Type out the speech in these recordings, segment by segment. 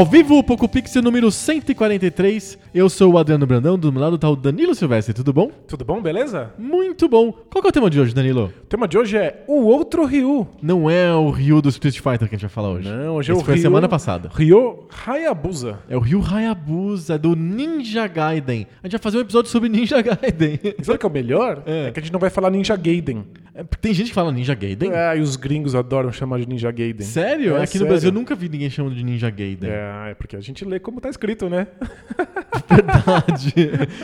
Ao vivo, o Poco Pixel número 143. Eu sou o Adriano Brandão, do meu lado tá o Danilo Silvestre, tudo bom? Tudo bom, beleza? Muito bom. Qual que é o tema de hoje, Danilo? O tema de hoje é o outro Ryu. Não é o Ryu do Street Fighter que a gente vai falar hoje. Não, hoje é Esse o foi Ryu. semana passada. Ryo Hayabusa. É o Ryu Hayabusa, do Ninja Gaiden. A gente vai fazer um episódio sobre Ninja Gaiden. Sabe o que é o melhor? É. É. que a gente não vai falar Ninja Gaiden. É, Tem gente que fala Ninja Gaiden? É, e os gringos adoram chamar de Ninja Gaiden. Sério? É Aqui no sério. Brasil eu nunca vi ninguém chamando de Ninja Gaiden. É, é porque a gente lê como tá escrito, né? Verdade.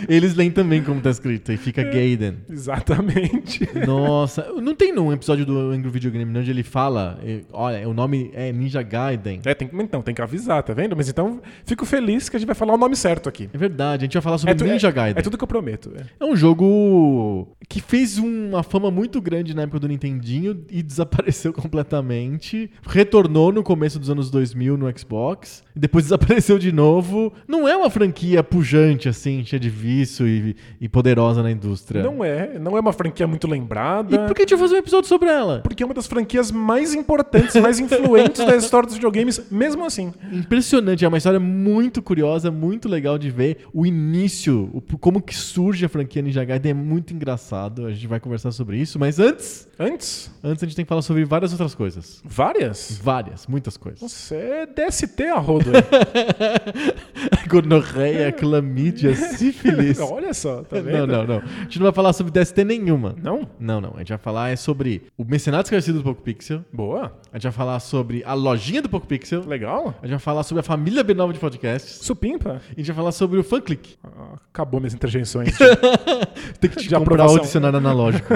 Eles leem também como tá escrito e fica Gaiden. Exatamente. Nossa, não tem num episódio do Angry Video Game onde ele fala, olha, o nome é Ninja Gaiden. É, tem, então, tem que avisar, tá vendo? Mas então, fico feliz que a gente vai falar o nome certo aqui. É verdade, a gente vai falar sobre tu- Ninja é, Gaiden. É tudo que eu prometo. é. É um jogo que fez uma fama muito grande na época do Nintendinho e desapareceu completamente. Retornou no começo dos anos 2000 no Xbox e depois desapareceu de novo. Não é uma franquia pujante assim, cheia de vício e, e poderosa na indústria. Não é, não é uma franquia muito lembrada. E por que a gente vai fazer um episódio sobre ela? Porque é uma das franquias mais importantes, mais influentes da história dos videogames, mesmo assim. Impressionante, é uma história muito curiosa, muito legal de ver. O início, o- como que surge a franquia Ninja Gaiden é muito engraçado. A gente vai conversar sobre isso, mas antes, Antes, antes a gente tem que falar sobre várias outras coisas. várias. Várias, muitas coisas. Você é DST a Gonorreia, clamídia, sífilis. Olha só, tá vendo? Não, não, não. A gente não vai falar sobre DST nenhuma. Não? Não, não. A gente vai falar é sobre o Mercenário Esclarecido do Poco Pixel. Boa. A gente vai falar sobre a lojinha do Poco Pixel. Legal. A gente vai falar sobre a família B9 de podcasts. Supimpa. E a gente vai falar sobre o FunClick. Ah, acabou minhas interjeições. Tem que te comprar aprovação. o dicionário analógico.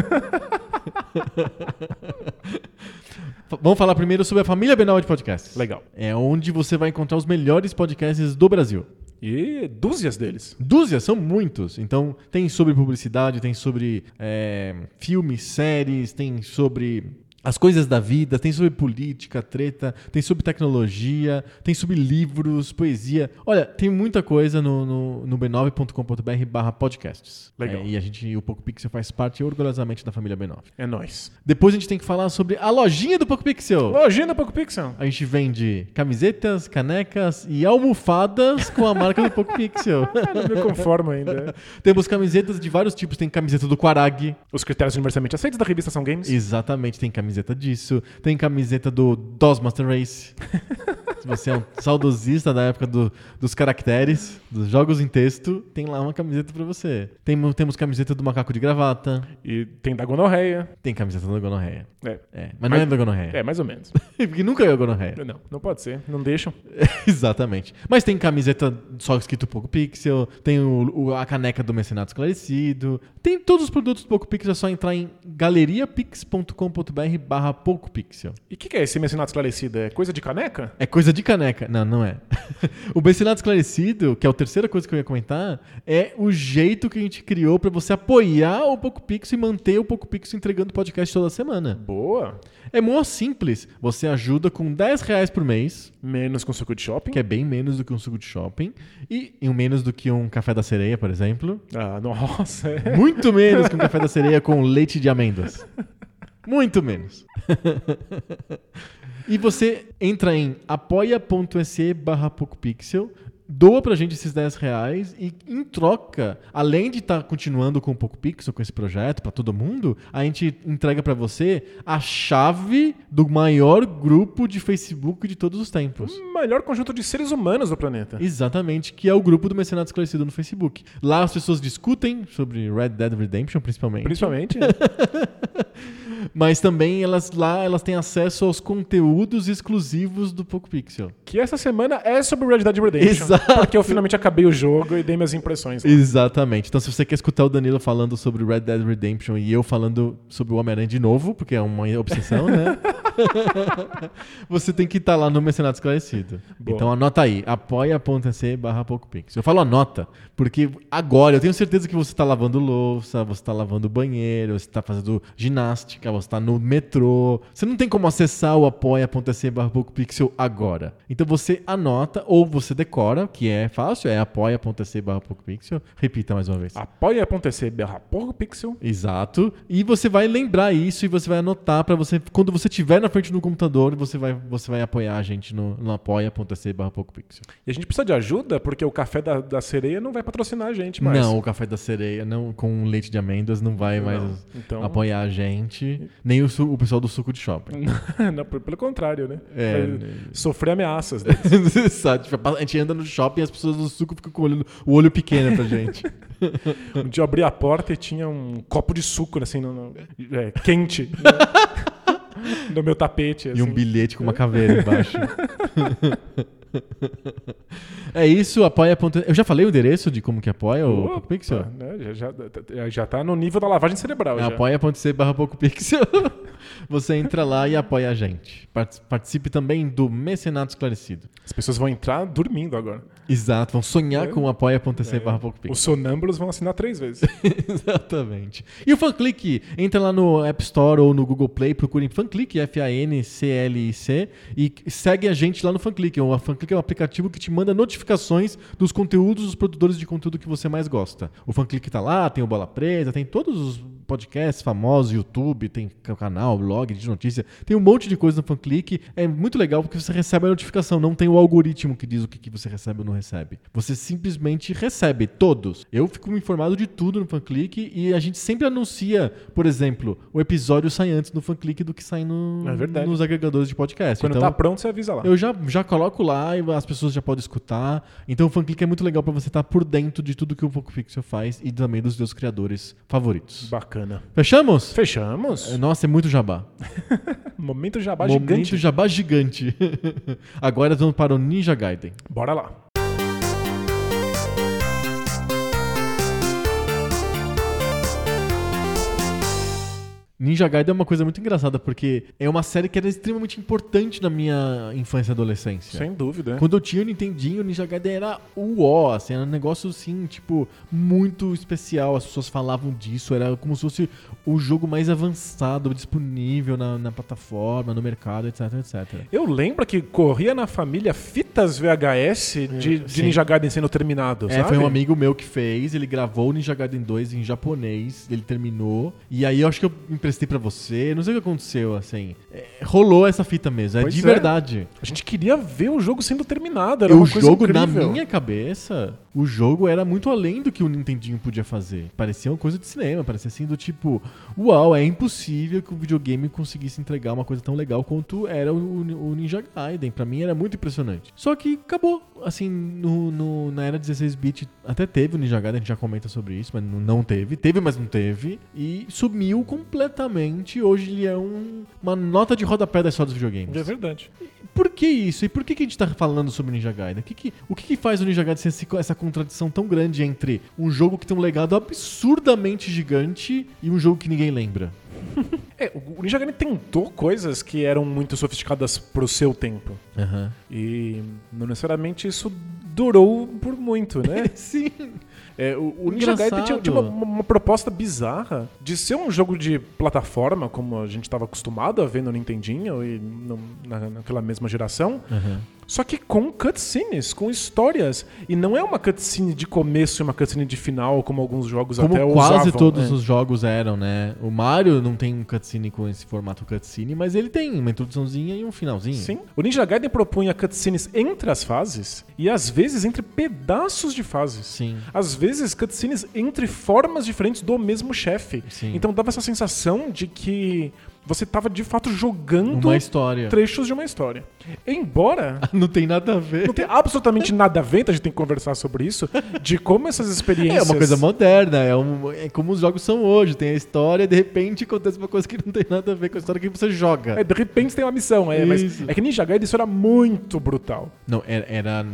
Vamos falar primeiro sobre a família B9 de podcasts. Legal. É onde você vai encontrar os melhores podcasts do Brasil. E dúzias deles. Dúzias, são muitos. Então, tem sobre publicidade, tem sobre é, filmes, séries, tem sobre as coisas da vida, tem sobre política, treta, tem sobre tecnologia, tem sobre livros, poesia. Olha, tem muita coisa no, no, no b9.com.br barra podcasts. Legal. É, e a gente, o Poco Pixel faz parte orgulhosamente da família B9. É nóis. Depois a gente tem que falar sobre a lojinha do Poco Pixel. Lojinha da Poco Pixel. A gente vende camisetas, canecas e almofadas com a marca do Poco Pixel. Não me conformo ainda. Temos camisetas de vários tipos. Tem camiseta do Quarag. Os critérios universalmente aceitos da revista São Games. Exatamente, tem camiseta disso. Tem camiseta do DOS Master Race. Se você é um saudosista da época do- dos caracteres, dos jogos em texto, tem lá uma camiseta pra você. Tem- temos camiseta do macaco de gravata. E tem da gonorreia. Tem camiseta da gonorreia. É. É, mas não é da gonorreia. É, mais ou menos. Porque nunca é a gonorreia. Não, não pode ser. Não deixam. Exatamente. Mas tem camiseta só escrito Poco Pixel, tem o- o- a caneca do Mecenato Esclarecido, tem todos os produtos do Poco Pixel, é só entrar em galeriapix.com.br barra Pixel. E o que, que é esse mecenato esclarecido? É coisa de caneca? É coisa de caneca. Não, não é. o Mecenato Esclarecido, que é a terceira coisa que eu ia comentar, é o jeito que a gente criou pra você apoiar o Poco Pixel e manter o Poco Pixel entregando podcast toda semana. Boa. É muito simples. Você ajuda com 10 reais por mês, Menos com suco de shopping. que é bem menos do que um suco de shopping, e, e menos do que um café da sereia, por exemplo. Ah, nossa. É. Muito menos que um café da sereia com leite de amêndoas. Muito menos. E você entra em apoia.se barra PocoPixel. Doa pra gente esses 10 reais e em troca, além de estar continuando com o Poco Pixel, com esse projeto pra todo mundo, a gente entrega pra você a chave do maior grupo de Facebook de todos os tempos. O melhor conjunto de seres humanos do planeta. Exatamente, que é o grupo do Mecenato Esclarecido no Facebook. Lá as pessoas discutem sobre Red Dead Redemption, principalmente. Principalmente. Mas também elas lá elas têm acesso aos conteúdos exclusivos do Poco Pixel. que essa semana é sobre Red Dead Redemption. Exato. Porque eu finalmente acabei o jogo e dei minhas impressões. Exatamente. Então, se você quer escutar o Danilo falando sobre Red Dead Redemption e eu falando sobre o Homem-Aranha de novo, porque é uma obsessão, né? você tem que estar lá no Mecenato Esclarecido. Boa. Então, anota aí, apoia.se barra PocoPix. Eu falo anota, porque agora eu tenho certeza que você está lavando louça, você está lavando banheiro, você está fazendo ginástica, você está no metrô. Você não tem como acessar o apoia.se barra PocoPixel agora. Então, você anota ou você decora, que é fácil, é apoia.se barra PocoPixel. Repita mais uma vez. Apoia.se barra pixel. Exato. E você vai lembrar isso e você vai anotar para você quando você estiver na frente do computador, você vai você vai apoiar a gente no, no apoia.se barra PocoPixel. E a gente precisa de ajuda porque o café da, da sereia não vai patrocinar a gente mais. Não, o café da sereia não com leite de amêndoas não vai mais Então- apoiar a gente, nem o, o pessoal do suco de shopping. Não, pelo contrário, né? É, né? Sofrer ameaças. Exato. Tipo, A gente anda no shopping e as pessoas do suco ficam com o olho, o olho pequeno pra gente. um dia eu abri a porta e tinha um copo de suco, assim, no, no- é, quente. no, no meu tapete. E assim. um bilhete com uma caveira embaixo. é isso, apoia. Eu já falei o endereço de como que apoia o Opa, PocoPixel? né? Já, já, já tá no nível da lavagem cerebral. É já. apoia.se barra PocoPixel. Você entra lá e apoia a gente. Part- Participe também do Mecenato Esclarecido. As pessoas vão entrar dormindo agora. Exato, vão sonhar É. com o apoia.se barra Os PocoPixel. sonâmbulos vão assinar três vezes. Exatamente. E o FanClick, entra lá no App Store ou no Google Play, procurem FanClick, F-A-N-C-L-I-C, e segue a gente lá no FanClick. O FanClick é um aplicativo que te manda notificações dos conteúdos dos produtores de conteúdo que você mais gosta. O FanClick tá lá, tem o Bola Presa, tem todos os podcasts famosos, YouTube, tem canal, blog de notícia, tem um monte de coisa no FanClick. É muito legal porque você recebe a notificação, não tem o algoritmo que diz o que, que você recebe ou não recebe. Você simplesmente recebe todos. Eu fico informado de tudo no FanClick e a gente sempre anuncia, por exemplo, o episódio sai antes no FanClick do que sai no, É nos agregadores de podcast. Quando então, tá pronto, você avisa lá. eu já, já coloco lá e as pessoas já podem escutar. Então o FanClick é muito legal pra você estar por dentro de tudo que o Poco Pixel faz e também dos seus criadores favoritos. Bacana. Fechamos? Fechamos? Nossa, é muito jabá. Momento jabá Momento gigante. jabá gigante. Agora vamos para o Ninja Gaiden. Bora lá. Ninja Gaiden é uma coisa muito engraçada porque é uma série que era extremamente importante na minha infância e adolescência. Sem dúvida. Quando eu tinha o Nintendinho, o Ninja Gaiden era o ó, assim, era um negócio assim, tipo, muito especial. As pessoas falavam disso, era como se fosse o jogo mais avançado disponível na, na plataforma, no mercado, etc, etc. Eu lembro que corria na família fitas VHS de, de. Ninja Gaiden sendo terminado, É, sabe? foi um amigo meu que fez, ele gravou o Ninja Gaiden 2 em japonês, ele terminou, e aí eu acho que eu emprestei pra você, não sei o que aconteceu, assim. É, rolou essa fita mesmo, é Pois de é. verdade. A gente queria ver o jogo sendo terminado, era o uma coisa jogo, na incrível. minha cabeça, o jogo era muito além do que o Nintendinho podia fazer. Parecia uma coisa de cinema, parecia assim do tipo, uau, é impossível que o videogame conseguisse entregar uma coisa tão legal quanto era o, o Ninja Gaiden. Pra mim era muito impressionante. Só que acabou. Assim, no, no- na era 16-bit até teve o Ninja Gaiden, a gente já comenta sobre isso, mas não teve. Teve, mas não teve. E sumiu completamente. Hoje ele é um- uma nota de rodapé da história dos videogames. É verdade. Por que isso? E por que, que a gente tá falando sobre Ninja Gaiden? O que, que, o que, que faz o Ninja Gaiden ser essa contradição tão grande entre um jogo que tem um legado absurdamente gigante e um jogo que ninguém lembra? É, o Ninja Gaiden tentou coisas que eram muito sofisticadas pro seu tempo. Aham. E não necessariamente isso durou por muito, né? Sim. É, o, o Ninja Gaiden tinha, tinha uma, uma, proposta bizarra de ser um jogo de plataforma, como a gente estava acostumado a ver no Nintendinho e no, na, naquela mesma geração. Uhum. Só que com cutscenes, com histórias. E não é uma cutscene de começo e uma cutscene de final, como alguns jogos como até quase usavam. todos é. os jogos eram, né? O Mario não tem um cutscene com esse formato cutscene, mas ele tem uma introduçãozinha e um finalzinho. Sim. O Ninja Gaiden propunha cutscenes entre as fases e às vezes entre pedaços de fases. Sim. Às vezes cutscenes entre formas diferentes do mesmo chefe. Sim. Então dava essa sensação de que você estava de fato jogando Uma história. trechos de uma história. Embora Não tem nada a ver. não tenha absolutamente nada a ver, então a gente tem que conversar sobre isso, de como essas experiências. É uma coisa moderna, é, um- é como os jogos são hoje. Tem a história e de repente acontece uma coisa que não tem nada a ver com a história que você joga. É, de repente tem uma missão, é, mas é que Ninja Gaiden isso era muito brutal. Não, era, era,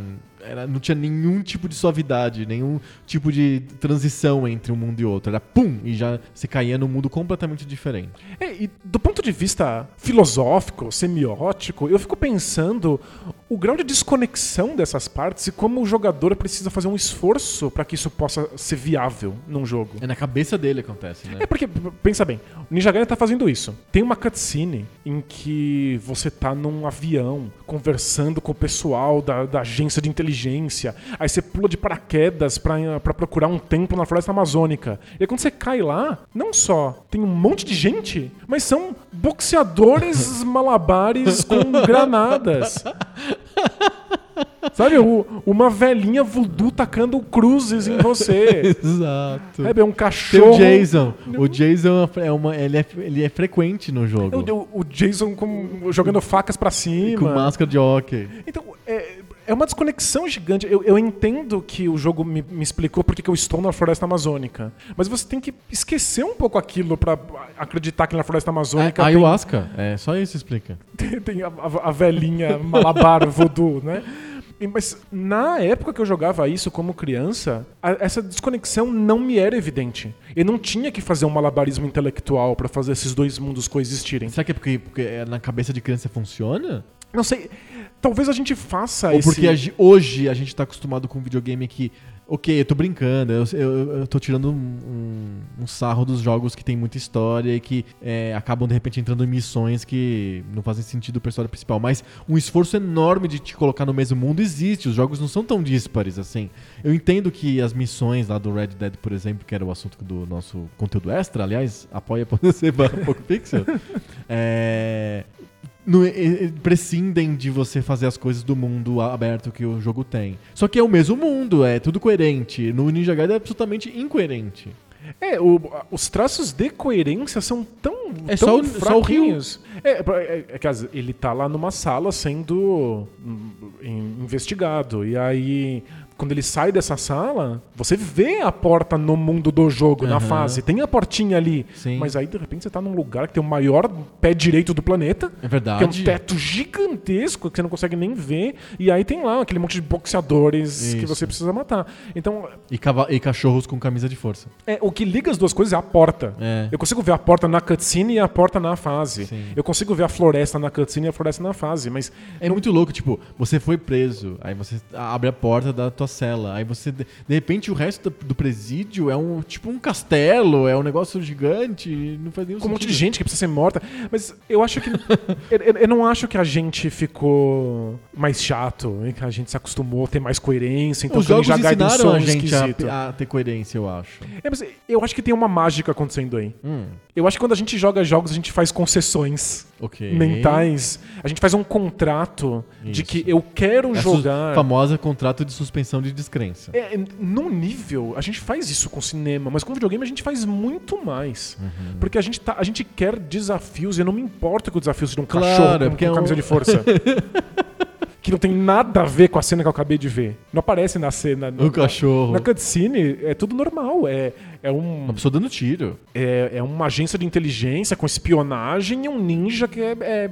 era- Não tinha nenhum tipo de suavidade, nenhum tipo de transição entre um mundo e outro. Era pum! E já se caía num mundo completamente diferente. É, e do ponto de vista filosófico, semiótico, eu fico pensando o grau de desconexão dessas partes e como o jogador precisa fazer um esforço para que isso possa ser viável num jogo. É na cabeça dele acontece, né? É porque, pensa bem, o Ninja Gaiden tá fazendo isso. Tem uma cutscene em que você tá num avião conversando com o pessoal da, da agência de inteligência. Aí você pula de paraquedas pra, pra procurar um templo na floresta amazônica. E aí quando você cai lá, não só tem um monte de gente, mas são boxeadores malabares com granadas. Sabe, o- uma velhinha voodoo tacando cruzes em você. Exato. Sabe, é um Tem cachorro. o Jason. O Jason é uma, ele, é, ele é frequente no jogo. O, o Jason com- jogando facas pra cima. Com máscara de hockey. Então, é, é uma desconexão gigante. Eu, eu entendo que o jogo me, me explicou porque que eu estou na floresta amazônica. Mas você tem que esquecer um pouco aquilo pra acreditar que na floresta É, amazônica tem, ayahuasca. É, só isso explica. tem, a, a- a velhinha malabar voodoo, né? Mas na época que eu jogava isso como criança, a- essa desconexão não me era evidente. Eu não tinha que fazer um malabarismo intelectual pra fazer esses dois mundos coexistirem. Será que é porque, porque é na cabeça de criança funciona? Não sei. Talvez a gente faça Ou esse. porque a hoje a gente tá acostumado com um videogame que, ok, eu tô brincando, eu, eu, eu tô tirando um, um- um sarro dos jogos que tem muita história e que é, acabam de repente entrando em missões que não fazem sentido pra história principal. Mas um esforço enorme de te colocar no mesmo mundo existe, os jogos não são tão díspares assim. Eu entendo que as missões lá do Red Dead, por exemplo, que era o assunto do nosso conteúdo extra, aliás, apoia.se barra PocoPixel, é, e- prescindem de você fazer as coisas do mundo aberto que o jogo tem. Só que é o mesmo mundo, é tudo coerente. No Ninja Gaiden é absolutamente incoerente. É, o- os traços de coerência são tão, É tão só o- só o Rio. É, é, é que às- ele tá lá numa sala sendo hum, in- investigado. E aí, quando ele sai dessa sala, você vê a porta no mundo do jogo, na Aham. fase. Tem a portinha ali. Sim. Mas aí, de repente, você tá num lugar que tem o maior pé direito do planeta. É Que é um verdade. teto gigantesco que você não consegue nem ver. E aí tem lá aquele monte de boxeadores que Isso. você precisa matar. Então, E, e cachorros com camisa de força. é, o que liga as duas coisas é a porta. É. Eu consigo ver a porta na cutscene e a porta na fase. Sim. Eu consigo ver a floresta na cutscene e a floresta na fase, mas É muito louco, tipo, você foi preso, aí você abre a porta da tua cela, aí você, de, repente, o resto do, presídio é um, tipo, um castelo, é um negócio gigante, não faz nenhum com um monte de sentido. gente que precisa ser morta. Mas eu acho que. eu, eu- não acho que a gente ficou mais chato, que a gente se acostumou a ter mais coerência. Então Os jogos Gaiden ensinaram a gente a, a ter coerência, eu acho. É, mas eu acho que tem uma mágica acontecendo aí. Hum, Eu acho que quando a gente joga jogos, a gente faz concessões ok. mentais. A gente faz um contrato de Isso. que eu quero a su- jogar. famosa contrato de suspensão de descrença. É, num nível, a gente faz isso com cinema, mas com videogame a gente faz muito mais. Uhum. Porque a gente, tá, a gente quer desafios e eu não me importo que o desafio seja um Claro, cachorro é com, é um- camisa de força. que não tem nada a ver com a cena que eu acabei de ver. Não aparece na cena. O cachorro. Na cutscene é tudo normal. É, é, um, Uma pessoa dando tiro. é, é uma agência de inteligência com espionagem e um ninja que é, é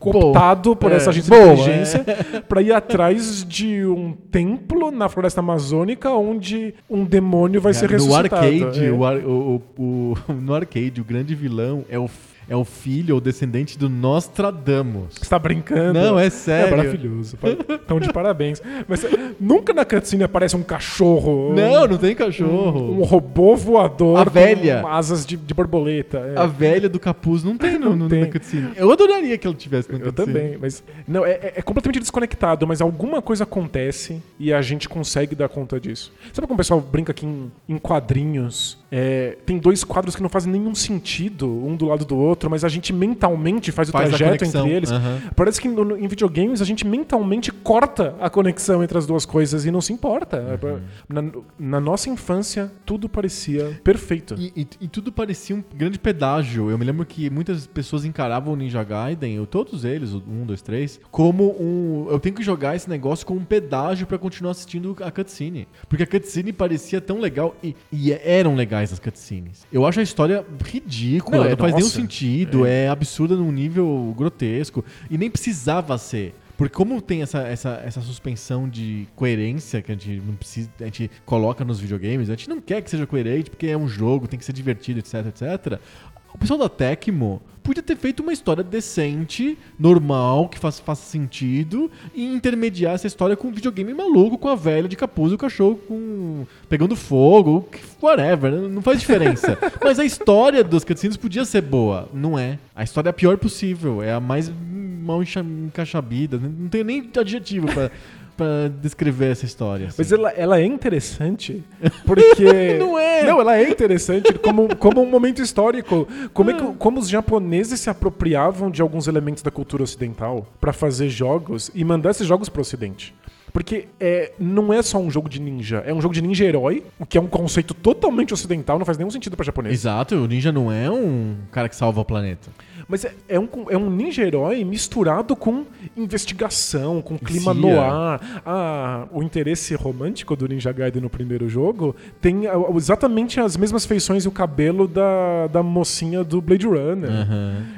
cooptado por é, essa agência boa, de inteligência pra ir atrás de um templo na floresta amazônica onde um demônio vai ser no ressuscitado. arcade, É. o ar- o- o- no arcade, o grande vilão é o, é o filho ou descendente do Nostradamus. Você tá brincando? Não, é É sério. maravilhoso. Então, de parabéns. Mas é, nunca na cutscene aparece um cachorro. Não, não tem um, cachorro. um robô voador A velha. com asas de, de borboleta. é. A velha do capuz não tem no, Não no, tem. na cutscene. Eu adoraria que ela tivesse na Eu cutscene. também, mas. Não, é, é- é completamente desconectado, mas alguma coisa acontece e a gente consegue dar conta disso. Sabe como o pessoal brinca aqui em, em quadrinhos? É, tem dois quadros que não fazem nenhum sentido um do lado do outro, mas a gente mentalmente faz o Faz a trajeto entre eles. aham. Parece que no- em videogames a gente mentalmente corta a conexão entre as duas coisas e não se importa. Uhum. Na, na nossa infância, tudo parecia perfeito. E, e- e tudo parecia um grande pedágio. Eu me lembro que muitas pessoas encaravam o Ninja Gaiden, ou todos eles, o 1, 2, 3, como um. Eu tenho que jogar esse negócio como um pedágio pra continuar assistindo a cutscene. Porque a cutscene parecia tão legal e, e eram legais as cutscenes. Eu acho a história ridícula, Não, não, é, faz nenhum nossa. sentido, é. absurda num nível grotesco. E nem precisava ser. Porque como tem essa, essa, essa suspensão de coerência que a gente não precisa, a gente coloca nos videogames, a gente não quer que seja coerente porque é um jogo, tem que ser divertido, etc, etc. O pessoal da Tecmo podia ter feito uma história decente, normal, que faz, faça sentido, e intermediar essa história com um videogame maluco, com a velha de capuz e o cachorro com pegando fogo, que- whatever, não faz diferença. Mas a história dos cutscenes podia ser boa, não é. A história é a pior possível, é a mais mal encaixabida, não tenho nem adjetivo pra, pra descrever essa história. assim. Mas ela, ela é interessante porque. Não é. Não, ela é interessante como, como um momento histórico. Como, é que, como os japoneses se apropriavam de alguns elementos da cultura ocidental pra fazer jogos e mandar esses jogos pro ocidente. Porque é, não é só um jogo de ninja, é um jogo de ninja herói, o que é um conceito totalmente ocidental, não faz nenhum sentido pra japonês. Exato, o ninja não é um cara que salva o planeta. Mas é, é um, é um ninja herói misturado com investigação, com clima Cia. no ar. Ah, o interesse romântico do Ninja Gaiden no primeiro jogo tem ah, exatamente as mesmas feições e o cabelo da, da mocinha do Blade Runner.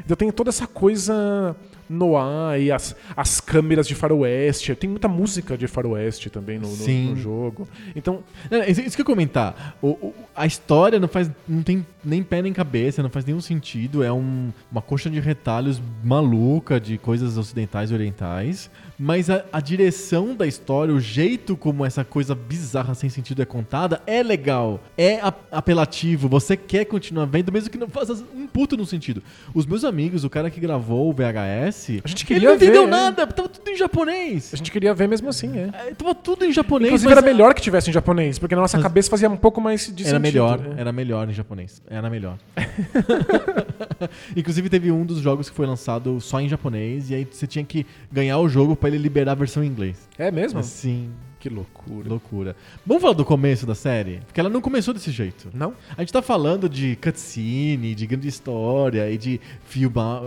Então tem toda essa coisa no ar e as, as câmeras de faroeste. Tem muita música de faroeste também no, no- no jogo. Então, isso, que eu comentar. O- o- a história não faz. não tem nem pé nem cabeça, não faz nenhum sentido. É um- uma coxa de retalhos maluca de coisas ocidentais e orientais. Mas a, a direção da história, o jeito como essa coisa bizarra sem sentido é contada, é legal. É apelativo. Você quer continuar vendo, mesmo que não faça um puto no sentido. Os meus amigos, o cara que gravou o VHS, A gente ele queria não entendeu ver, é. nada, tava tudo em japonês. a gente queria ver mesmo assim, é. É, Tava tudo em japonês. Inclusive era melhor que tivesse em japonês, porque na nossa Mas- cabeça fazia um pouco mais de Era sentido. melhor, né? era melhor em japonês. Era melhor. Inclusive teve um dos jogos que foi lançado só em japonês e aí você tinha que ganhar o jogo pra ele liberar a versão em inglês. É mesmo? Assim, Que loucura. loucura. Vamos falar do começo da série? Porque ela não começou desse jeito. Não? A gente tá falando de cutscene, de grande história e de filmar.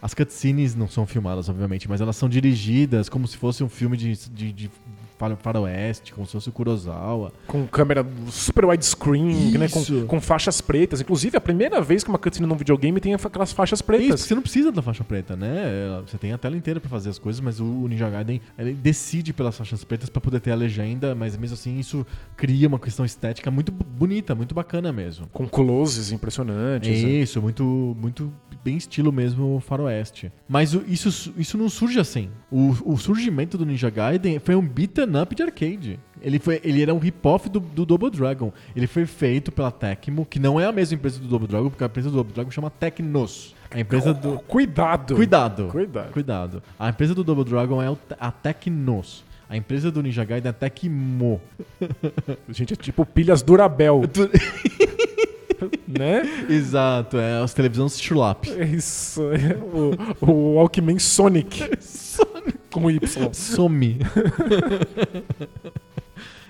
As cutscenes não são filmadas, obviamente, mas elas são dirigidas como se fosse um filme de, de, de faroeste, como se fosse o Kurosawa. Com câmera super widescreen, né? Com, com faixas pretas. Inclusive, a primeira vez que uma cutscene num videogame tem aquelas faixas É isso, pretas. você não precisa da faixa preta, né? Você tem a tela inteira pra fazer as coisas, mas o Ninja Gaiden ele decide pelas faixas pretas pra poder ter a legenda, mas mesmo assim isso cria uma questão estética muito bonita, muito bacana mesmo. Com closes impressionantes. né? Isso, muito, muito bem estilo mesmo faroeste. Mas isso, isso não surge assim. O, o surgimento do Ninja Gaiden foi um beat'em up de arcade. Ele, foi, ele era um rip-off do, do Double Dragon. Ele foi feito pela Tecmo, que não é a mesma empresa do Double Dragon, porque a empresa do Double Dragon chama Tecnos. A empresa do... Cuidado. Cuidado. Cuidado. Cuidado. A empresa do Double Dragon é a Tecnos. A empresa do Ninja Gaiden é a Tecmo. Gente, é tipo pilhas Durabel, né? Exato, é as televisões Schulap. É Isso. é o, o Walkman Sonic. Com Y. Some.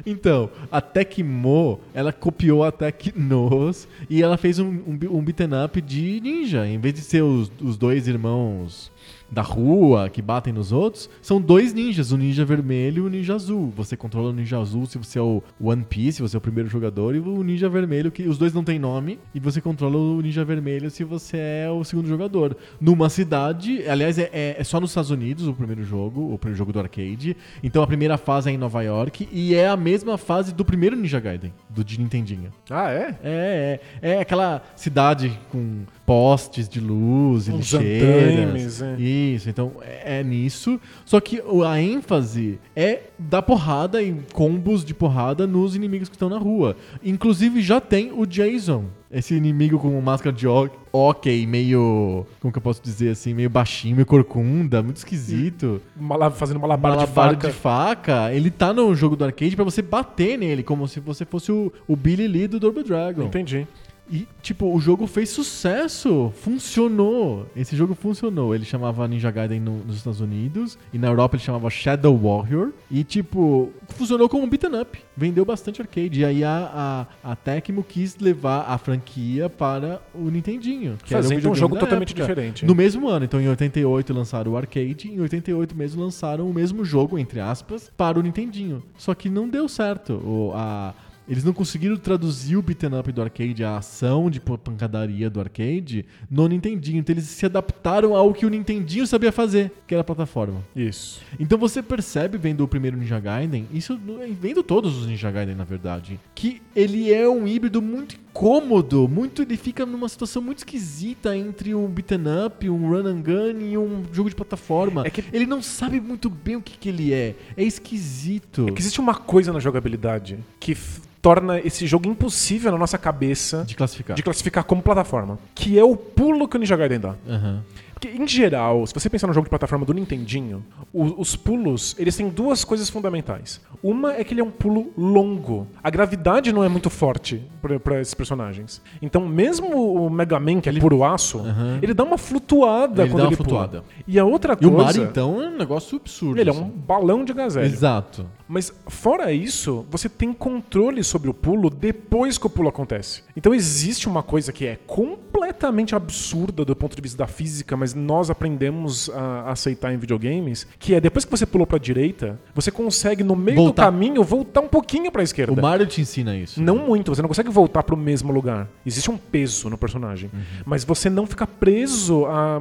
Então, a Tecmo, ela copiou a Tecnos e ela fez um, um, um beaten up de ninja. Em vez de ser os, os dois irmãos da rua que batem nos outros, são dois ninjas, o ninja vermelho e o ninja azul. Você controla o ninja azul se você é o One Piece, se você é o primeiro jogador, e o ninja vermelho, que os dois não têm nome, e você controla o ninja vermelho se você é o segundo jogador. Numa cidade, aliás, é, é- é só nos Estados Unidos o primeiro jogo, o primeiro jogo do arcade. Então a primeira fase é em Nova York e é a mesma fase do primeiro Ninja Gaiden, do de Nintendinho. Ah, é? É, é, é aquela cidade com postes de luz e Uns lixeiras. andaimes, é. Isso, então é, é nisso. Só que a ênfase é dar porrada em combos de porrada nos inimigos que estão na rua. Inclusive já tem o Jason. Esse inimigo com máscara de hockey, meio. Como que eu posso dizer assim? Meio baixinho, meio corcunda, muito esquisito. Mala- fazendo malabar, Malabar de faca. de faca. Ele tá no jogo do arcade pra você bater nele, como se você fosse o, o Billy Lee do Double Dragon. Entendi. E, tipo, o jogo fez sucesso. Funcionou. Esse jogo funcionou. Ele chamava Ninja Gaiden no- nos Estados Unidos. E na Europa ele chamava Shadow Warrior. E, tipo, funcionou como um beat'em up. Vendeu bastante arcade. E aí a, a, a Tecmo quis levar a franquia para o Nintendinho. Que Fazendo um videogame jogo totalmente época. diferente. No mesmo ano. Então, em 88 lançaram o arcade. Em 88 mesmo lançaram o mesmo jogo, entre aspas, para o Nintendinho. Só que não deu certo. O, a, eles não conseguiram traduzir o beat'em up do arcade, a ação de pan- pancadaria do arcade, no Nintendinho. Então eles se adaptaram ao que o Nintendinho sabia fazer, que era a plataforma. Isso. Então você percebe, vendo o primeiro Ninja Gaiden, isso vendo todos os Ninja Gaiden, na verdade, que ele é um híbrido muito incômodo, muito, ele fica numa situação muito esquisita entre um beat'em up, um run and gun e um jogo de plataforma. É que- Ele não sabe muito bem o que, que ele é. É esquisito. É que existe uma coisa na jogabilidade que torna esse jogo impossível na nossa cabeça De classificar. de classificar como plataforma, que é o pulo que o Ninja Gaiden dá. Aham. Porque, em geral, se você pensar no jogo de plataforma do Nintendinho, o- os pulos, eles têm duas coisas fundamentais. Uma é que ele é um pulo longo. A gravidade não é muito forte para esses personagens. Então, mesmo o Mega Man, que é puro aço, Aham. ele dá uma flutuada Ele quando dá uma ele flutuada. pula. E a outra E o coisa... Mario, então, é um negócio absurdo. Ele é assim. um balão de gás hélio. Exato. Mas fora isso, você tem controle sobre o pulo depois que o pulo acontece. Então existe uma coisa que é completamente absurda do ponto de vista da física, mas nós aprendemos a aceitar em videogames, que é depois que você pulou pra direita, você consegue no meio Voltar. do caminho voltar um pouquinho pra esquerda. O Mario te ensina isso. Não muito, você não consegue voltar pro mesmo lugar. Existe um peso no personagem. Uhum. Mas você não fica preso a-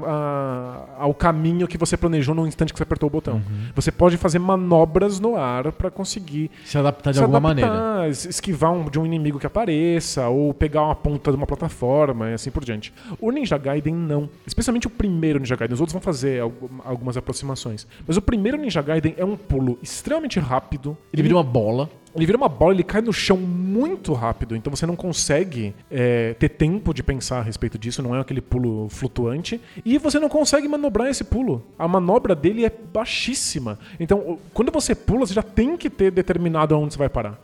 a- ao caminho que você planejou no instante que você apertou o botão. Uhum. Você pode fazer manobras no ar pra conseguir Se adaptar de se alguma adaptar, maneira. es- esquivar um- de um inimigo que apareça, ou pegar uma ponta de uma plataforma e assim por diante. O Ninja Gaiden não. Especialmente o primeiro Ninja Gaiden. Os outros vão fazer algu- algumas aproximações. Mas o primeiro Ninja Gaiden é um pulo extremamente rápido. Ele vira uma bola. Ele vira uma bola, ele cai no chão muito rápido, então você não consegue é, ter tempo de pensar a respeito disso, não é aquele pulo flutuante. E você não consegue manobrar esse pulo. A manobra dele é baixíssima. Então, quando você pula, você já tem que ter determinado aonde você vai parar.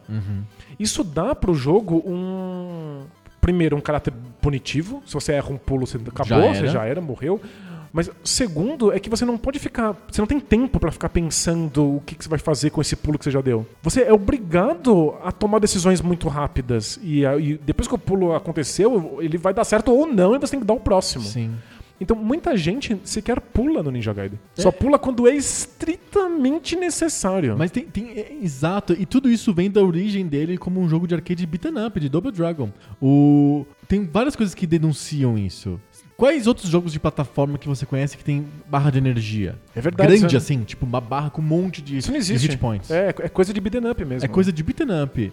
Isso dá pro jogo um. Primeiro, um caráter punitivo. Se você erra um pulo, você acabou, Já você já era, morreu. Mas segundo é que você não pode ficar. Você não tem tempo pra ficar pensando o que, que você vai fazer com esse pulo que você já deu. Você é obrigado a tomar decisões muito rápidas. E, e depois que o pulo aconteceu, ele vai dar certo ou não, e você tem que dar o próximo. Sim. Então muita gente sequer pula no Ninja Gaiden. É. Só pula quando é estritamente necessário. Mas tem, tem- é, exato, e tudo isso vem da origem dele como um jogo de arcade beat'em up, de Double Dragon. O, tem várias coisas que denunciam isso. Quais outros jogos de plataforma que você conhece que tem barra de energia? É verdade, Grande isso- assim, tipo uma barra com um monte de, Isso não de existe. hit points. É, é coisa de beat'em up mesmo. É coisa de beat'em up.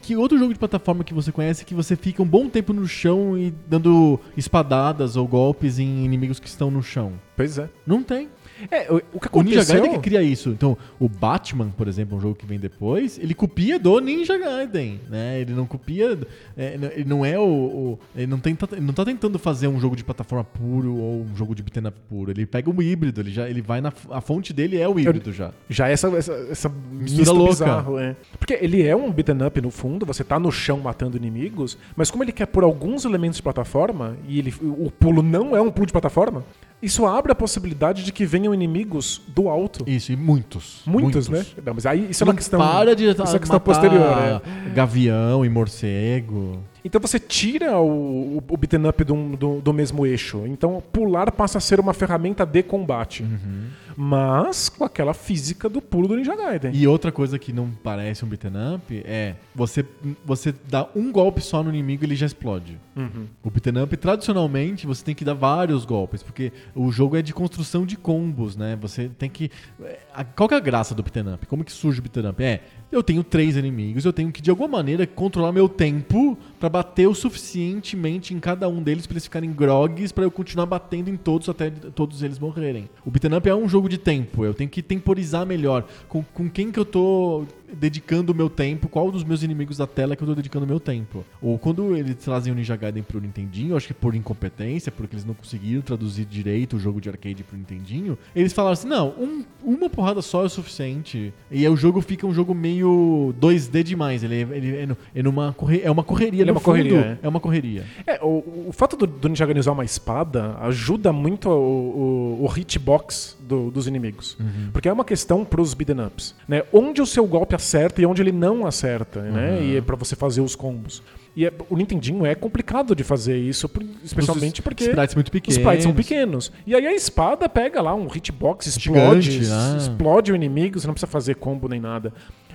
Que outro jogo de plataforma que você conhece que você fica um bom tempo no chão e dando espadadas ou golpes em inimigos que estão no chão? Pois é. Não tem. É, o, o que O Ninja aconteceu... Gaiden que cria isso. Então, o Batman, por exemplo, um jogo que vem depois, ele copia do Ninja Gaiden, né? Ele não copia, é, ele não é o, o- ele não tenta, ele não tá tentando fazer um jogo de plataforma puro ou um jogo de beat'em up puro. Ele pega um híbrido, ele já, ele vai na a fonte dele é o híbrido já. Já essa, essa, essa Mistura louca. bizarro, é. Porque ele é um beat'em up no fundo, você tá no chão matando inimigos, mas como ele quer por alguns elementos de plataforma, e ele, o pulo não é um pulo de plataforma, isso abre a possibilidade de que venham inimigos do alto. Isso, e muitos. Muitos, né? Não, mas aí isso é uma Não questão. para de isso é uma questão posterior, é. gavião e morcego. Então você tira o, o, o beat'em up do, do, do mesmo eixo. Então pular passa a ser uma ferramenta de combate. Uhum. Mas com aquela física do pulo do Ninja Gaiden. E outra coisa que não parece um beat'em up é você, você dá um golpe só no inimigo e ele já explode. Uhum. O beat'em up, tradicionalmente, você tem que dar vários golpes, porque o jogo é de construção de combos, né? Você tem que... é, Qual que é a graça do beat'em up? Como que surge o beat'em up? É, eu tenho três inimigos, eu tenho que, de alguma maneira, controlar meu tempo pra bater o suficientemente em cada um deles pra eles ficarem grogues pra eu continuar batendo em todos até todos eles morrerem. O beat'em up é um jogo de tempo, eu tenho que temporizar melhor com, com quem que eu tô dedicando o meu tempo, qual dos meus inimigos da tela que eu tô dedicando o meu tempo. Ou quando eles trazem o Ninja Gaiden pro Nintendinho, acho que por incompetência, porque eles não conseguiram traduzir direito o jogo de arcade pro Nintendinho, eles falaram assim, não, um- uma porrada só é o suficiente. E aí o jogo fica um jogo meio 2D demais, ele, ele é, é numa é uma correria Ele é uma correria, fundo, é. é uma correria. É, o, o fato do, do Ninja Gaiden usar uma espada ajuda muito o, o, o hitbox do- dos inimigos. Porque é uma questão pros beat'em ups, né? Onde o seu golpe acerta e onde ele não acerta, né? E é pra você fazer os combos. E é- o Nintendinho é complicado de fazer isso, especialmente Os porque sprites muito os pequenos. sprites são pequenos. E aí a espada pega lá um hitbox, explode, Gigante, né? explode o inimigo, você não precisa fazer combo nem nada.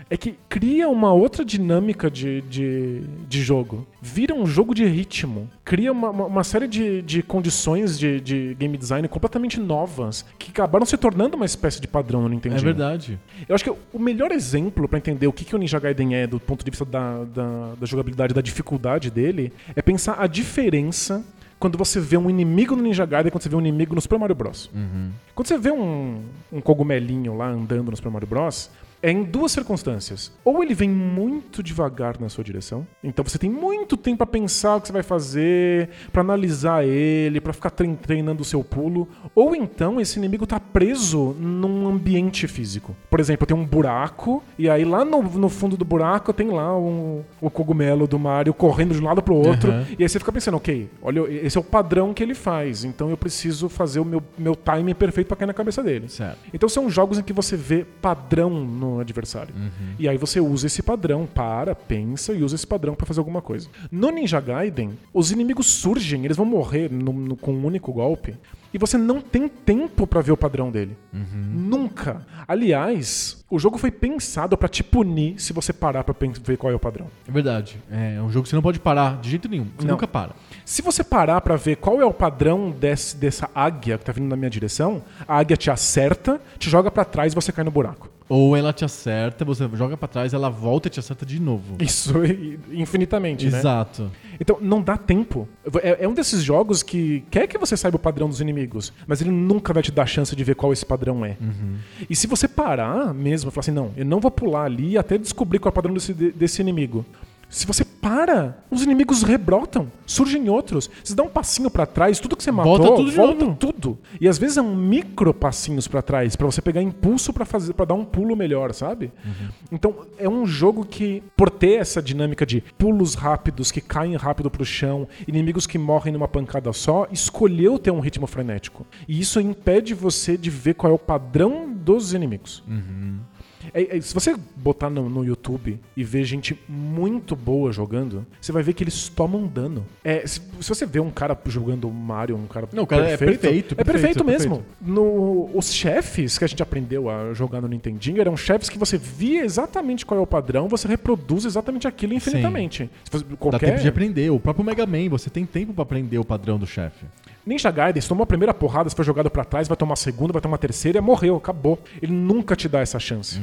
É que cria uma outra dinâmica de, de, de jogo. Vira um jogo de ritmo. Cria uma, uma, uma série de, de condições de, de game design completamente novas que acabaram se tornando uma espécie de padrão no Nintendo. É verdade. Eu acho que o melhor exemplo pra entender o que, que o Ninja Gaiden é do ponto de vista da, da, da jogabilidade, da dificuldade dele, é pensar a diferença quando você vê um inimigo no Ninja Gaiden e quando você vê um inimigo no Super Mario Bros. Quando você vê um, um cogumelinho lá andando no Super Mario Bros., é em duas circunstâncias. Ou ele vem muito devagar na sua direção, então você tem muito tempo pra pensar o que você vai fazer, pra analisar ele, pra ficar trein- treinando o seu pulo, ou então esse inimigo tá preso num ambiente físico. Por exemplo, tem um buraco, e aí lá no, no fundo do buraco tem lá um, o cogumelo do Mario correndo de um lado pro outro, Aham. e aí você fica pensando, ok, olha, esse é o padrão que ele faz, então eu preciso fazer o meu, meu timing perfeito pra cair na cabeça dele. Certo. Então são jogos em que você vê padrão no adversário. E aí você usa esse padrão, para, pensa e usa esse padrão pra fazer alguma coisa. No Ninja Gaiden, os inimigos surgem, eles vão morrer no- no- com um único golpe. E você não tem tempo pra ver o padrão dele. Nunca. Aliás, o jogo foi pensado pra te punir se você parar pra ver qual é o padrão. É verdade. É um jogo que você não pode parar de jeito nenhum. Você Não. nunca para. Se você parar pra ver qual é o padrão desse- dessa águia que tá vindo na minha direção, a águia te acerta, te joga pra trás e você cai no buraco. Ou ela te acerta, você joga pra trás, ela volta e te acerta de novo. Isso infinitamente, né? Exato. Então não dá tempo. É, é um desses jogos que quer que você saiba o padrão dos inimigos, mas ele nunca vai te dar chance de ver qual esse padrão é. E se você parar mesmo e falar assim, não, eu não vou pular ali até descobrir qual é o padrão desse, desse inimigo. Se você para, os inimigos rebrotam, surgem outros. Você dá um passinho pra trás, tudo que você matou, Volta tudo de volta novo. tudo. E às vezes é um micro passinhos pra trás, pra você pegar impulso pra fazer, para dar um pulo melhor, sabe? Então é um jogo que, por ter essa dinâmica de pulos rápidos que caem rápido pro chão, inimigos que morrem numa pancada só, escolheu ter um ritmo frenético. E isso impede você de ver qual é o padrão dos inimigos. É- é- se você botar no, no YouTube e ver gente muito boa jogando, você vai ver que eles tomam dano. É, se, se você vê um cara jogando Mario, um cara Não, o cara é perfeito, é perfeito, perfeito, mesmo. No, os chefes que a gente aprendeu a jogar no Nintendinho eram chefes que você via exatamente qual é o padrão, você reproduz exatamente aquilo infinitamente. Se você- Dá qualquer tempo de aprender. O próprio Mega Man, você tem tempo pra aprender o padrão do chefe. Ninja Gaiden, se tomou a primeira porrada, se foi jogado pra trás, vai tomar a segunda, vai tomar a terceira, e morreu, acabou. Ele nunca te dá essa chance.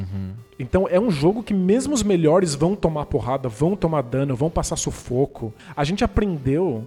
Então é um jogo que mesmo os melhores vão tomar porrada, vão tomar dano, vão passar sufoco. A gente aprendeu,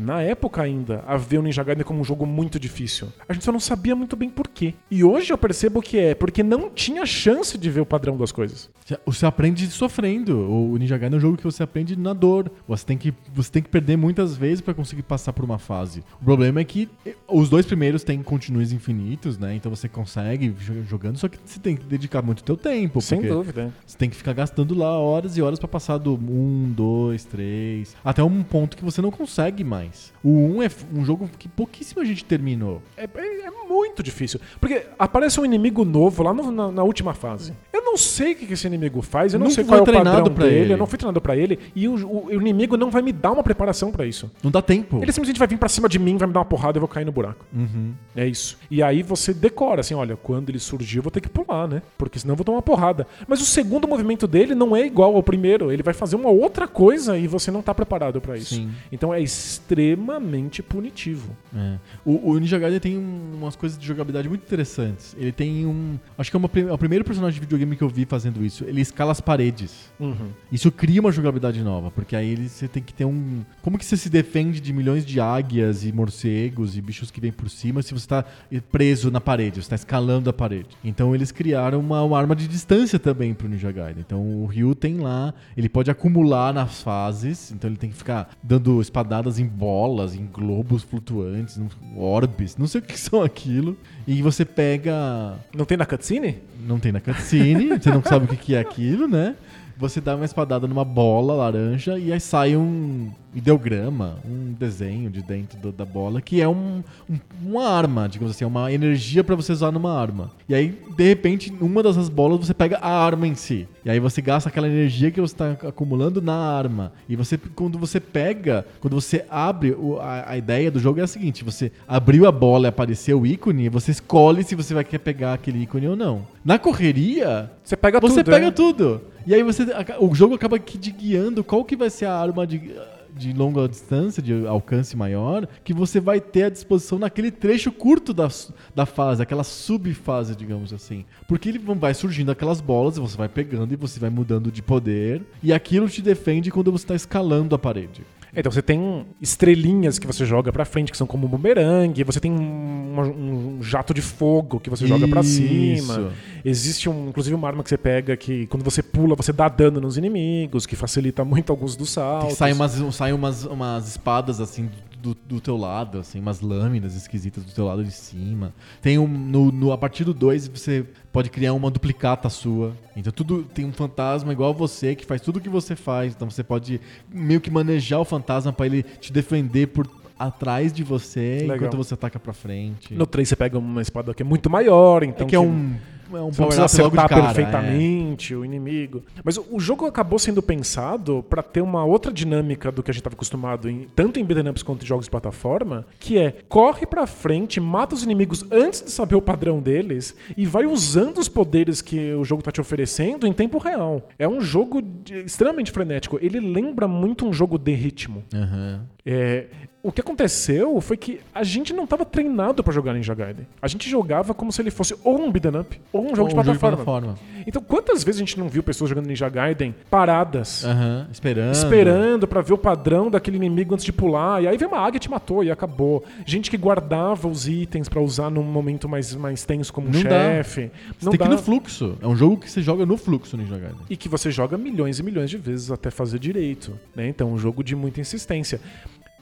na época ainda, a ver o Ninja Gaiden como um jogo muito difícil. A gente só não sabia muito bem por quê. E hoje eu percebo que é porque não tinha chance de ver o padrão das coisas. Você- aprende sofrendo. O Ninja Gaiden é um jogo que você aprende na dor. Você tem que, você tem que perder muitas vezes pra conseguir passar por uma fase. O problema é que eh, os dois primeiros têm continues infinitos, né? Então você consegue jo- jogando, só que você tem que dedicar muito teu tempo. Sem dúvida. Você tem que ficar gastando lá horas e horas pra passar do 1, 2, 3, até um ponto que você não consegue mais. O 1 é f- um jogo que pouquíssima gente terminou. É, é- é muito difícil. Porque aparece um inimigo novo lá no- na, na última fase. Eu não sei o que esse inimigo faz, eu não, Não sei foi qual é o treinado padrão pra dele, ele. eu não fui treinado pra ele, e o, o- o inimigo não vai me dar uma preparação pra isso. Não dá tempo. Ele simplesmente vai vir pra cima de mim, vai me dar uma porrada e eu vou cair no buraco. Uhum. É isso. E aí você decora assim, olha, quando ele surgir eu vou ter que pular, né? Porque senão eu vou tomar uma porrada. Mas o segundo movimento dele não é igual ao primeiro, ele vai fazer uma outra coisa e você não tá preparado pra isso. Sim. Então é extremamente punitivo. É. O, o Ninja Gaiden tem um- umas coisas de jogabilidade muito interessantes. Ele tem um. Acho que é, uma, é o primeiro personagem de videogame que eu vi fazendo isso. Ele escala as paredes. Uhum. Isso cria uma jogabilidade nova, porque aí ele- você tem que ter um. Como que você se defende de milhões de águias e morcegos e bichos que vêm por cima se você está preso na parede, você está escalando a parede? Então eles criaram uma, uma arma de distância também pro Ninja Gaiden. Então o Ryu tem lá, ele pode acumular nas fases, então ele tem que ficar dando espadadas em bolas, em globos flutuantes, em orbes, não sei o que são aquilo. E você pega Não tem na cutscene? não tem na cutscene, você não sabe o que é aquilo, né? Você dá uma espadada numa bola laranja e aí sai um ideograma, um desenho de dentro do- da bola, que é um, um- uma arma, digamos assim, é uma energia pra você usar numa arma. E aí, de repente, numa dessas bolas você pega a arma em si. E aí você gasta aquela energia que você tá acumulando na arma. E você, quando você pega, quando você abre, o- a, a ideia do jogo é a seguinte: você abriu a bola e apareceu o ícone, você escolhe se você vai querer pegar aquele ícone ou não. Na correria, Você pega você tudo. pega é. tudo. E aí você o jogo acaba que te guiando qual que vai ser a arma de, de longa distância, de alcance maior, que você vai ter à disposição naquele trecho curto da, da fase, aquela subfase, digamos assim. Porque ele vai surgindo aquelas bolas e você vai pegando e você vai mudando de poder. E aquilo te defende quando você está escalando a parede. Então você tem estrelinhas que você joga pra frente, que são como um bumerangue. Você tem um, um jato de fogo que você joga pra Isso. cima. Existe um, inclusive uma arma que você pega que quando você pula, você dá dano nos inimigos, que facilita muito alguns dos saltos. Sai umas, sai umas, umas espadas assim do, do teu lado, assim, umas lâminas esquisitas do teu lado de cima. Tem um. No, no- a partir do 2 você pode criar uma duplicata sua. Então tudo tem um fantasma igual a você que faz tudo o que você faz. Então você pode meio que manejar o fantasma pra ele te defender por atrás de você Legal. enquanto você ataca pra frente. No 3 você pega uma espada que é muito maior, então é que é um. É um power precisa up logo de acertar cara, é. perfeitamente o inimigo. Mas o, o jogo acabou sendo pensado pra ter uma outra dinâmica do que a gente estava acostumado, em, tanto em beat'em ups quanto em jogos de plataforma, que é corre pra frente, mata os inimigos antes de saber o padrão deles e vai usando os poderes que o jogo tá te oferecendo em tempo real. É um jogo de- extremamente frenético. Ele lembra muito um jogo de ritmo. É. Aham. É, o que aconteceu foi que a gente não estava treinado pra jogar Ninja Gaiden. A gente jogava como se ele fosse ou um beat'em up ou um jogo, de, Um plataforma. plataforma. Então, quantas vezes a gente não viu pessoas jogando Ninja Gaiden paradas, Aham. Esperando. esperando pra ver o padrão daquele inimigo antes de pular, e aí vem uma águia e te matou e acabou. Gente que guardava os itens pra usar num momento mais, mais tenso como um dá. chefe. Não tem que ir dá. no fluxo. É um jogo que você joga no fluxo Ninja Gaiden. E que você joga milhões e milhões de vezes até fazer direito. Né? Então, é um jogo de muita insistência.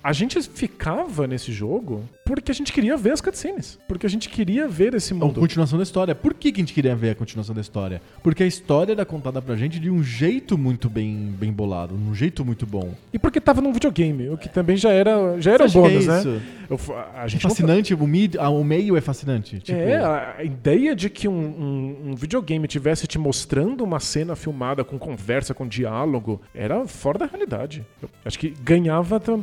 A gente ficava nesse jogo porque a gente queria ver as cutscenes. Porque a gente queria ver esse A mundo. continuação da história. Por que, que a gente queria ver a continuação da história? Porque a história era contada pra gente de um jeito muito bem, bem bolado, um jeito muito bom. E porque tava num videogame, o que também já era, já era um que bônus, é né? isso? Eu a É gente não- fascinante, o, mid, ah, o meio é fascinante. Tipo, É, a a ideia de que um, um- um videogame tivesse te mostrando uma cena filmada com conversa, com diálogo, era fora da realidade. Eu acho que ganhava tam-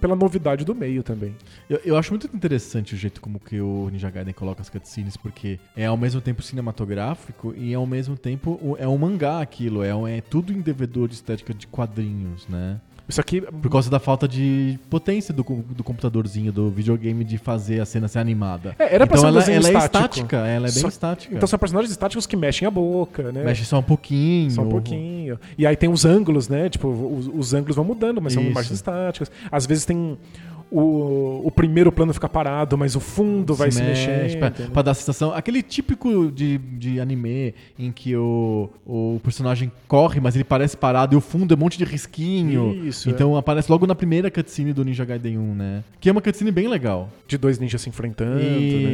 pela novidade do meio também. eu, eu acho muito interessante o jeito como que o Ninja Gaiden coloca as cutscenes, porque é ao mesmo tempo cinematográfico e ao mesmo tempo é um mangá aquilo, é, um- é tudo em devedor de estética de quadrinhos, né? Isso aqui. Por causa da falta de potência do, do computadorzinho, do videogame de fazer a cena ser animada. É, era pra então ser ela, ela é estática, ela é bem Só- estática. Então são personagens estáticos que mexem a boca, né? Mexe só um pouquinho. Só um pouquinho. E aí tem os ângulos, né? Tipo, os, os ângulos vão mudando, mas são Isso. imagens estáticas. Às vezes tem. O, o primeiro plano fica parado, mas o fundo vai se, mexe, mexendo. Pra, né? pra dar a sensação. Aquele típico de, de anime em que o, o personagem corre, mas ele parece parado e o fundo é um monte de risquinho. Isso, Então aparece logo na primeira cutscene do Ninja Gaiden 1, né? Que é uma cutscene bem legal. De dois ninjas se enfrentando, né?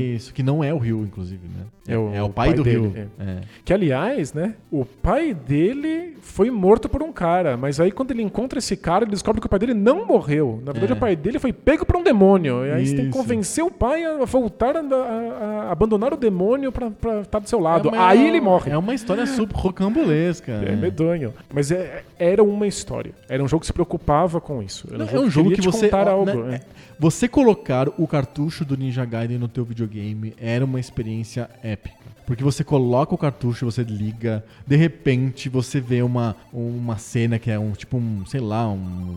Isso, que não é o Ryu, inclusive, né? É o- é o pai, pai do dele, Ryu. é. É. Que, aliás, né? O pai dele foi morto por um cara. Mas aí, quando ele encontra esse cara, ele descobre que o pai dele não morreu. Na verdade, É. o pai dele foi pego por um demônio. E aí você tem que Isso. convencer o pai a voltar a, a- a abandonar o demônio pra, pra estar do seu lado. É uma- aí ele morre. É uma história super rocambolesca. É medonho. Mas é- era uma história. Era um jogo que se preocupava com isso. Era Não, é um jogo queria que te você. contar ó, algo. né, é. é, Você colocar o cartucho do Ninja Gaiden no teu videogame era uma experiência épica. Porque você coloca o cartucho, você liga, de repente você vê uma, uma cena que é um tipo um, sei lá, um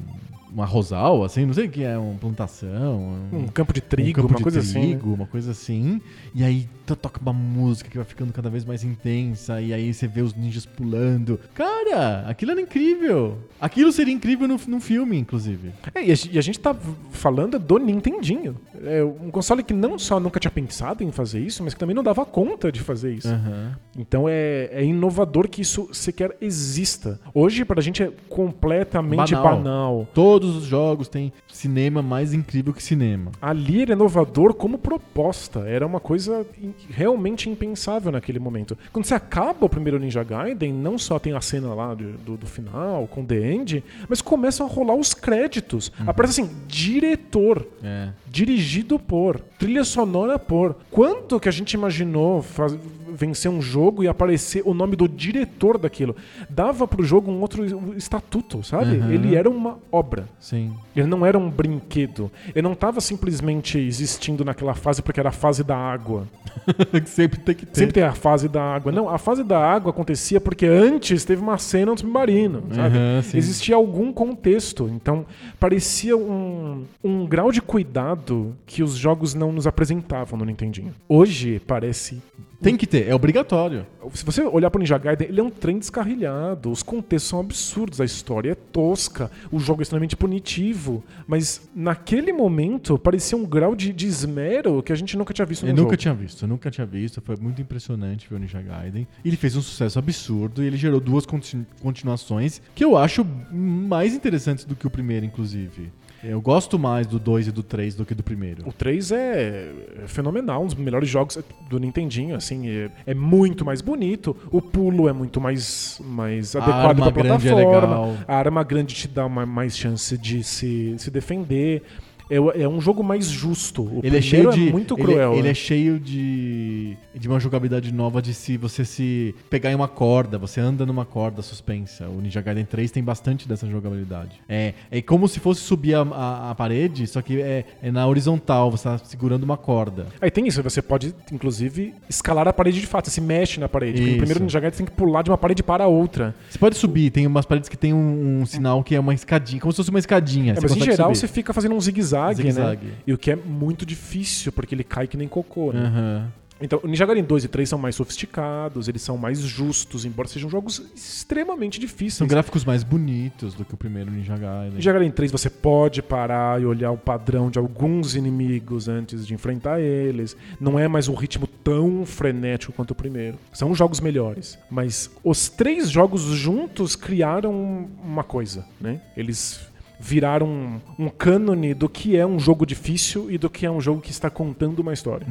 um arrozal, assim, não sei o que é, uma plantação. Um campo de trigo, um campo uma de coisa trigo, assim. né? uma coisa assim. E aí to- toca uma música que vai ficando cada vez mais intensa. E aí você vê os ninjas pulando. Cara, aquilo era incrível. Aquilo seria incrível no, num filme, inclusive. É, e, a, e a gente tá falando do Nintendinho. É um console que não só nunca tinha pensado em fazer isso, mas que também não dava conta de fazer isso. Aham. Então é, é inovador que isso sequer exista. Hoje, pra gente, é completamente Banal. banal. Todos os jogos têm cinema mais incrível que cinema. Ali era inovador como proposta. Era uma coisa realmente impensável naquele momento. Quando você acaba o primeiro Ninja Gaiden, não só tem a cena lá de- do, do final, com The End, mas começam a rolar os créditos. Aparece assim, diretor. É. Dirigido por, trilha sonora por. Quanto que a gente imaginou faz- vencer um jogo e aparecer o nome do diretor daquilo? Dava pro jogo um outro estatuto, sabe? Uhum. Ele era uma obra. Sim. Ele não era um brinquedo. Ele não estava simplesmente existindo naquela fase porque era a fase da água. Sempre tem que ter. Sempre tem a fase da água. Não, a fase da água acontecia porque antes teve uma cena no submarino, sabe? Sim. Existia algum contexto. Então, parecia um, um grau de cuidado que os jogos não nos apresentavam no Nintendinho. Hoje, parece Tem que ter, é obrigatório. se você olhar pro Ninja Gaiden, ele é um trem descarrilhado. Os contextos são absurdos, a história é tosca, o jogo é extremamente punitivo. Mas naquele momento parecia um grau de, de esmero que a gente nunca tinha visto no Eu jogo. nunca tinha visto, eu nunca tinha visto. Foi muito impressionante ver o Ninja Gaiden. Ele fez um sucesso absurdo e ele gerou duas continu- continuações que eu acho mais interessantes do que o primeiro, inclusive. Eu gosto mais do 2 e do 3 do que do primeiro. O 3 é é fenomenal, um dos melhores jogos do Nintendinho, assim, é, é muito mais bonito, o pulo é muito mais, mais A adequado pra é plataforma, legal. a arma grande te dá uma, mais chance de se, se defender. É, é um jogo mais justo. O Ele é primeiro cheio de. muito ele- cruel. Ele, né? é cheio de. de uma jogabilidade nova de se você se pegar em uma corda, você anda numa corda suspensa. O Ninja Gaiden 3 tem bastante dessa jogabilidade. É, é como se fosse subir a, a- a parede, só que é, é na horizontal, você tá segurando uma corda. Aí tem isso, você pode, inclusive, escalar a parede de fato, você se mexe na parede. Porque Isso. no primeiro Ninja Gaiden você tem que pular de uma parede para a outra. Você pode subir, tem umas paredes que tem um, um sinal que é uma escadinha, como se fosse uma escadinha. É, mas em geral subir. você fica fazendo um zigue-zague, né? Zigue-zague. E o que é muito difícil, porque ele cai que nem cocô, né? Aham. Então, o Ninja Gaiden 2 e 3 são mais sofisticados, eles são mais justos, embora sejam jogos extremamente difíceis. São gráficos mais bonitos do que o primeiro Ninja Gaiden. Ninja Gaiden 3 você pode parar e olhar o padrão de alguns inimigos antes de enfrentar eles. Não é mais um ritmo tão frenético quanto o primeiro. São jogos melhores. Mas os três jogos juntos criaram uma coisa, né? Eles viraram um, um cânone do que é um jogo difícil e do que é um jogo que está contando uma história.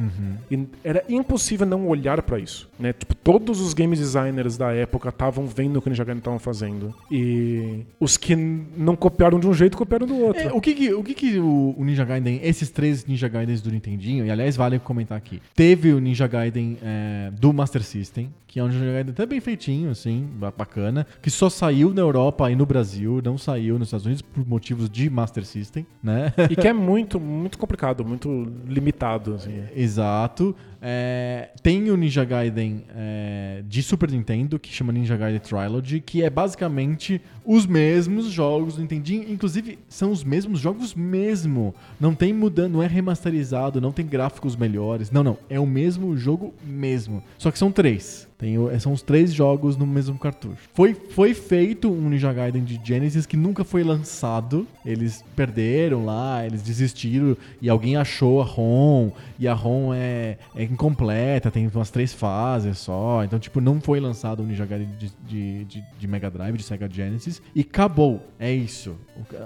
E era impossível não olhar pra isso, né? Tipo, todos os game designers da época estavam vendo o que o Ninja Gaiden estavam fazendo. E os que não copiaram de um jeito, copiaram do outro. É, o que que, o, que que o, o Ninja Gaiden, esses três Ninja Gaidens do Nintendinho, e aliás vale comentar aqui, teve o Ninja Gaiden é, do Master System, que é um Ninja Gaiden até bem feitinho, assim, ba- bacana, que só saiu na Europa e no Brasil, não saiu nos Estados Unidos por motivos de Master System, né? E que é muito, muito complicado, muito limitado. Assim. Exato. É, tem o Ninja Gaiden é, de Super Nintendo, que chama Ninja Gaiden Trilogy, que é basicamente os mesmos jogos do Nintendinho. Inclusive, são os mesmos jogos mesmo. Não tem mudando, não é remasterizado, não tem gráficos melhores. Não, não. É o mesmo jogo mesmo. Só que são três. Tem, são os três jogos no mesmo cartucho. Foi, foi feito um Ninja Gaiden de Genesis que nunca foi lançado. Eles perderam lá, eles desistiram e alguém achou a ROM. E a ROM é, é incompleta, tem umas três fases só. Então, tipo, não foi lançado um Ninja Gaiden de, de, de- de Mega Drive, de Sega Genesis. E acabou. É isso.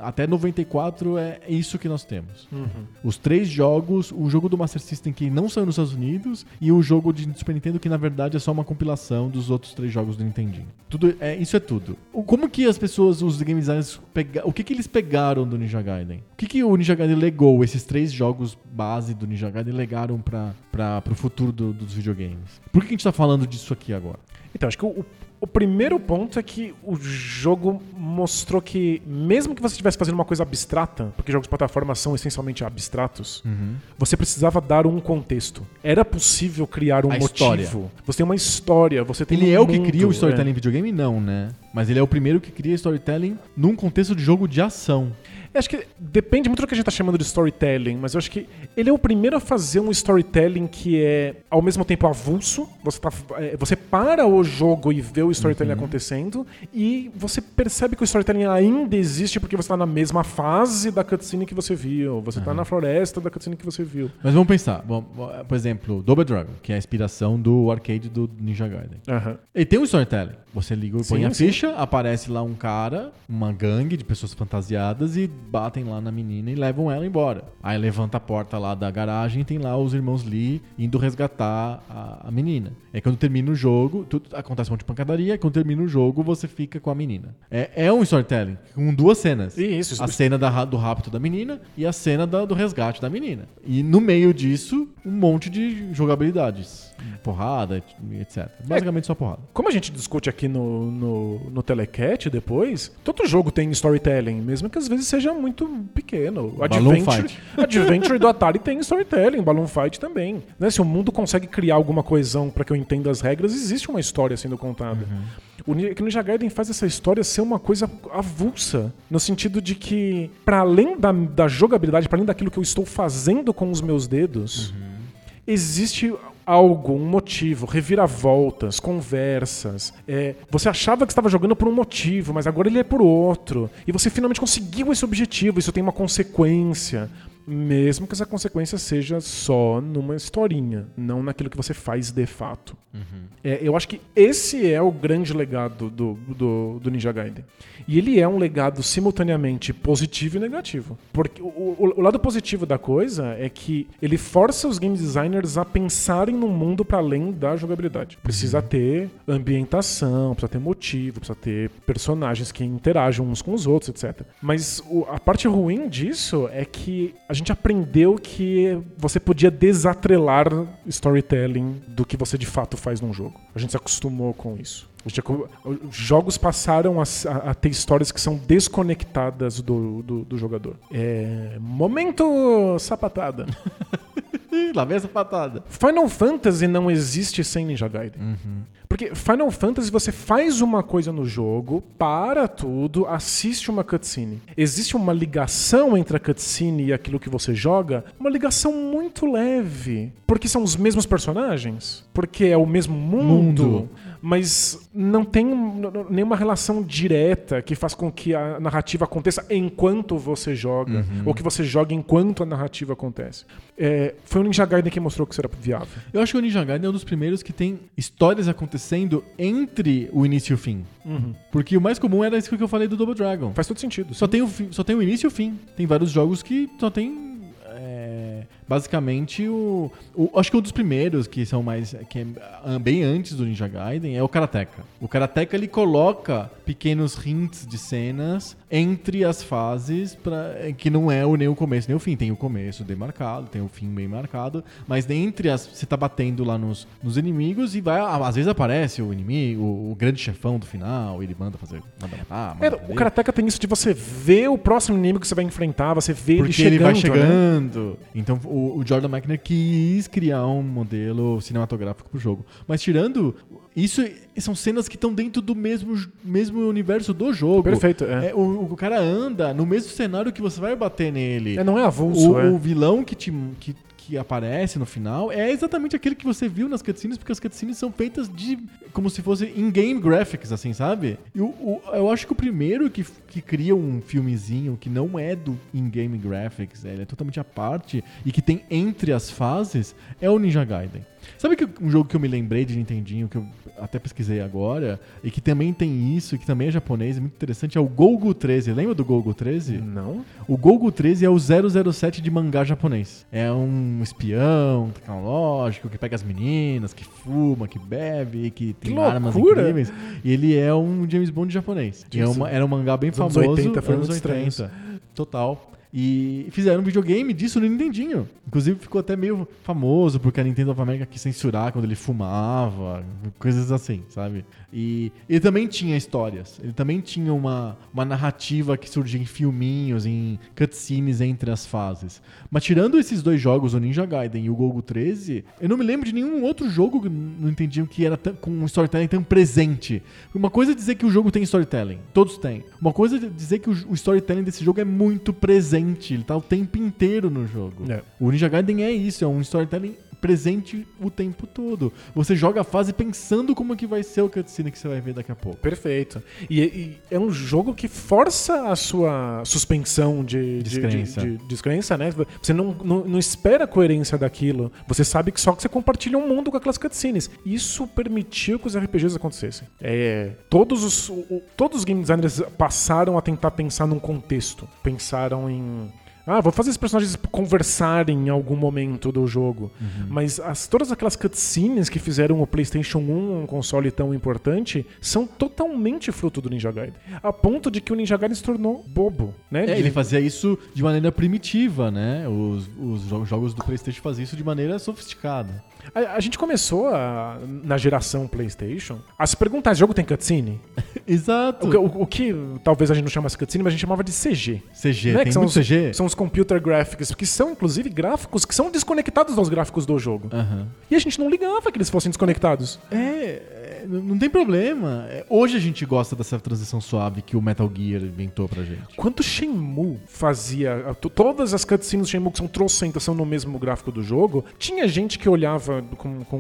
Até 94 é isso que nós temos. Os três jogos, o jogo do Master System que não saiu nos Estados Unidos e o jogo de Super Nintendo que na verdade é só uma compilação dos outros três jogos do Nintendinho. Tudo é, isso é tudo. Como que as pessoas, os game designers, pega, o que que eles pegaram do Ninja Gaiden? O que que o Ninja Gaiden legou, esses três jogos base do Ninja Gaiden legaram para o futuro do- dos videogames? Por que a gente tá falando disso aqui agora? Então, acho que o, o primeiro ponto é que o jogo mostrou que, mesmo que você estivesse fazendo uma coisa abstrata, porque jogos de plataforma são essencialmente abstratos, você precisava dar um contexto. Era possível criar um A motivo. história. Você tem uma história, você tem Ele um é o que mundo, cria o é. storytelling em videogame? Não, né? Mas ele é o primeiro que cria storytelling num contexto de jogo de ação. Acho que depende muito do que a gente tá chamando de storytelling, mas eu acho que ele é o primeiro a fazer um storytelling que é ao mesmo tempo avulso. Você, tá, é, você para o jogo e vê o storytelling acontecendo, e você percebe que o storytelling ainda existe porque você tá na mesma fase da cutscene que você viu. Você tá na floresta da cutscene que você viu. Mas vamos pensar. Bom, por exemplo, Double Dragon, que é a inspiração do arcade do Ninja Gaiden. Ele tem um storytelling. Você liga, põe Sim, a sim. ficha, aparece lá um cara, uma gangue de pessoas fantasiadas e batem lá na menina e levam ela embora. Aí levanta a porta lá da garagem e tem lá os irmãos Lee indo resgatar a, a menina. Aí quando termina o jogo, tudo, acontece um monte de pancadaria, quando termina o jogo, você fica com a menina. É, é um storytelling com duas cenas. Isso, isso. A cena da do rapto da menina e a cena da- do resgate da menina. E no meio disso, um monte de jogabilidades. Porrada, etc. Basicamente só porrada. Como a gente discute aqui no, no, no Telecat depois, todo jogo tem storytelling, mesmo que às vezes seja muito pequeno. Balloon Adventure, Fight. Adventure do Atari tem storytelling, Balloon Fight também. Né? Se o mundo consegue criar alguma coesão para que eu entenda as regras, existe uma história sendo contada. O Ni- que o Ninja Gaiden faz essa história ser uma coisa avulsa, no sentido de que, para além da, da jogabilidade, para além daquilo que eu estou fazendo com os meus dedos, existe algo, um motivo, reviravoltas, conversas. É, você achava que estava jogando por um motivo, mas agora ele é por outro. E você finalmente conseguiu esse objetivo, isso tem uma consequência. Mesmo que essa consequência seja só numa historinha, não naquilo que você faz de fato. É, eu acho que esse é o grande legado do, do, do Ninja Gaiden. E ele é um legado simultaneamente positivo e negativo. Porque o, o- o lado positivo da coisa é que ele força os game designers a pensarem num mundo para além da jogabilidade. Precisa ter ambientação, precisa ter motivo, precisa ter personagens que interagem uns com os outros, etc. Mas o- a parte ruim disso é que a gente aprendeu que você podia desatrelar storytelling do que você de fato faz num jogo. A gente se acostumou com isso. Jogos passaram a, a- a ter histórias que são desconectadas do, do, do jogador. É. Momento sapatada. Ih, lá vem essa patada. Final Fantasy não existe sem Ninja Gaiden. Porque Final Fantasy você faz uma coisa no jogo, para tudo, assiste uma cutscene. Existe uma ligação entre a cutscene e aquilo que você joga, uma ligação muito leve. Porque são os mesmos personagens, porque é o mesmo mundo, Mundo. Mas não tem nenhuma relação direta que faz com que a narrativa aconteça enquanto você joga, ou que você joga enquanto a narrativa acontece. É, foi o Ninja Gaiden que mostrou que isso era viável. Eu acho que o Ninja Gaiden é um dos primeiros que tem histórias acontecendo entre o início e o fim. Porque o mais comum era isso que eu falei do Double Dragon. Faz todo sentido. Só tem, o só tem o início e o fim. Tem vários jogos que só tem. Basicamente o, o- Acho que um dos primeiros que são mais. que é ah, bem antes do Ninja Gaiden é o Karateka. O Karateka ele coloca pequenos hints de cenas entre as fases pra, que não é o, nem o começo nem o fim. Tem o começo bem marcado, tem o fim bem marcado, mas entre as. Você tá batendo lá nos, nos inimigos e vai. Às vezes aparece o inimigo, o, o grande chefão do final, ele manda fazer. Manda matar, manda É, o. Karateka tem isso de você ver o próximo inimigo que você vai enfrentar, você vê ele Porque chegando. ele vai né? chegando. Então o, o Jordan McNair quis criar um modelo cinematográfico pro jogo. Mas tirando isso, são cenas que estão dentro do mesmo, mesmo universo do jogo. Perfeito, é. É, o, o cara anda no mesmo cenário que você vai bater nele. É, não é avulso, o, é. o vilão que te. Que, que aparece no final é exatamente aquele que você viu nas cutscenes, porque as cutscenes são feitas de como se fosse in-game graphics, assim, sabe? E o, o- eu acho que o primeiro que, que cria um filmezinho que não é do in-game graphics, ele é totalmente à parte e que tem entre as fases, é o Ninja Gaiden. Sabe que um jogo que eu me lembrei de Nintendinho, que eu até pesquisei agora, e que também tem isso, e que também é japonês, é muito interessante, é o Golgo 13. Lembra do Golgo 13? Não? O Golgo 13 é o 007 de mangá japonês. É um espião tecnológico que pega as meninas, que fuma, que bebe, que tem Que armas incríveis. E ele é um James Bond japonês. É uma- era um mangá bem Os anos famoso. 80 foram anos muito estranhos. 80. Total. E fizeram um videogame disso no Nintendinho. Inclusive ficou até meio famoso porque a Nintendo of America quis censurar quando ele fumava, coisas assim, sabe? E ele também tinha histórias. Ele também tinha uma, uma narrativa que surgia em filminhos, em cutscenes entre as fases. Mas tirando esses dois jogos, o Ninja Gaiden e o Gogo 13, eu não me lembro de nenhum outro jogo que não entendiam que era tão- com um storytelling tão presente. Uma coisa é dizer que o jogo tem storytelling, todos têm. Uma coisa é dizer que o, o storytelling desse jogo é muito presente, ele tá o tempo inteiro no jogo. É. O Ninja Gaiden é isso, é um storytelling presente o tempo todo. Você joga a fase pensando como que vai ser o cutscene que você vai ver daqui a pouco. Perfeito. E, e é um jogo que força a sua suspensão de, de- Descrença. de, de descrença, né? Você não, não, não espera a coerência daquilo. Você sabe que só que você compartilha um mundo com aquelas cutscenes. Isso permitiu que os RPGs acontecessem. É, todos, os, o- todos os game designers passaram a tentar pensar num contexto. Pensaram em. Ah, vou fazer esses personagens conversarem em algum momento do jogo. Mas as, todas aquelas cutscenes que fizeram o PlayStation 1 um console tão importante são totalmente fruto do Ninja Gaiden. A ponto de que o Ninja Gaiden se tornou bobo, né? É, ele fazia isso de maneira primitiva, né? Os, os jo- jogos do PlayStation faziam isso de maneira sofisticada. A, a gente começou a- na geração PlayStation a se perguntar: esse jogo tem cutscene? Exato. O, que- o- o que talvez a gente não chamasse cutscene, mas a gente chamava de CG. CG, né? tem Que são os, CG? São os computer graphics, que são inclusive gráficos que são desconectados dos gráficos do jogo. Aham. E a gente não ligava que eles fossem desconectados. É, é, não tem problema. É, Hoje a gente gosta dessa transição suave que o Metal Gear inventou pra gente. Quando Shenmue fazia. Todas as cutscenes do Shenmue que são trocentas são no mesmo gráfico do jogo, tinha gente que olhava com, com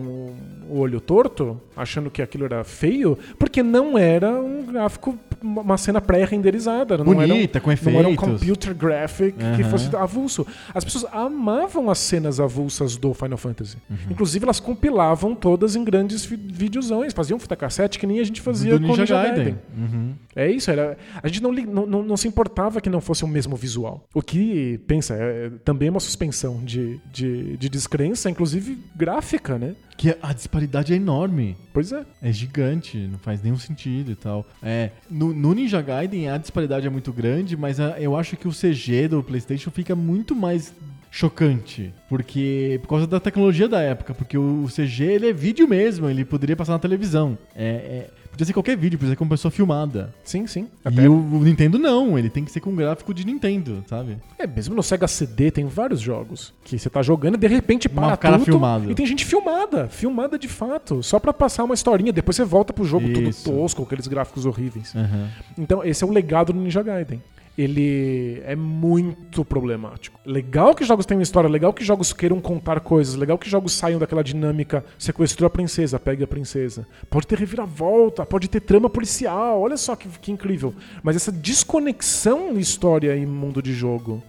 o olho torto, achando que aquilo era feio, porque não era um gráfico, uma cena pré-renderizada. não era um- Bonita, com Não era um efeitos. computer graphic que Aham. fosse avulso. As pessoas amavam as cenas avulsas do Final Fantasy. Uhum. Inclusive, elas compilavam todas em grandes videozões, faziam fita cassete que nem a gente fazia do com Ninja, Ninja Gaiden. Gaiden. Uhum. É isso, era, a gente não, não, não se importava que não fosse o mesmo visual. O que, pensa, é, também é uma suspensão de, de, de descrença, inclusive gráfica, né? Que a disparidade é enorme. Pois é. É gigante, não faz nenhum sentido e tal. É, no, no Ninja Gaiden a disparidade é muito grande, mas a- eu acho que o CG do PlayStation fica muito mais chocante, porque por causa da tecnologia da época, porque o, CG ele é vídeo mesmo, ele poderia passar na televisão. É, é- podia ser qualquer vídeo, podia ser com uma pessoa filmada. Sim, sim. E o, o Nintendo não, ele tem que ser com gráfico de Nintendo, sabe? É, mesmo no Sega CD tem vários jogos que você tá jogando e de repente Uma para cara tudo filmada. e tem gente filmada, filmada de fato, só pra passar uma historinha, depois você volta pro jogo Isso. tudo tosco, aqueles gráficos horríveis. Aham. Então, esse é o legado do Ninja Gaiden. Ele é muito problemático. Legal que jogos tenham história, legal que jogos queiram contar coisas, legal que jogos saiam daquela dinâmica sequestrou a princesa, pegue a princesa. Pode ter reviravolta, pode ter trama policial, olha só que, que incrível. Mas essa desconexão história e mundo de jogo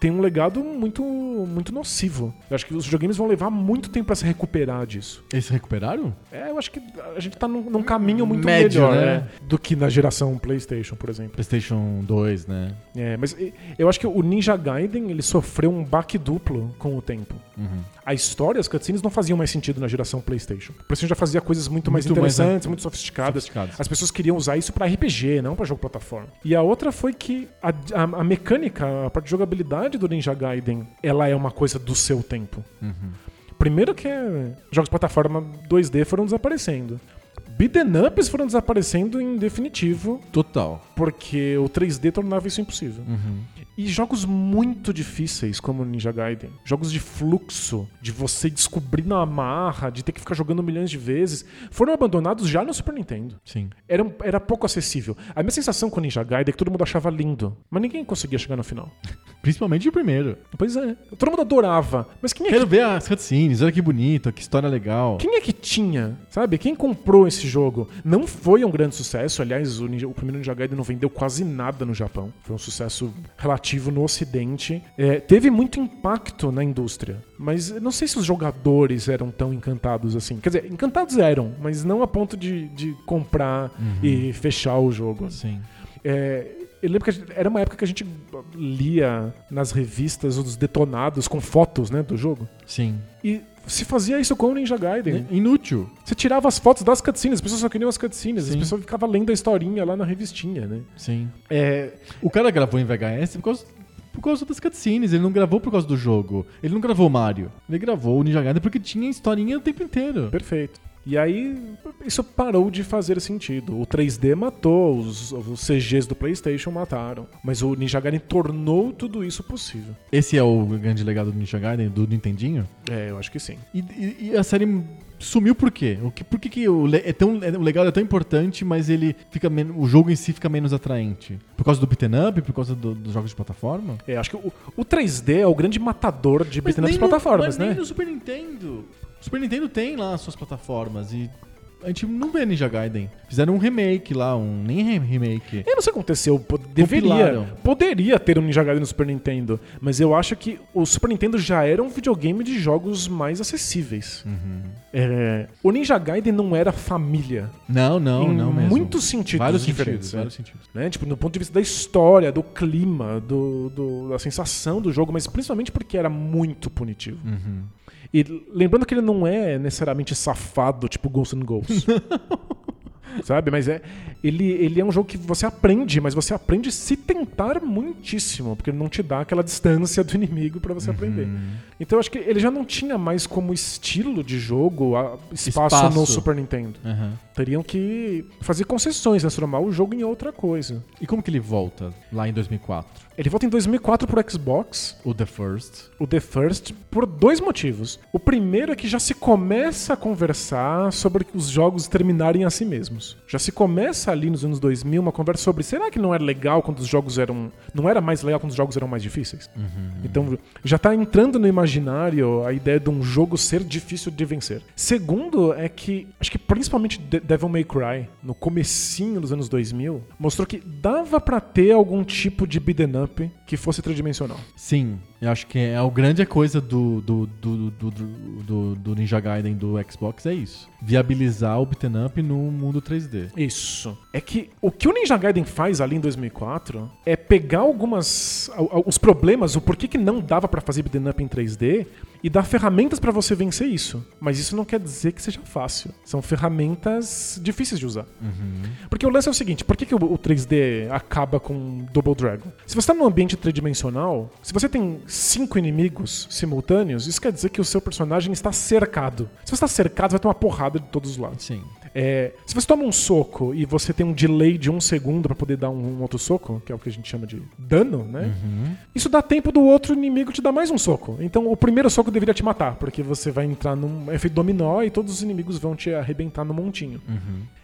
tem um legado muito, muito nocivo. Eu acho que os videogames vão levar muito tempo pra se recuperar disso. Eles recuperaram? É, eu acho que a gente tá num, num caminho muito Médio, melhor né? né, do que na geração PlayStation, por exemplo. PlayStation 2, né? É, mas eu acho que o Ninja Gaiden ele sofreu um baque duplo com o tempo. Uhum. A história, as cutscenes não faziam mais sentido na geração PlayStation. O PlayStation já fazia coisas muito, mais Muito mais, interessantes, né? muito sofisticadas. Sofisticadas. As pessoas queriam usar isso pra RPG, não pra jogo plataforma. E a outra foi que a, a- a mecânica, a parte de jogabilidade do Ninja Gaiden, ela é uma coisa do seu tempo. Uhum. Primeiro que é, jogos de plataforma 2D foram desaparecendo. Beat'em ups foram desaparecendo em definitivo, Total. porque o 3D tornava isso impossível. Uhum. E jogos muito difíceis, como Ninja Gaiden. Jogos de fluxo, de você descobrir na amarra, de ter que ficar jogando milhões de vezes, foram abandonados já no Super Nintendo. Sim. Era, era pouco acessível. A minha sensação com Ninja Gaiden é que todo mundo achava lindo, mas ninguém conseguia chegar no final. Principalmente o primeiro. Pois é. Todo mundo adorava. Mas quem é Quero que, ver as cutscenes, olha que bonito, que história legal. quem é que tinha? Sabe? Quem comprou esse jogo? Não foi um grande sucesso. Aliás, o, Ninja- o primeiro Ninja Gaiden não vendeu quase nada no Japão. Foi um sucesso relativo no Ocidente. É, teve muito impacto na indústria. Mas eu não sei se os jogadores eram tão encantados assim. Quer dizer, encantados eram, mas não a ponto de, de comprar e fechar o jogo. Sim. É, eu lembro que gente- era uma época que a gente lia nas revistas os detonados com fotos né, do jogo. Sim. E se fazia isso com o Ninja Gaiden. É Inútil. Você tirava as fotos das cutscenes, as pessoas só queriam as cutscenes, as Sim. pessoas ficavam lendo a historinha lá na revistinha, né? Sim. É, O cara gravou em VHS por causa por causa das cutscenes, ele não gravou por causa do jogo. Ele não gravou Mario. Ele gravou o Ninja Gaiden porque tinha historinha o tempo inteiro. Perfeito. E aí, isso parou de fazer sentido. O 3D matou, os, os CGs do PlayStation mataram. Mas o Ninja Gaiden tornou tudo isso possível. Esse é o grande legado do Ninja Gaiden, do Nintendinho? É, eu acho que sim. E, e- e a série sumiu por quê? O que, por que, que o, é tão, é- o legado é tão importante, mas ele fica o jogo em si fica menos atraente? Por causa do beat'em up? Por causa do- dos jogos de plataforma? É, acho que o, o 3D é o grande matador de beat'em ups nem no- plataformas, mas né? nem no Super Nintendo. Super Nintendo tem lá as suas plataformas e a gente não vê Ninja Gaiden. Fizeram um remake lá, um nem re- remake. Eu não sei o que aconteceu. Deveria. Compilaram. Poderia ter um Ninja Gaiden no Super Nintendo. Mas eu acho que o Super Nintendo já era um videogame de jogos mais acessíveis. Uhum. É, o Ninja Gaiden não era família. Não, não, não mesmo. muitos sentidos vários diferentes. sentidos, né? vários sentidos. né? Tipo, do ponto de vista da história, do clima, do, do- da sensação do jogo, mas principalmente porque era muito punitivo. Uhum. E lembrando que ele não é necessariamente safado, tipo Ghosts and Ghosts. Sabe? Mas é. Ele, ele é um jogo que você aprende, mas você aprende se tentar muitíssimo, porque ele não te dá aquela distância do inimigo pra você aprender. Então eu acho que ele já não tinha mais como estilo de jogo espaço, Espaço. no Super Nintendo. Aham. Teriam que fazer concessões, transformar o jogo em outra coisa. E como que ele volta lá em 2004? Ele volta em 2004 pro Xbox, O The First. o The First, por dois motivos. O primeiro é que já se começa a conversar sobre os jogos terminarem a si mesmos. Já se começa ali nos anos 2000 uma conversa sobre será que não era legal quando os jogos eram. Não era mais legal quando os jogos eram mais difíceis? Então já tá entrando no imaginário a ideia de um jogo ser difícil de vencer. Segundo é que, acho que principalmente Devil May Cry, no comecinho dos anos 2000, mostrou que dava pra ter algum tipo de beat'em up que fosse tridimensional. Sim, eu acho que é a grande coisa do, do, do, do, do- Ninja Gaiden do Xbox é isso. Viabilizar o beat'em up no mundo 3D. Isso. É que o que o Ninja Gaiden faz ali em 2004 é pegar algumas al- al- os problemas, o porquê que não dava pra fazer beat'em up em 3D e dar ferramentas pra você vencer isso. Mas isso não quer dizer que seja fácil. São ferramentas difíceis de usar. Porque o lance é o seguinte, por que, que o, o 3D acaba com Double Dragon? Se você tá num ambiente tridimensional, se você tem cinco inimigos simultâneos, isso quer dizer que o seu personagem está cercado. Se você está cercado, vai ter uma porrada de todos os lados. Sim. É, se você toma um soco e você tem um delay de um segundo pra poder dar um, um outro soco, que é o que a gente chama de dano, né? Isso dá tempo do outro inimigo te dar mais um soco. Então o primeiro soco deveria te matar, porque você vai entrar num efeito dominó e todos os inimigos vão te arrebentar no montinho.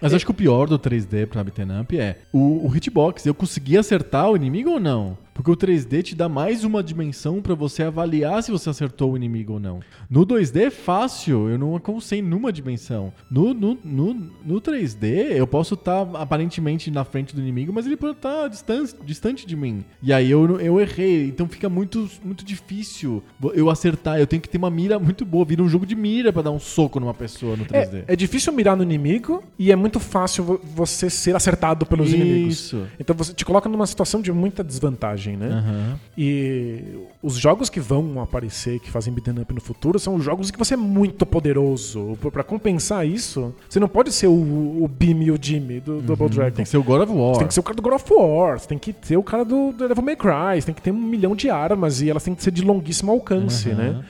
Mas acho que o pior do 3D pra beat'em up é o, o hitbox. Eu consegui acertar o inimigo ou não? Porque o 3D te dá mais uma dimensão pra você avaliar se você acertou o inimigo ou não. No 2D é fácil, eu não alcancei numa dimensão. No, no, no, no 3D, eu posso estar aparentemente na frente do inimigo, mas ele pode estar distante, distante de mim. E aí eu, eu errei, então fica muito, muito difícil eu acertar. Eu tenho que ter uma mira muito boa. Vira um jogo de mira pra dar um soco numa pessoa no 3D. É, é difícil mirar no inimigo e é muito fácil vo- você ser acertado pelos inimigos. Isso. Então você te coloca numa situação de muita desvantagem, né? Aham. E os jogos que vão aparecer, que fazem beat'em up no futuro, são jogos em que você é muito poderoso. P- Pra compensar isso, você não pode ser o, o Beam e o Jimmy do Double Dragon. Uhum. Tem que ser o God of War. Você tem que ser o cara do God of War, você tem que ser o cara do, do Devil May Cry, você tem que ter um milhão de armas e elas têm que ser de longuíssimo alcance, Aham. né?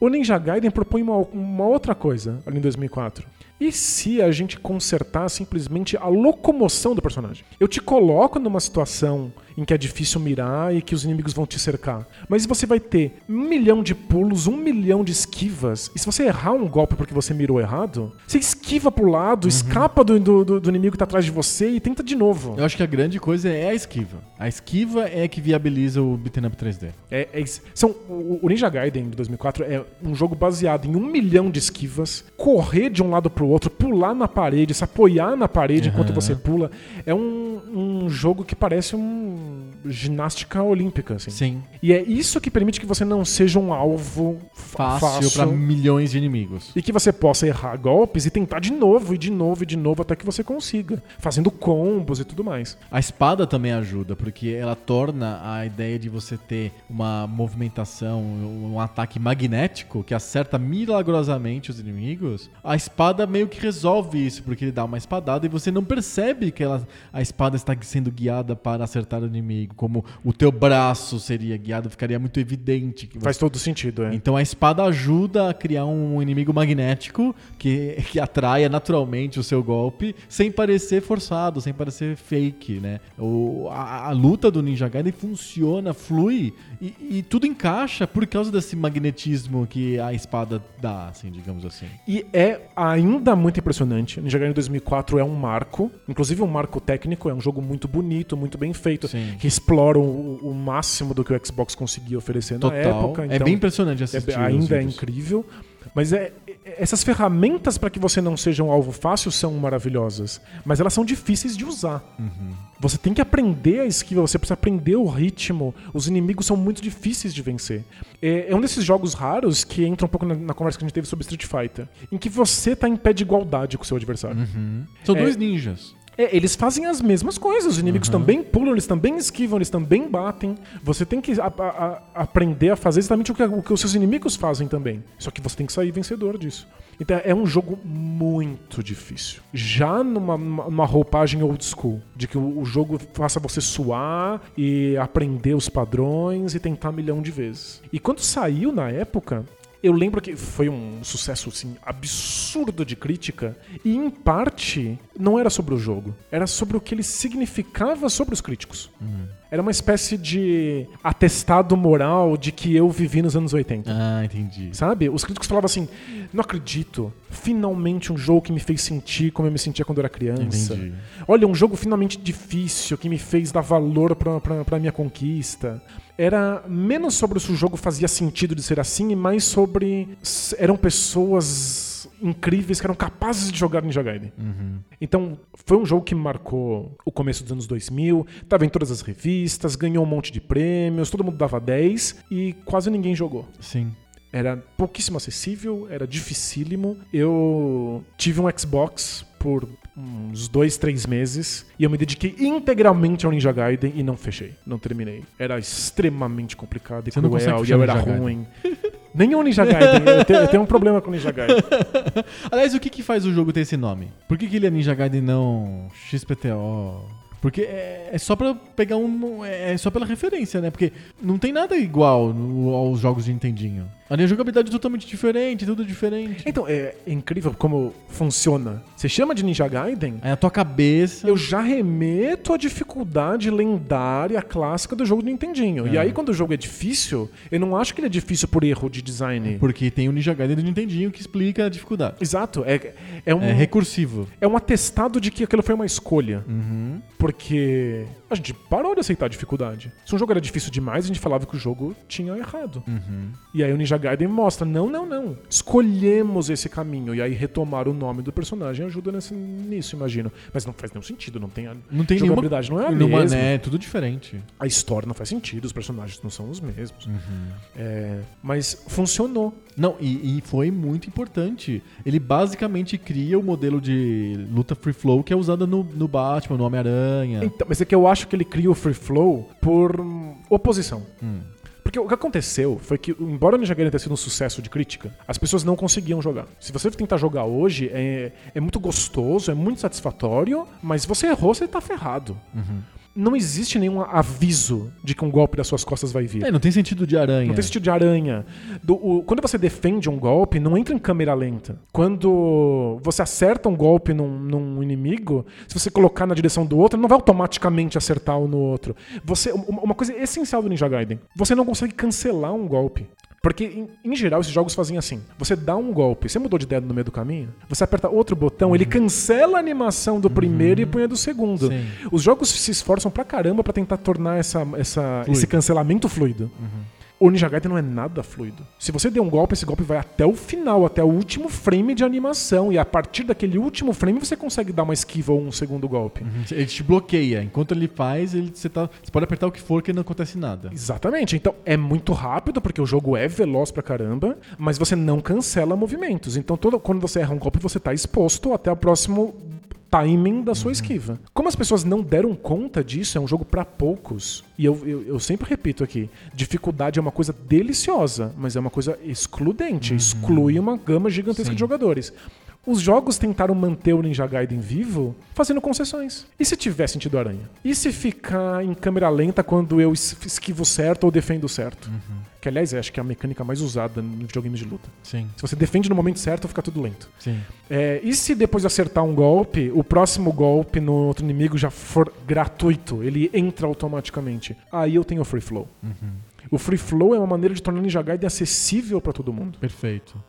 O Ninja Gaiden propõe uma, uma outra coisa ali em 2004. E se a gente consertar simplesmente a locomoção do personagem? Eu te coloco numa situação em que é difícil mirar e que os inimigos vão te cercar. Mas você vai ter um milhão de pulos, um milhão de esquivas. E se você errar um golpe porque você mirou errado, você esquiva pro lado, escapa do, do, do- inimigo que tá atrás de você e tenta de novo. Eu acho que a grande coisa é a esquiva. A esquiva é que viabiliza o beat'em up 3D. É, é são, o Ninja Gaiden de 2004 é um jogo baseado em um milhão de esquivas, correr de um lado pro outro, pular na parede, se apoiar na parede Aham. enquanto você pula. É um, um jogo que parece um ginástica olímpica, assim. Sim. E é isso que permite que você não seja um alvo Fácil, pra milhões de inimigos. e que você possa errar golpes e tentar de novo, e de novo, e de novo, até que você consiga. Fazendo combos e tudo mais. A espada também ajuda, porque ela torna a ideia de você ter uma movimentação, um ataque magnético que acerta milagrosamente os inimigos. A espada meio que resolve isso, porque ele dá uma espadada e você não percebe que ela, a espada está sendo guiada para acertar inimigo, como o teu braço seria guiado, ficaria muito evidente que Faz você... todo sentido, é. Então a espada ajuda a criar um inimigo magnético que, que atraia naturalmente o seu golpe, sem parecer forçado, sem parecer fake, né? O, a, a luta do Ninja Gaiden funciona, flui e, e tudo encaixa por causa desse magnetismo que a espada dá, assim, digamos assim. E é ainda muito impressionante. Ninja Gaiden 2004 é um marco, inclusive um marco técnico, é um jogo muito bonito, muito bem feito, Sim. Que explora o, o máximo do que o Xbox conseguia oferecer Total. na época. é então bem impressionante é- assistir. os ainda é incrível. Mas é, é- essas ferramentas para que você não seja um alvo fácil são maravilhosas. Mas elas são difíceis de usar. Uhum. Você tem que aprender a esquiva, você precisa aprender o ritmo. Os inimigos são muito difíceis de vencer. É, é um desses jogos raros que entra um pouco na, na conversa que a gente teve sobre Street Fighter, em que você tá em pé de igualdade com o seu adversário. Uhum. São É. dois ninjas. É, eles fazem as mesmas coisas. Os inimigos também pulam, eles também esquivam, eles também batem. Você tem que a- a- a- aprender a fazer exatamente o que, o que os seus inimigos fazem também. Só que você tem que sair vencedor disso. Então é um jogo muito difícil. Já numa, numa numa roupagem old school, de que o, o jogo faça você suar e aprender os padrões e tentar um milhão de vezes. E quando saiu na época, eu lembro que foi um sucesso assim, absurdo de crítica, e em parte não era sobre o jogo, era sobre o que ele significava sobre os críticos. Era uma espécie de atestado moral de que eu vivi nos anos 80. Ah, entendi. Sabe? Os críticos falavam assim: não acredito, finalmente um jogo que me fez sentir como eu me sentia quando eu era criança. Entendi. Olha, um jogo finalmente difícil que me fez dar valor pra, pra, pra minha conquista. Era menos sobre se o jogo fazia sentido de ser assim e mais sobre. eram pessoas incríveis que eram capazes de jogar Ninja Gaiden. Então, foi um jogo que marcou o começo dos anos 2000, tava em todas as revistas, ganhou um monte de prêmios, todo mundo dava 10 e quase ninguém jogou. Sim. Era pouquíssimo acessível, era dificílimo. Eu tive um Xbox por uns dois, três meses e eu me dediquei integralmente ao Ninja Gaiden e não fechei, não terminei. Era extremamente complicado e Você cruel e eu era Gaiden. ruim. Nem o Ninja Gaiden, eu tenho, eu tenho um problema com o Ninja Gaiden. Aliás, o que que faz o jogo ter esse nome? Por que, que ele é Ninja Gaiden e não XPTO? Porque é, é só pra pegar um. É só pela referência, né? Porque não tem nada igual no- aos jogos de Nintendinho. A jogabilidade é totalmente diferente, tudo diferente. Então, é incrível como funciona. Você chama de Ninja Gaiden, Aí a tua cabeça. eu já remeto à dificuldade lendária clássica do jogo do Nintendinho. E É. aí, quando o jogo é difícil, eu não acho que ele é difícil por erro de design. Porque tem o Ninja Gaiden do Nintendinho que explica a dificuldade. Exato. É, é, um, É recursivo. é um atestado de que aquilo foi uma escolha. Uhum. Porque a gente parou de aceitar a dificuldade. Se um jogo era difícil demais, a gente falava que o jogo tinha errado. Uhum. E aí o Ninja Gaiden mostra, não, não, não. Escolhemos esse caminho. E aí retomar o nome do personagem ajuda nesse, nisso, imagino. Mas não faz nenhum sentido, não tem a Não tem nenhuma. jogabilidade, não é a nenhuma, mesma. né, é tudo diferente. A história não faz sentido, os personagens não são os mesmos. Uhum. É, mas funcionou. Não, e, e foi muito importante. Ele basicamente cria o modelo de luta free flow que é usado no, no Batman, no Homem-Aranha. Então, mas é que eu acho que ele cria o Free Flow por oposição. Hum. Porque o que aconteceu foi que, embora o Ninja Gaiden tenha sido um sucesso de crítica, as pessoas não conseguiam jogar. Se você tentar jogar hoje, é, é muito gostoso, é muito satisfatório, mas se você errou, você tá ferrado. Não existe nenhum aviso de que um golpe das suas costas vai vir. É, não tem sentido de aranha. Não tem sentido de aranha. Do- o- quando você defende um golpe, não entra em câmera lenta. Quando você acerta um golpe num, num inimigo, se você colocar na direção do outro, não vai automaticamente acertar um no outro. Você, uma uma coisa essencial do Ninja Gaiden: você não consegue cancelar um golpe. Porque, em, em geral, esses jogos fazem assim. Você dá um golpe, você mudou de ideia no meio do caminho, você aperta outro botão, ele cancela a animação do primeiro e põe a do segundo. Sim. Os jogos se esforçam pra caramba pra tentar tornar essa, essa, esse cancelamento fluido. O Ninja Gaiden não é nada fluido. Se você der um golpe, esse golpe vai até o final, até o último frame de animação. E a partir daquele último frame você consegue dar uma esquiva ou um segundo golpe. Uhum. Ele te bloqueia. Enquanto ele faz, ele, você, tá, você pode apertar o que for que não acontece nada. Exatamente. Então é muito rápido, porque o jogo é veloz pra caramba, mas você não cancela movimentos. Então todo, quando você erra um golpe, você tá exposto até o próximo timing da sua esquiva. Como as pessoas não deram conta disso, é um jogo pra poucos. E eu, eu, eu sempre repito aqui: dificuldade é uma coisa deliciosa, mas é uma coisa excludente. Exclui uma gama gigantesca Sim. de jogadores. Os jogos tentaram manter o Ninja Gaiden vivo fazendo concessões. E se tiver sentido aranha? E se ficar em câmera lenta quando eu es- esquivo certo ou defendo certo? Que, aliás, acho que é a mecânica mais usada no videogame de luta. Sim, Se você defende no momento certo, fica tudo lento. sim. É, e se depois de acertar um golpe, o próximo golpe no outro inimigo já for gratuito, ele entra automaticamente. Aí eu tenho o Free Flow. O Free Flow é uma maneira de tornar o Ninja Gaiden acessível pra todo mundo. Perfeito.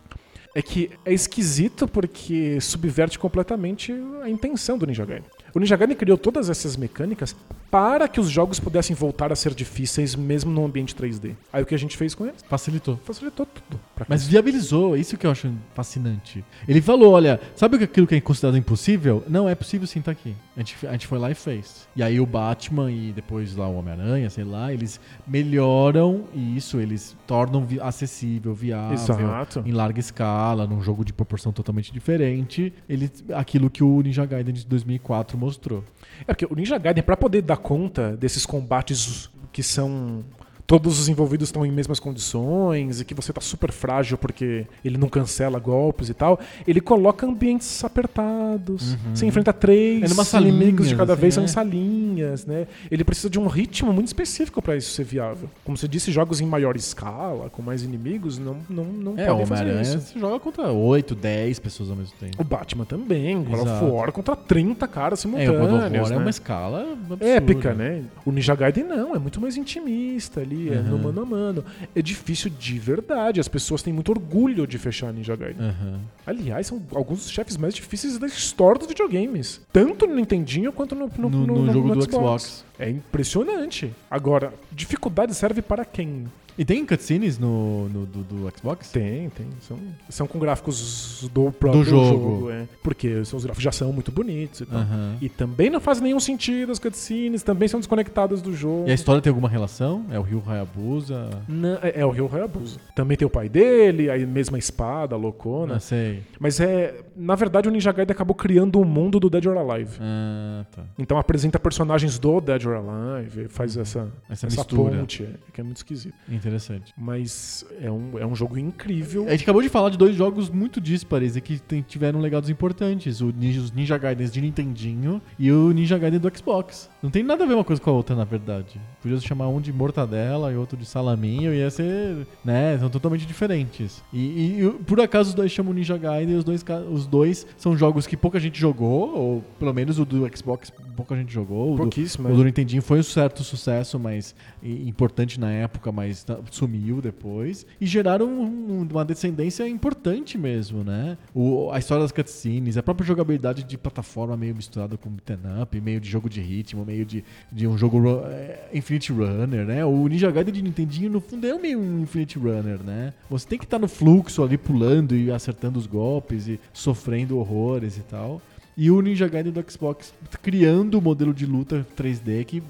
É que é esquisito porque subverte completamente a intenção do Ninja Gaiden. O Ninja Gaiden criou todas essas mecânicas para que os jogos pudessem voltar a ser difíceis mesmo no ambiente 3D. Aí o que a gente fez com eles? Facilitou. Facilitou tudo. Mas viabilizou, isso que eu acho fascinante. Ele falou, olha, sabe aquilo que é considerado impossível? Não, é possível sim, tá aqui. A gente, a gente foi lá e fez. E aí o Batman e depois lá o Homem-Aranha, sei lá, eles melhoram isso, eles tornam vi- acessível, viável, Exato. em larga escala, num jogo de proporção totalmente diferente, ele, aquilo que o Ninja Gaiden de 2004 mostrou. É porque o Ninja Gaiden, pra poder dar conta desses combates que são. Todos os envolvidos estão em mesmas condições e que você tá super frágil porque ele não cancela golpes e tal. Ele coloca ambientes apertados. Você enfrenta três Uhum. É numa inimigos de cada assim, vez, são é. salinhas, né? Ele precisa de um ritmo muito específico pra isso ser viável. Como você disse, jogos em maior escala, com mais inimigos, não, não, não É, podem fazer isso. você joga contra 8, 10 pessoas ao mesmo tempo. O Batman também, God of. War contra 30 caras É, simultâneos. o God of War né? é uma escala absurda. épica, né? O Ninja Gaiden não, é muito mais intimista ali, é no Uhum. mano a mano. É difícil de verdade, as pessoas têm muito orgulho de fechar Ninja Gaiden. Aham. Aliás, são alguns dos chefes mais difíceis da história dos videogames. Tanto no Nintendinho quanto no, no, No, no- jogo do Xbox. É impressionante. Agora, dificuldade serve para quem? E tem cutscenes no, no do, do Xbox? Tem, tem. São, são com gráficos do próprio Do jogo. é. Porque os gráficos já são muito bonitos e tal. Aham. E também não faz nenhum sentido as cutscenes, também são desconectadas do jogo. E a história tem alguma relação? É o Rio Hayabusa? Não, é, é o Ryo Hayabusa. Também tem o pai dele, a mesma espada, a loucona. Não sei. Mas é. Na verdade, o Ninja Gaiden acabou criando o mundo do Dead or Alive. Ah, tá. Então apresenta personagens do Dead or Alive, faz essa, Essa essa mistura. ponte, que é muito esquisito. Interessante. Mas é um, é um jogo incrível. A gente acabou de falar de dois jogos muito díspares e que tem- tiveram legados importantes. O Ninja, os Ninja Gaidens de Nintendinho e o Ninja Gaiden do Xbox. Não tem nada a ver uma coisa com a outra, na verdade. Podia se chamar um de mortadela e outro de salaminho. Ia ser, né, são totalmente diferentes. E, e- por acaso os dois chamam Ninja Gaiden e os dois, os dois são jogos que pouca gente jogou, ou pelo menos o do Xbox pouca gente jogou. O do, Pouquíssimo. o do Nintendinho foi um certo sucesso, mas importante na época, mas tá- sumiu depois. E geraram um- uma descendência importante mesmo, né? O- a história das cutscenes, a própria jogabilidade de plataforma meio misturada com beat'em up, meio de jogo de ritmo, meio de, de um jogo ru- é, Infinite Runner, né? O Ninja Gaiden de Nintendinho, no fundo, é meio um Infinite Runner, né? Você tem que estar no fluxo ali, pulando e acertando os golpes e sofrendo horrores e tal. E o Ninja Gaiden do Xbox criando o modelo de luta 3D que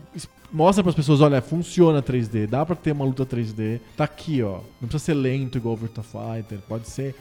mostra para as pessoas, olha, funciona 3D, dá para ter uma luta 3D, tá aqui, ó. Não precisa ser lento igual o Virtua Fighter, pode ser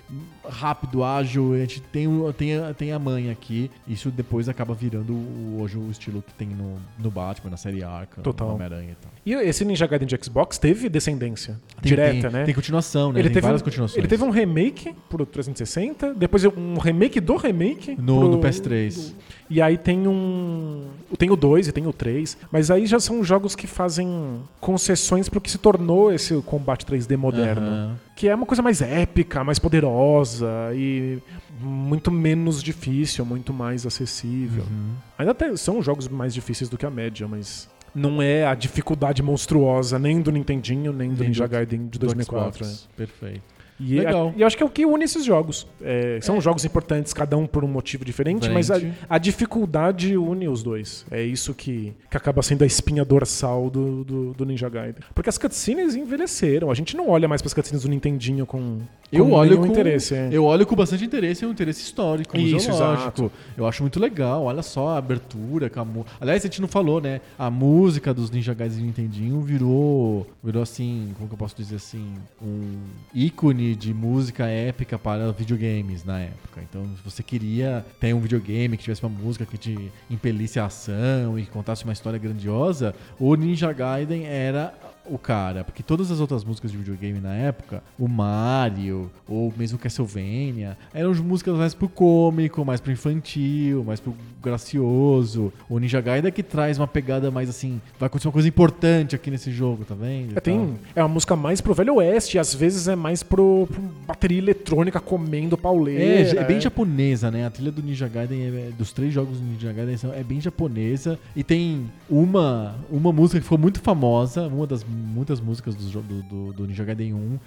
rápido, ágil, a gente tem, tem, a, tem a manha aqui. Isso depois acaba virando hoje o estilo que tem no, no Batman, na série Arkham, Total. no Homem-Aranha e tal. E esse Ninja Gaiden de Xbox teve descendência Tem- direta, tem, né? Tem continuação, né? ele, tem teve várias um, continuações. ele teve um remake pro 360, depois um remake do remake No- pro- no PS3. E aí tem um. Tem o 2 e tem o 3. Mas aí já são jogos que fazem concessões pro que se tornou esse combate 3D moderno. Aham. Que é uma coisa mais épica, mais poderosa e muito menos difícil, muito mais acessível. Uhum. Ainda são jogos mais difíceis do que a média, mas não é a dificuldade monstruosa nem do Nintendinho, nem do Nem Ninja do- Gaiden de Do 2004. Xbox. Perfeito. E, é- Legal. e eu acho que é o que une esses jogos. É, são jogos importantes, cada um por um motivo diferente, mas a, a dificuldade une os dois. É isso que, que acaba sendo a espinha dorsal do, do, do Ninja Gaiden. Porque as cutscenes envelheceram. A gente não olha mais para as cutscenes do Nintendinho com, Eu com olho com interesse. é. Eu olho com bastante interesse, é um interesse histórico, Isso, exato. Eu acho muito legal. Olha só a abertura, a mu- aliás, a gente não falou, né? A música dos Ninja Gaiden de Nintendinho virou, virou assim, como que eu posso dizer assim, um ícone de música épica para videogames na época. Então, se você queria ter um videogame que tivesse uma música que te impelisse a ação e contasse uma história grandiosa, o Ninja Gaiden era o cara, porque todas as outras músicas de videogame na época, o Mario, ou mesmo Castlevania, eram músicas mais pro cômico, mais pro infantil, mais pro gracioso. O Ninja Gaiden é que traz uma pegada mais assim, vai acontecer uma coisa importante aqui nesse jogo, tá vendo? É, tem, é uma música mais pro Velho Oeste, às vezes é mais pro, pro bateria eletrônica comendo pauleira. É, é bem japonesa, né? A trilha do Ninja Gaiden, é- dos três jogos do Ninja Gaiden, é bem japonesa. E tem uma, uma música que ficou muito famosa, uma das muitas músicas do, do, do, Ninja Gaiden 1.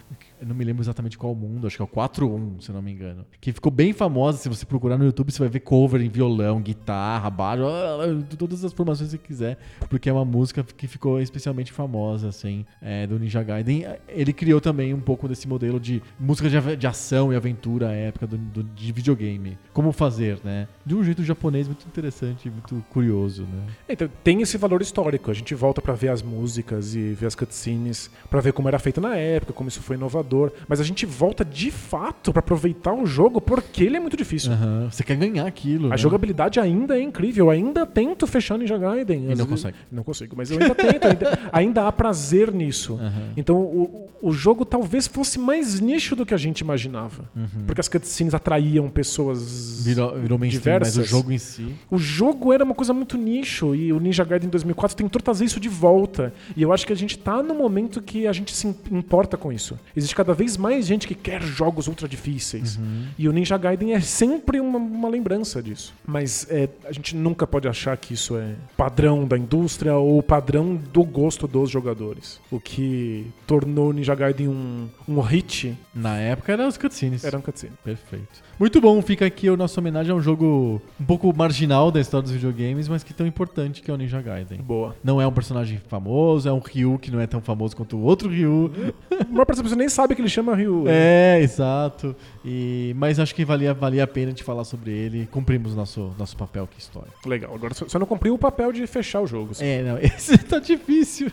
Eu não me lembro exatamente qual mundo, acho que é o 4.1, se não me engano. Que ficou bem famosa. Se você procurar no YouTube, você vai ver cover em violão, guitarra, baixo, todas as formações que você quiser. Porque é uma música que ficou especialmente famosa, assim, é, do Ninja Gaiden. Ele criou também um pouco desse modelo de música de, de ação e aventura à época do, do- de videogame. Como fazer, né? De um jeito japonês muito interessante, muito curioso, né? Então, tem esse valor histórico. A gente volta pra ver as músicas e ver as cutscenes, pra ver como era feito na época, como isso foi inovador. Mas a gente volta de fato pra aproveitar o jogo porque ele é muito difícil. Aham. Você quer ganhar aquilo. A né? jogabilidade ainda é incrível. Eu ainda tento fechar Ninja Gaiden. E Às não consegue. Não consigo, mas eu ainda tento. ainda, ainda há prazer nisso. Aham. Então o, o jogo talvez fosse mais nicho do que a gente imaginava. Porque as cutscenes atraíam pessoas Uhum. Virou, virou mainstream, mas o diversas. jogo em si. O jogo era uma coisa muito nicho e o Ninja Gaiden 2004 tentou trazer isso de volta. E eu acho que a gente tá no momento que a gente se importa com isso. Existe cada vez mais gente que quer jogos ultra difíceis. E o Ninja Gaiden é sempre uma, uma lembrança disso. Mas é, a gente nunca pode achar que isso é padrão da indústria ou padrão do gosto dos jogadores. O que tornou o Ninja Gaiden um, um hit Na época eram os cutscenes. era um cutscene. Perfeito. Muito bom, fica aqui a nossa homenagem a um jogo um pouco marginal da história dos videogames, mas que é tão importante que é o Ninja Gaiden. Boa. Não é um personagem famoso, é um Ryu que não é tão famoso quanto o outro Ryu. A maior parte das pessoas nem sabe que ele chama Ryu. É, exato. E, mas acho que valia, valia a pena de falar sobre ele. Cumprimos nosso, nosso papel aqui história. Legal. Agora só não cumpriu o papel de fechar o jogo. É, não, esse tá difícil.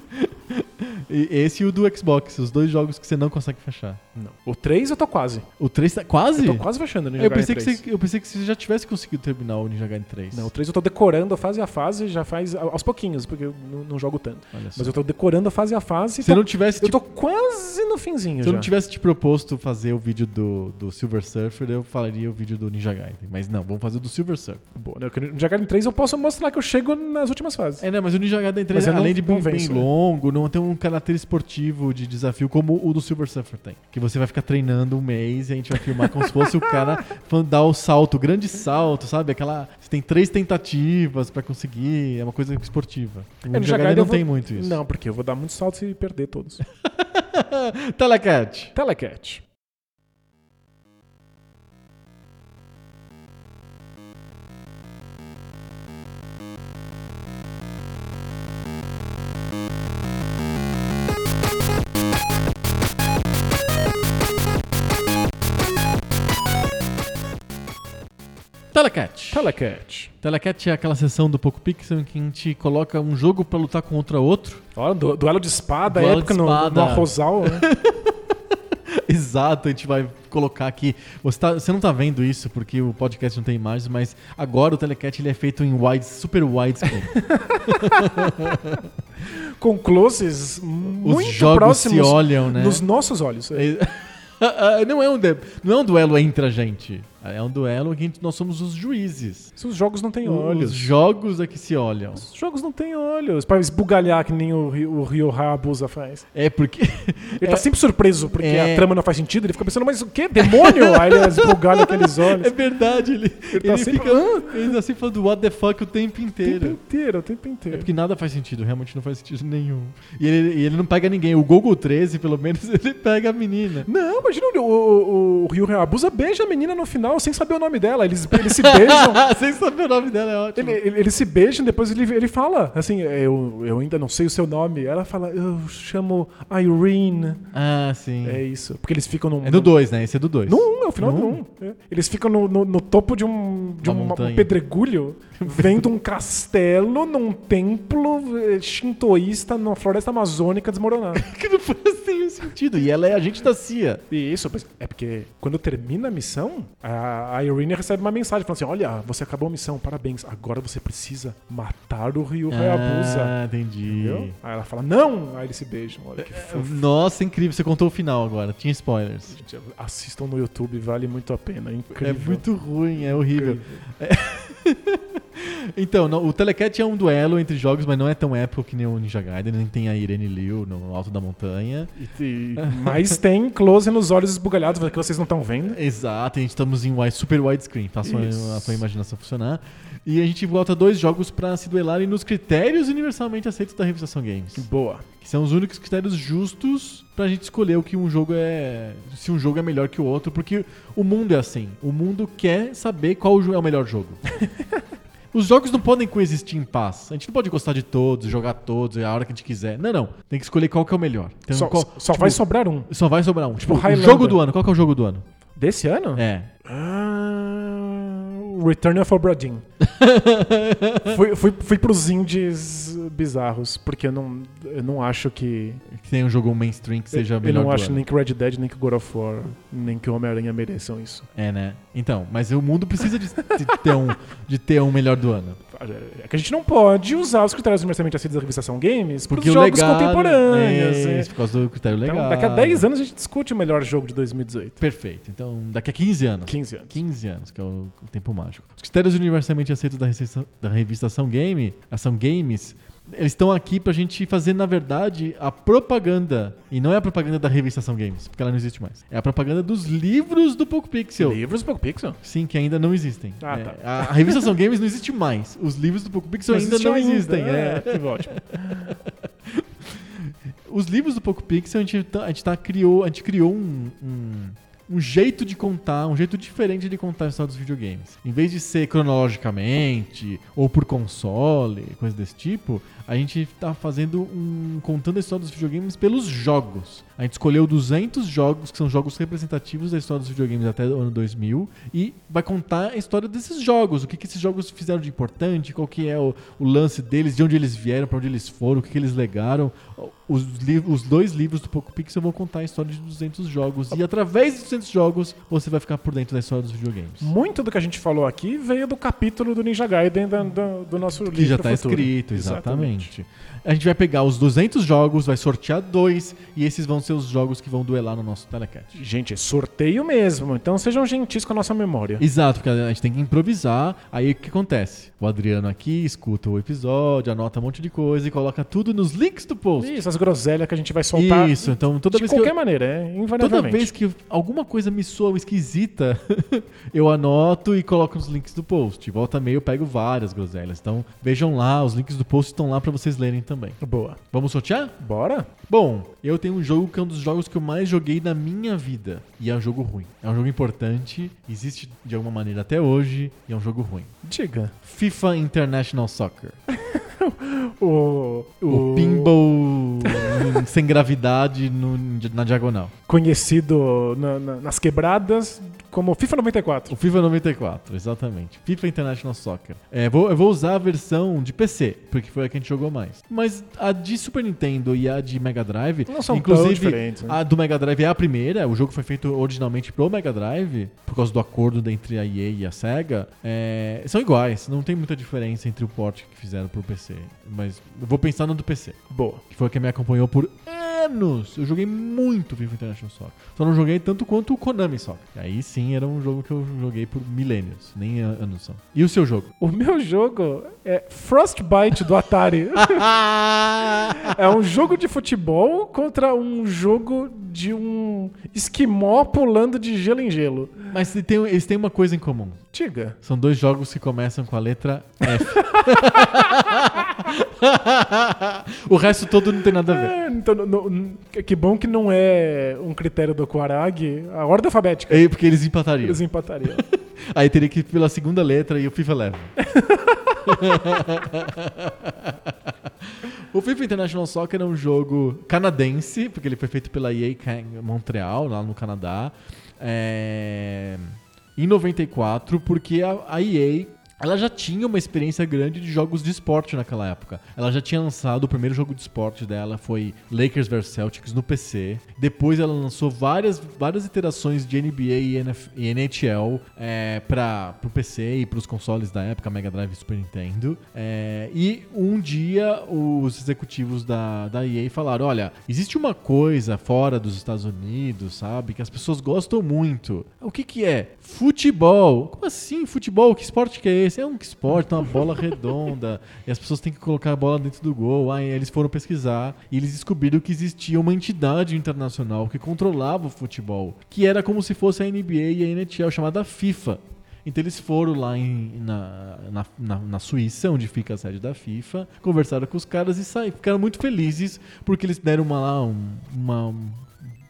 Esse e o do Xbox, os dois jogos que você não consegue fechar. Não. O 3 eu tô quase. O 3 tá quase? Eu tô quase fechando o Ninja Eu pensei, que 3. você, eu pensei que você já tivesse conseguido terminar o Ninja Gaiden 3. Não, o 3 eu tô decorando a fase a fase, já faz aos pouquinhos, porque eu não, não jogo tanto. Mas eu tô decorando a fase a fase. Se tô- não tivesse, eu tipo, tô quase no finzinho se eu já. não tivesse te proposto fazer o vídeo do, do Silver Surfer, eu falaria o vídeo do Ninja Gaiden. Mas não, vamos fazer o do Silver Surfer. Boa, né? Porque No Ninja Gaiden 3 eu posso mostrar que eu chego nas últimas fases. É, não, mas o Ninja Gaiden 3, Mas eu não- além de bem, não bem venço, né? longo, não tem um caráter esportivo de desafio como o do Silver Surfer tem. Que você vai ficar treinando um mês e a gente vai filmar como se fosse o cara falando, dar o salto, o grande salto, sabe? Aquela. Você tem três tentativas pra conseguir, é uma coisa esportiva. O É, Ninja Gaiden não tem muito isso. Não, porque eu vou dar muitos saltos e perder todos. Telecat. Telecat. Telecat. Telecat. Telecat é aquela sessão do Poco Pixel em que a gente coloca um jogo pra lutar contra outro. Olha, du- duelo de espada, Duelo época de no, espada. no arrozal, né? Exato, a gente vai colocar aqui. Você, tá- você não tá vendo isso porque o podcast não tem imagens, mas agora o Telecat ele é feito em wide, super widescreen. Com closes muito Os jogos próximos se olham, né? nos nossos olhos. É- não, é um não é um duelo entre a gente. É um duelo em que nós somos os juízes. Os jogos não têm Os olhos. jogos é que se olham. Os jogos não têm olhos. Pra esbugalhar que nem o, o Ryo Hayabusa faz. É porque. Ele tá sempre surpreso porque É. a trama não faz sentido. Ele fica pensando, mas o quê? Demônio? Aí ele esbugalha aqueles olhos. É verdade, ele, ele, tá sempre- fica, ele tá sempre falando what the fuck o tempo O tempo inteiro. inteiro, o tempo É inteiro. porque nada faz sentido, realmente não faz sentido nenhum. E ele, ele não pega ninguém. O Google 13, pelo menos, ele pega a menina. Não, imagina o, o, o Ryo Hayabusa beija a menina no final sem saber o nome dela. Eles, eles se beijam. Sem saber o nome dela, é ótimo. Ele, ele- eles se beijam, depois ele, ele fala, assim, eu, eu ainda não sei o seu nome. Ela fala, eu chamo Irene. Ah, sim. É isso. Porque eles ficam num. É do 2, né? Esse é do 2. No 1, é o final No do um? 1. É. Eles ficam no, no- no topo de um, de Uma uma- um pedregulho, vendo um castelo num templo eh, shintoísta numa floresta amazônica desmoronar. Que não faz sentido. E ela é agente da CIA. E isso, é porque quando termina a missão, a Irene recebe uma mensagem falando assim: Olha, você acabou a missão, parabéns. Agora você precisa matar o Ryu Hayabusa. Ah, entendi. Entendeu? Aí ela fala, não! Aí eles se beijam. Olha que fofo. Nossa, incrível. Você contou o final agora. Tinha spoilers. Gente, assistam no YouTube, vale muito a pena. É É incrível. muito ruim, é horrível. Incrível. Então, não, o Telecat é um duelo entre jogos, mas não é tão épico que nem o Ninja Gaiden, nem tem a Irene Liu no alto da montanha. E- e- mas tem close nos olhos esbugalhados que vocês não estão vendo. Exato, a gente estamos em wide, super widescreen, faça Isso. a sua imaginação funcionar. E a gente volta dois jogos pra se duelarem nos critérios universalmente aceitos da revistação Games. Boa. Que são os únicos critérios justos pra gente escolher o que um jogo é. Se um jogo é melhor que o outro, porque o mundo é assim. O mundo quer saber qual é o melhor jogo. Os jogos não podem coexistir em paz. A gente não pode gostar de todos, jogar todos a hora que a gente quiser. Não, não. Tem que escolher qual que é o melhor. Então, só qual- só tipo, vai sobrar um. Só vai sobrar um. Tipo, o Highlander. jogo do ano. Qual que é o jogo do ano? Desse ano? É. Ah, Return of Obra Dinn. fui, fui, fui pros indies bizarros, porque eu não, eu não acho que. Que tem um jogo mainstream que seja eu melhor não do acho ano. nem que Red Dead, nem que God of War, nem que o Homem-Aranha mereçam isso. É, né? Então, mas o mundo precisa de, de ter, um, de ter um melhor do ano. É que a gente não pode usar os critérios universalmente aceitos da revistação Games Porque pros o jogos legado, contemporâneos. É, isso, por causa do critério legal. Então, daqui a 10 anos a gente discute o melhor jogo de 2018. Perfeito. Então, daqui a 15 anos. 15 anos. 15 anos, que é o, tempo mágico. Os critérios universalmente aceitos da, revista- da revistação Game, ação Games, eles estão aqui pra gente fazer, na verdade, a propaganda. E não é a propaganda da revistação Games, porque ela não existe mais. É a propaganda dos livros do Poco Pixel. Livros Poco Pixel? Sim, que ainda não existem. Ah, É, tá. a, a revistação Games não existe mais. Os livros do Poco Pixel ainda não existe existem. ainda. é. É, que ótimo. Os livros do Poco Pixel, a gente, tá- a gente, tá, criou, a gente criou um, um, um jeito de contar, um jeito diferente de contar a história dos videogames. Em vez de ser cronologicamente ou por console, coisa desse tipo, a gente tá fazendo um. contando a história dos videogames pelos jogos. A gente escolheu 200 jogos, que são jogos representativos da história dos videogames até o ano 2000, e vai contar a história desses jogos, o que, que esses jogos fizeram de importante, qual que é o, o lance deles, de onde eles vieram, para onde eles foram, o que, que eles legaram. Os, os dois livros do Poco Pixel vão contar a história de 200 jogos, e através de 200 jogos você vai ficar por dentro da história dos videogames. Muito do que a gente falou aqui veio do capítulo do Ninja Gaiden da- do, do nosso livro. Que já está escrito, exatamente. 去。A gente vai pegar os 200 jogos, vai sortear dois, e esses vão ser os jogos que vão duelar no nosso Telecat. Gente, é sorteio mesmo. Então sejam gentis com a nossa memória. Exato, porque a gente tem que improvisar. Aí o que acontece? O Adriano aqui escuta o episódio, anota um monte de coisa e coloca tudo nos links do post. Isso, as groselhas que a gente vai soltar. Isso, então toda de vez que qualquer eu, maneira, é toda invariavelmente. vez que alguma coisa me soa esquisita, eu anoto e coloco nos links do post. Volta meia eu pego várias groselhas. Então vejam lá, os links do post estão lá pra vocês lerem também. Boa. Vamos sortear? Bora? Bom, eu tenho um jogo que é um dos jogos que eu mais joguei na minha vida. E é um jogo ruim. É um jogo importante, existe de alguma maneira até hoje, e é um jogo ruim. Diga. FIFA International Soccer. O, O, pinball sem gravidade no- na diagonal. conhecido na- na- nas quebradas como FIFA 94. O FIFA 94, exatamente. FIFA International Soccer. É, vou, eu vou usar a versão de PC, porque foi a que a gente jogou mais. Mas a de Super Nintendo e a de Mega Drive, Não são inclusive diferentes, né? a do Mega Drive é a primeira. O jogo foi feito originalmente pro Mega Drive, por causa do acordo entre a EA e a Sega. É, são iguais, não tem muita diferença entre o port que fizeram pro PC. Mas eu vou pensar no do PC, Boa. que foi a que me acompanhou por anos. Eu joguei muito FIFA International Soccer. Só não joguei tanto quanto o Konami Soccer. Aí sim era um jogo que eu joguei por milênios, nem anos só. E o seu jogo? O meu jogo é Frostbite do Atari. é um jogo de futebol contra um jogo de um esquimó pulando de gelo em gelo. Mas eles têm, eles têm uma coisa em comum. Diga. São dois jogos que começam com a letra F. o resto todo não tem nada a ver. É, então, no- no- que bom que não é um critério do Quarag a ordem alfabética. É porque eles empatariam. Eles empatariam. Aí teria que ir pela segunda letra e o FIFA leva. o FIFA International Soccer é um jogo canadense, porque ele foi feito pela EA Montreal, lá no Canadá. É, Em 94, porque a EA ela já tinha uma experiência grande de jogos de esporte naquela época. Ela já tinha lançado o primeiro jogo de esporte dela, foi Lakers vs Celtics no PC. Depois ela lançou várias, várias iterações de NBA e, NHL é, para o PC e para os consoles da época, Mega Drive e Super Nintendo. É, e um dia os executivos da, da EA falaram: olha, existe uma coisa fora dos Estados Unidos, sabe, que as pessoas gostam muito. O que, que é? Futebol. Como assim futebol? Que esporte que é esse? É um esporte, uma bola redonda. E as pessoas têm que colocar a bola dentro do gol. Aí eles foram pesquisar e eles descobriram que existia uma entidade internacional que controlava o futebol, que era como se fosse a NBA e a NHL, chamada FIFA. Então eles foram lá em, na, na, na, na, Suíça, onde fica a sede da FIFA, conversaram com os caras e saíram. Ficaram muito felizes porque eles deram uma, lá um, uma,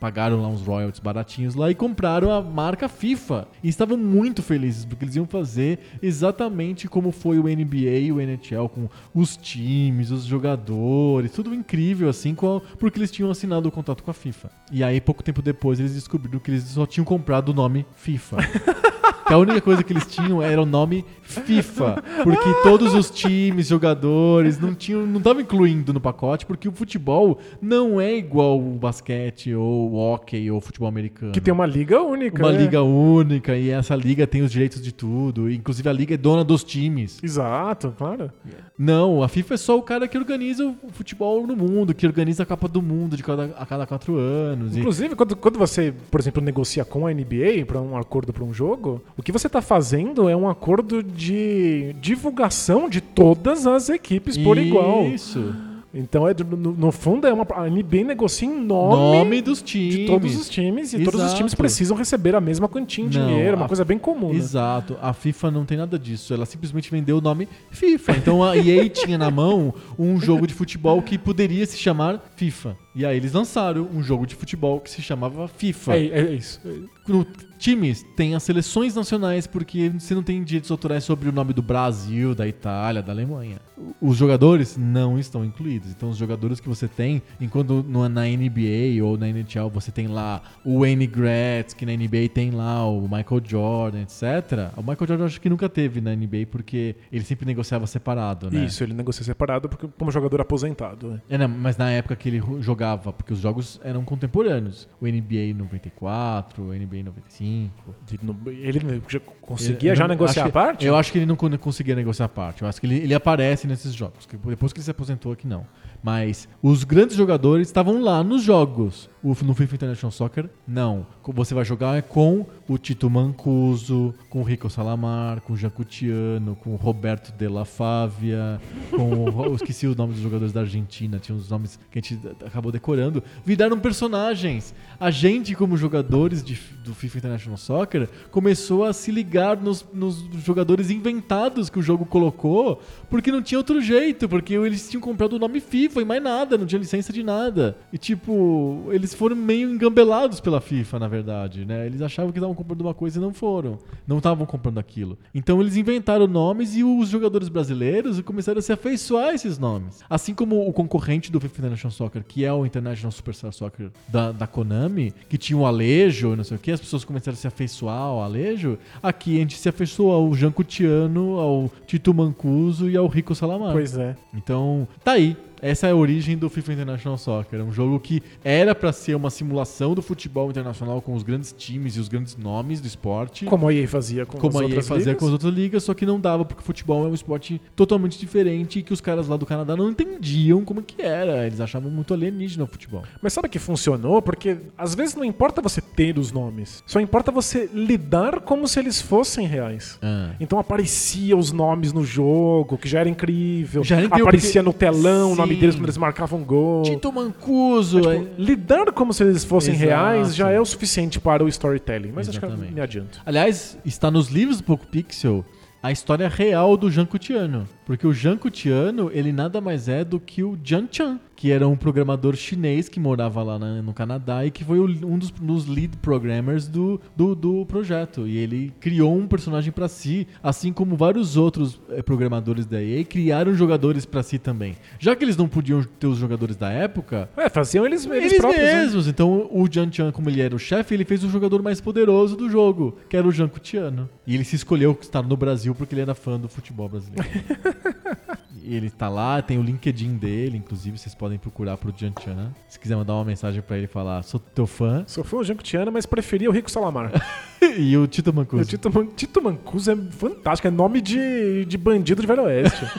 pagaram lá uns royalties baratinhos lá e compraram a marca FIFA. E estavam muito felizes, porque eles iam fazer exatamente como foi o NBA e o NHL, com os times, os jogadores, tudo incrível, assim, porque eles tinham assinado o contrato com a FIFA. E aí, pouco tempo depois, eles descobriram que eles só tinham comprado o nome FIFA. que a única coisa que eles tinham era o nome FIFA, porque todos os times, jogadores, não tinham, não estavam incluindo no pacote, porque o futebol não é igual o basquete ou o hockey ou o futebol americano. Que tem uma liga única. Uma né? liga única e essa liga tem os direitos de tudo, inclusive a liga é dona dos times. Exato, claro. Não, a FIFA é só o cara que organiza o futebol no mundo, que organiza a Copa do Mundo de cada, a cada quatro anos. Inclusive, e... quando, quando você, por exemplo, negocia com a NBA para um acordo para um jogo, o que você está fazendo é um acordo de divulgação de todas as equipes por Isso. igual. Isso. Então, é, no, no, fundo, é uma, a NBA negocia em nome, nome dos times. de todos os times. E Exato. todos os times precisam receber a mesma quantia em dinheiro. Uma a- coisa bem comum. né? Exato. A FIFA não tem nada disso. Ela simplesmente vendeu o nome FIFA. Então a EA tinha na mão um jogo de futebol que poderia se chamar FIFA. E aí eles lançaram um jogo de futebol que se chamava FIFA. É, é isso. No times tem as seleções nacionais porque você não tem direitos autorais sobre o nome do Brasil, da Itália, da Alemanha. Os jogadores não estão incluídos. Então os jogadores que você tem, enquanto na NBA ou na NHL você tem lá o Wayne Gretzky, na NBA tem lá o Michael Jordan, etc. O Michael Jordan acho que nunca teve na NBA porque ele sempre negociava separado, né? Isso, ele negocia separado porque, como jogador aposentado. né? É, não, mas na época que ele ro- jogava, porque os jogos eram contemporâneos. O NBA 94, o NBA 95. De- no- Ele conseguia Eu já não- negociar a que- parte? Eu acho que ele não con- conseguia negociar a parte. Eu acho que ele, ele aparece nesses jogos. Depois que ele se aposentou aqui, não. Mas os grandes jogadores estavam lá nos jogos. No FIFA International Soccer, não. Você vai jogar com o Tito Mancuso, com o Rico Salamar, com o Jacutiano, com o Roberto De La Fávia, com o, eu esqueci o nome dos jogadores da Argentina, tinha uns nomes que a gente acabou decorando. Viraram personagens. A gente, como jogadores de- do FIFA International Soccer, começou a se ligar nos, nos jogadores inventados que o jogo colocou, porque não tinha outro jeito, porque eles tinham comprado o nome FIFA e mais nada, não tinha licença de nada. E tipo, eles foram meio engambelados pela FIFA, na verdade, né? Eles achavam que estavam comprando uma coisa e não foram. Não estavam comprando aquilo. Então eles inventaram nomes e os jogadores brasileiros começaram a se afeiçoar a esses nomes. Assim como o concorrente do FIFA International Soccer, que é o International Superstar Soccer da, da Konami, que tinha o Alejo, não sei o que, as pessoas começaram a se afeiçoar ao Alejo. Aqui a gente se afeiçoou ao Jean Cutiano, ao Tito Mancuso e ao Rico Salamar. Pois é. Então, tá aí. Essa é a origem do FIFA International Soccer. É um jogo que era pra ser uma simulação do futebol internacional com os grandes times e os grandes nomes do esporte. Como a EA fazia com Como as a EA outras fazia ligas. com as outras ligas, só que não dava, porque o futebol é um esporte totalmente diferente e que os caras lá do Canadá não entendiam como que era. Eles achavam muito alienígena o futebol. Mas sabe que funcionou? Porque às vezes não importa você ter os nomes, só importa você lidar como se eles fossem reais. Ah. Então aparecia os nomes no jogo, que já era incrível. Já era incrível, aparecia porque- no telão o nome Sim. deles quando eles marcavam gol. Tito Mancuso. É- tipo, lidar como se eles fossem Exato. reais já é o suficiente para o storytelling. Mas acho Exatamente. que eu me adianto. Aliás, está nos livros do Poco Pixel a história real do Jean Cutiano. Porque o Janko Tiano, ele nada mais é do que o Jian Chan, que era um programador chinês que morava lá na- no Canadá e que foi o- um dos, dos lead programmers do, do, do projeto. E ele criou um personagem pra si, assim como vários outros eh, programadores da EA criaram jogadores pra si também. Já que eles não podiam ter os jogadores da época, É, faziam eles, eles, eles, próprios. né? mesmos. Então o Jian Chan, como ele era o chefe, ele fez o jogador mais poderoso do jogo, que era o Janko Tiano. E ele se escolheu estar no Brasil porque ele era fã do futebol brasileiro. ele tá lá, tem o LinkedIn dele, inclusive vocês podem procurar pro Jian Chan. Se quiser mandar uma mensagem pra ele e falar, sou teu fã. Sou fã do Janko Tiana, mas preferia o Rico Salamar. e o Tito o Mancuso. Tito, Man- Tito Mancuso é fantástico, é nome de, de bandido de Velho Oeste.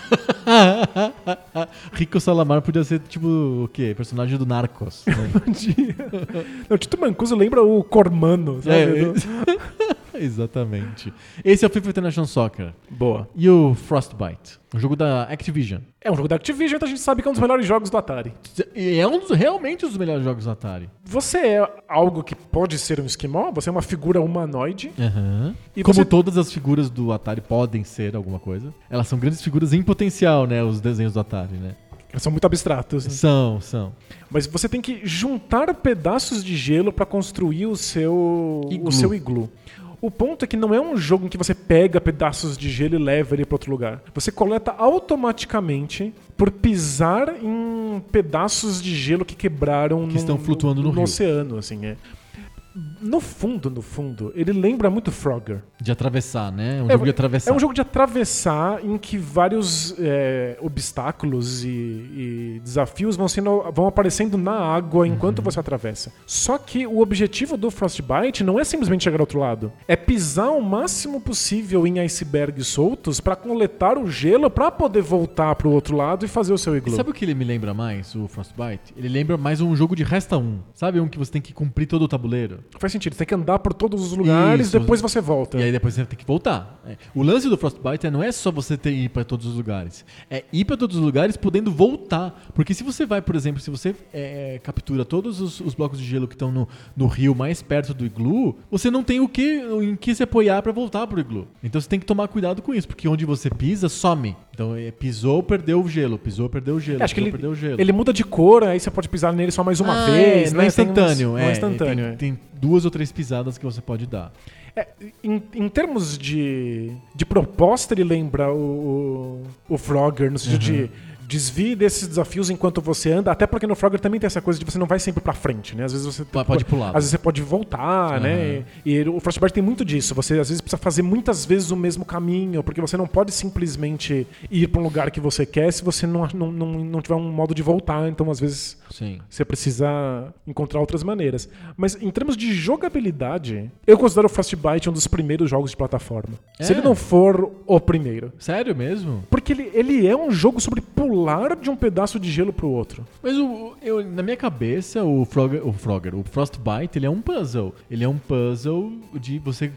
Rico Salamar podia ser tipo o quê? Personagem do Narcos. né? Não, o Tito Mancuso lembra o Cormano, sabe? É, Do- Exatamente. Esse é o FIFA International Soccer. Boa. E o Frostbite, um jogo da Activision. É um jogo da Activision, então a gente sabe que é um dos melhores jogos do Atari. É um dos, realmente um dos melhores jogos do Atari. Você é algo que pode ser um esquimó, você é uma figura humanoide. E Como você- todas as figuras do Atari podem ser alguma coisa, elas são grandes figuras em potencial, né? Os desenhos do Atari, né? Eles são muito abstratos. né? São, são. Mas você tem que juntar pedaços de gelo para construir o seu Iglu. o seu iglu. O ponto é que não é um jogo em que você pega pedaços de gelo e leva ele para outro lugar. Você coleta automaticamente por pisar em pedaços de gelo que quebraram Que estão flutuando no rio. oceano, assim, é. No fundo, no fundo, ele lembra muito Frogger. De atravessar, né? Um É, jogo de atravessar. É um jogo de atravessar em que vários é, obstáculos e, e desafios vão, sendo, vão aparecendo na água enquanto Uhum. você atravessa. Só que o objetivo do Frostbite não é simplesmente chegar ao outro lado. É pisar o máximo possível em icebergs soltos para coletar o gelo para poder voltar pro outro lado e fazer o seu E iglu. sabe o que ele me lembra mais, o Frostbite? Ele lembra mais um jogo de resta 1. Sabe um que você tem que cumprir todo o tabuleiro? Faz sentido, você tem que andar por todos os lugares Isso. depois você volta. E aí depois você tem que voltar. É. O lance do Frostbite é, não é só você ter ir para todos os lugares. É ir para todos os lugares podendo voltar. Porque se você vai, por exemplo, se você é, captura todos os, os blocos de gelo que estão no, no rio mais perto do iglu, você não tem o que em que se apoiar para voltar pro iglu. Então você tem que tomar cuidado com isso, porque onde você pisa, some. Então é, pisou, perdeu o gelo, pisou, perdeu o gelo, É, acho que pisou, ele, perdeu o gelo. ele muda de cor, aí você pode pisar nele só mais uma Ah, vez. é, né? não é Tem umas- instantâneo, não é. é instantâneo. é. Tem, tem duas ou três pisadas que você pode dar. É, em, em termos de, de proposta, ele lembra o, o, o Frogger, no sentido Uhum. de desvie desses desafios enquanto você anda, até porque no Frogger também tem essa coisa de você não vai sempre pra frente, né? Às vezes você Pode- pode pular. Às vezes você pode voltar, né? E, e o Frostbite tem muito disso. Você às vezes precisa fazer muitas vezes o mesmo caminho, porque você não pode simplesmente ir pra um lugar que você quer se você não, não, não, não tiver um modo de voltar. Então, às vezes, Sim. você precisa encontrar outras maneiras. Mas em termos de jogabilidade, eu considero o Frostbite um dos primeiros jogos de plataforma. Se É? ele não for o primeiro. Sério mesmo? Porque ele, ele é um jogo sobre pular de um pedaço de gelo pro outro. Mas o, eu, na minha cabeça, o Frogger, o Frogger, o Frostbite, ele é um puzzle. Ele é um puzzle de você,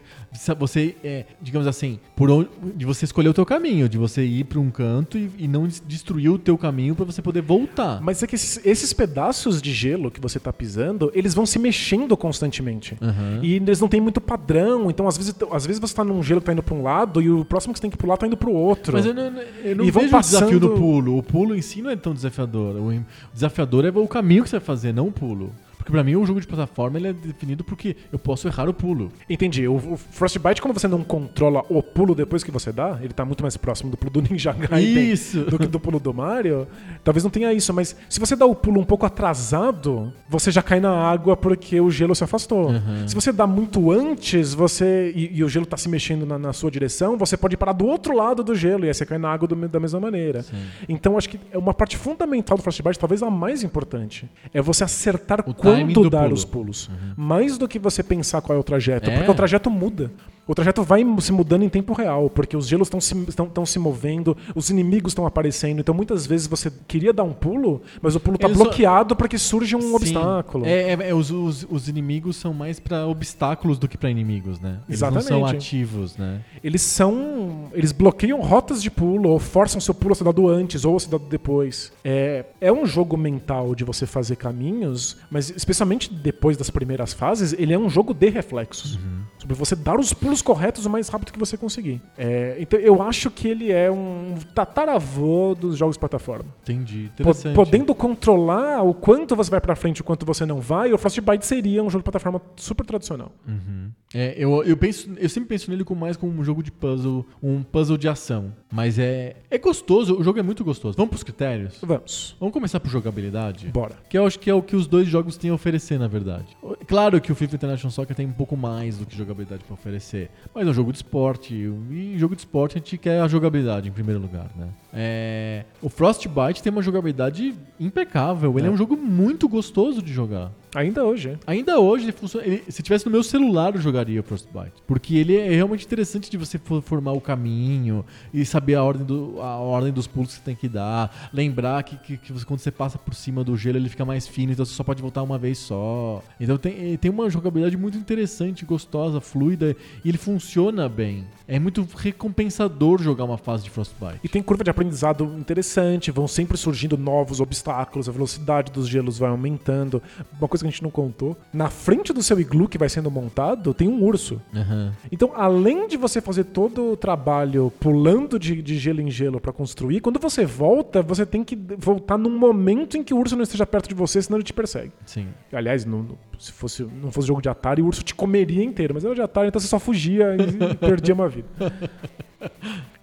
você é, digamos assim, por onde, de você escolher o teu caminho, de você ir para um canto e, e não des- destruir o teu caminho para você poder voltar. Mas é que esses, esses pedaços de gelo que você tá pisando, eles vão se mexendo constantemente. Aham. E eles não têm muito padrão. Então, às vezes, às vezes você tá num gelo que tá indo pra um lado e o próximo que você tem que pular tá indo pro outro. Mas eu não, eu não E vão vejo o desafio passando- no pulo. Pulo em si não é tão desafiador. O desafiador é o caminho que você vai fazer, não o pulo. Porque pra mim o jogo de plataforma ele é definido porque eu posso errar o pulo. Entendi. O, o Frostbite, como você não controla o pulo depois que você dá, ele tá muito mais próximo do pulo do Ninja Gaiden Isso. do que do pulo do Mario. Talvez não tenha isso, mas se você dá o pulo um pouco atrasado, você já cai na água porque o gelo se afastou. Uhum. Se você dá muito antes, você e, e o gelo tá se mexendo na, na sua direção, você pode parar do outro lado do gelo e aí você cai na água do da mesma maneira. Então acho que é uma parte fundamental do Frostbite, talvez a mais importante, é você acertar O timing quando do dar pulo. os pulos. Mais do que você pensar qual é o trajeto, É. porque o trajeto muda. O trajeto vai se mudando em tempo real, porque os gelos estão se, estão, estão se movendo, os inimigos estão aparecendo. Então muitas vezes você queria dar um pulo, mas o pulo está Eles só- bloqueado porque surge um Sim. obstáculo. É, é- é, os, os- os inimigos são mais pra obstáculos do que pra inimigos, né? Eles não são Exatamente. ativos, né? Eles são. Eles bloqueiam rotas de pulo, ou forçam seu pulo a ser dado antes ou a ser dado depois. É, é um jogo mental de você fazer caminhos, mas especialmente depois das primeiras fases, ele é um jogo de reflexos. Sobre você dar os pulos pulos corretos o mais rápido que você conseguir. É, então eu acho que ele é um tataravô dos jogos de plataforma. Entendi. Interessante. Podendo controlar o quanto você vai pra frente e o quanto você não vai, o Frostbite seria um jogo de plataforma super tradicional. Uhum. É, eu, eu, penso, eu sempre penso nele como mais como um jogo de puzzle, um puzzle de ação. Mas é, é gostoso, o jogo é muito gostoso. Vamos pros critérios? Vamos. Vamos começar por jogabilidade? Bora. Que eu acho que é o que os dois jogos têm a oferecer, na verdade. Claro que o FIFA International Soccer tem um pouco mais do que jogabilidade pra oferecer. Mas é um jogo de esporte. E jogo de esporte a gente quer a jogabilidade em primeiro lugar, né? É, o Frostbite tem uma jogabilidade impecável. Ele é. É. um jogo muito gostoso de jogar. Ainda hoje, é. Ainda hoje ele funciona. ele- se tivesse no meu celular, eu jogaria o Frostbite. Porque ele é realmente interessante de você for- formar o caminho e saber a ordem, do, a ordem dos pulos que você tem que dar. Lembrar que, que, que você- quando você passa por cima do gelo, ele fica mais fino, então você só pode voltar uma vez só. Então tem, ele tem uma jogabilidade muito interessante, gostosa, fluida, e ele funciona bem. É muito recompensador jogar uma fase de Frostbite. E tem curva de aprendizado interessante, vão sempre surgindo novos obstáculos, a velocidade dos gelos vai aumentando. Uma coisa que a gente não contou, na frente do seu iglu que vai sendo montado, tem um urso. Aham. Então, além de você fazer todo o trabalho pulando de, de gelo em gelo pra construir, quando você volta, você tem que voltar num momento em que o urso não esteja perto de você, senão ele te persegue. Sim. Aliás, não- se fosse, não fosse jogo de Atari, o urso te comeria inteiro, mas era de Atari, então você só fugia e perdia uma vida.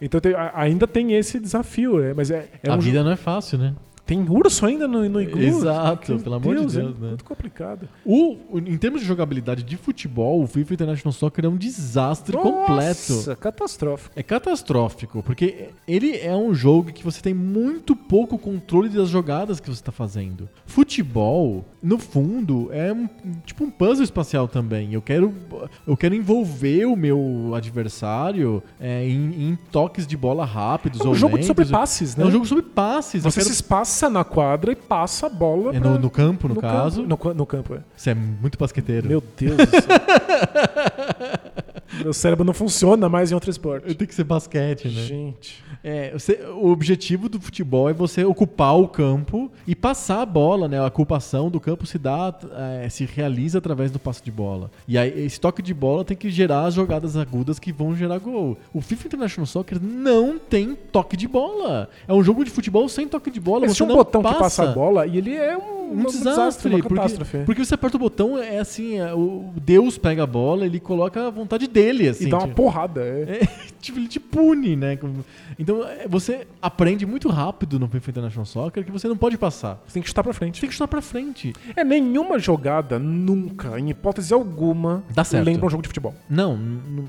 Então tem- a- ainda tem esse desafio, né? mas é, é a um vida não é fácil, né? Tem urso ainda no, no iglu? Exato, Meu pelo amor de é Deus, né? muito complicado. O, em termos de jogabilidade de futebol, o FIFA International Soccer é um desastre completo. Nossa, catastrófico. É catastrófico, porque ele é um jogo que você tem muito pouco controle das jogadas que você está fazendo. Futebol, no fundo, é um, tipo um puzzle espacial também. Eu quero, eu quero envolver o meu adversário é, em, em toques de bola rápidos É um jogo de lentos. sobre passes, né? É um jogo sobre passes. Você quero- se espaça na quadra e passa a bola É pra- no, no campo, no, caso. Campo. No, no campo, é. Você é muito basqueteiro. Meu Deus do céu. Meu cérebro não funciona mais em outro esporte. Tem que ser basquete, né? Gente. É, você- o objetivo do futebol é você ocupar o campo e passar a bola, né? A ocupação do campo se dá, é, se realiza através do passe de bola. E aí esse toque de bola tem que gerar as jogadas agudas que vão gerar gol. O FIFA International Soccer não tem toque de bola. É um jogo de futebol sem toque de bola. Existe você um não botão passa. que passa a bola e ele é um, Um desastre, uma porque, porque você aperta o botão, é assim, é, o Deus pega a bola, ele coloca a vontade dele, assim. e dá uma tipo. porrada. É. É, tipo, ele te pune, né? Como- Então, é, você aprende muito rápido no FIFA International Soccer que você não pode passar. Você tem que chutar pra Você frente. tem que chutar pra frente. É, nenhuma jogada, nunca, em hipótese alguma, Dá certo. lembra um jogo de futebol. Não, não-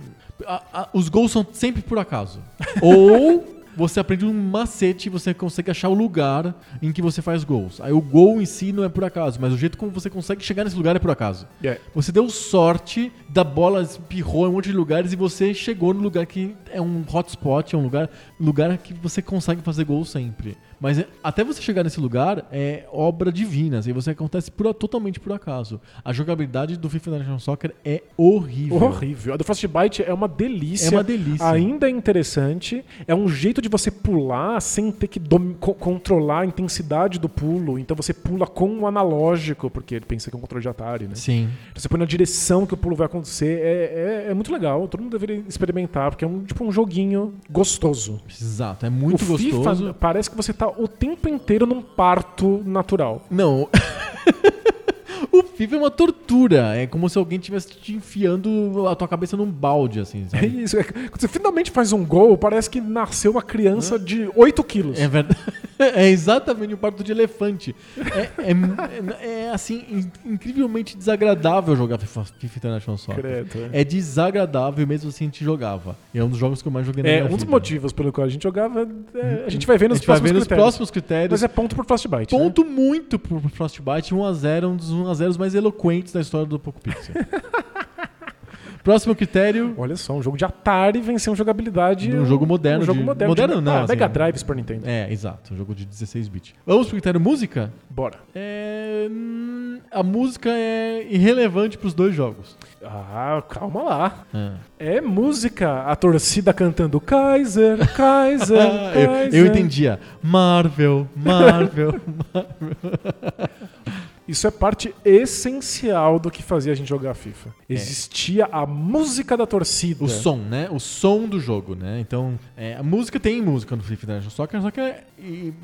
a- a- os gols são sempre por acaso. Ou você aprende um macete e você consegue achar o lugar em que você faz gols. Aí o gol em si não é por acaso, mas o jeito como você consegue chegar nesse lugar é por acaso. É. Você deu sorte, da bola espirrou em um monte de lugares e você chegou no lugar que é um hotspot, é um lugar, lugar que você consegue fazer gol sempre. Mas é- até você chegar nesse lugar é obra divina, assim, você acontece por, totalmente por acaso. A jogabilidade do FIFA International Soccer é horrível. Horrível. A do Frostbite é uma delícia. É uma delícia. Ainda é interessante. É um jeito de você pular sem ter que controlar a intensidade do pulo. Então você pula com o analógico, porque ele pensa que é um controle de Atari, né? Sim. Você põe na direção que o pulo vai acontecer. É, é, é muito legal. Todo mundo deveria experimentar, porque é um, tipo um joguinho gostoso. Exato, é muito o gostoso. FIFA parece que você tá o tempo inteiro num parto natural. Não. o FIFA é uma tortura. É como se alguém estivesse te enfiando a tua cabeça num balde, assim, É sabe? isso. é- Quando você finalmente faz um gol, parece que nasceu uma criança de 8 quilos. É verdade. É exatamente o parto de elefante. É, é- é, assim, in- incrivelmente desagradável jogar FIFA, FIFA International Soccer. Credo, é. É desagradável mesmo assim a gente jogava. E é um dos jogos que eu mais joguei na É, minha um dos vida. motivos pelo qual a gente jogava. é, a gente vai ver A nos próximos ver nos critérios. próximos critérios. Mas é ponto por Frostbite. né? Ponto muito pro Frostbite, 1x0, um dos 1x0 mais eloquentes da história do Poco Pixel. Próximo critério, Olha só, um jogo de Atari venceu uma jogabilidade. Um jogo moderno Um jogo de- moderno. moderno de, não, Ah, assim, Mega é. Drive Super Nintendo. É, exato, um jogo de 16 bits. Vamos pro critério música? Bora. É, a música é irrelevante pros dois jogos. Ah, calma lá. Ah. É música. A torcida cantando Kaiser, Kaiser, eu, Kaiser. eu entendia. Marvel, Marvel. Isso é parte essencial do que fazia a gente jogar FIFA. É. Existia a música da torcida. O som, né? O som do jogo, né? Então, é, a música tem música no FIFA International Soccer, só que é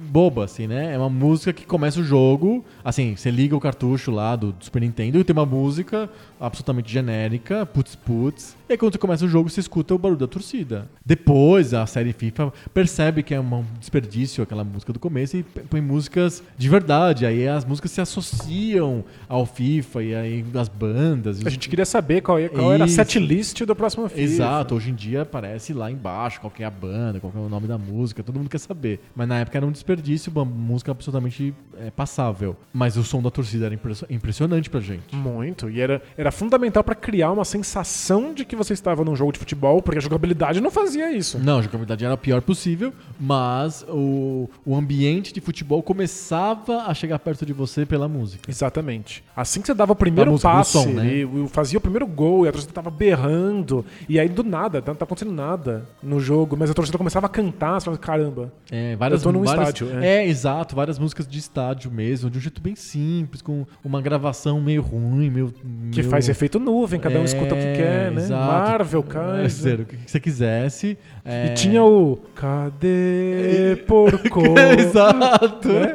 boba, assim, né? É uma música que começa o jogo, assim, você liga o cartucho lá do, do Super Nintendo e tem uma música absolutamente genérica, putz putz. E aí quando você começa o jogo, você escuta o barulho da torcida. Depois, a série FIFA percebe que é um desperdício aquela música do começo e põe músicas de verdade. Aí as músicas se associam ao FIFA e aí as bandas. A gente queria saber qual, qual era a setlist do próximo FIFA. Exato, hoje em dia aparece lá embaixo qual é a banda, qual que é o nome da música, todo mundo quer saber. Mas na época era um desperdício, uma música absolutamente é, passável. Mas o som da torcida era impressionante pra gente. Muito. E era, era fundamental pra criar uma sensação de que você estava num jogo de futebol, porque a jogabilidade não fazia isso. Não, a jogabilidade era a pior possível, mas o, o ambiente de futebol começava a chegar perto de você pela música. Exatamente. Assim que você dava o primeiro música, passe som, né? e fazia o primeiro gol e a torcida tava berrando, e aí do nada, não tá acontecendo nada no jogo, mas a torcida começava a cantar, você falava, caramba. É, várias, Eu tô num várias- estádio, É. exato, várias músicas de estádio mesmo, de um jeito bem simples, com uma gravação meio ruim, meio. Que meio- faz efeito nuvem, cada um escuta o que É, quer, né? exato. Marvel, É, Kaiser. sério, o que você quisesse. é- E tinha o Cadê Porco? Exato. Né?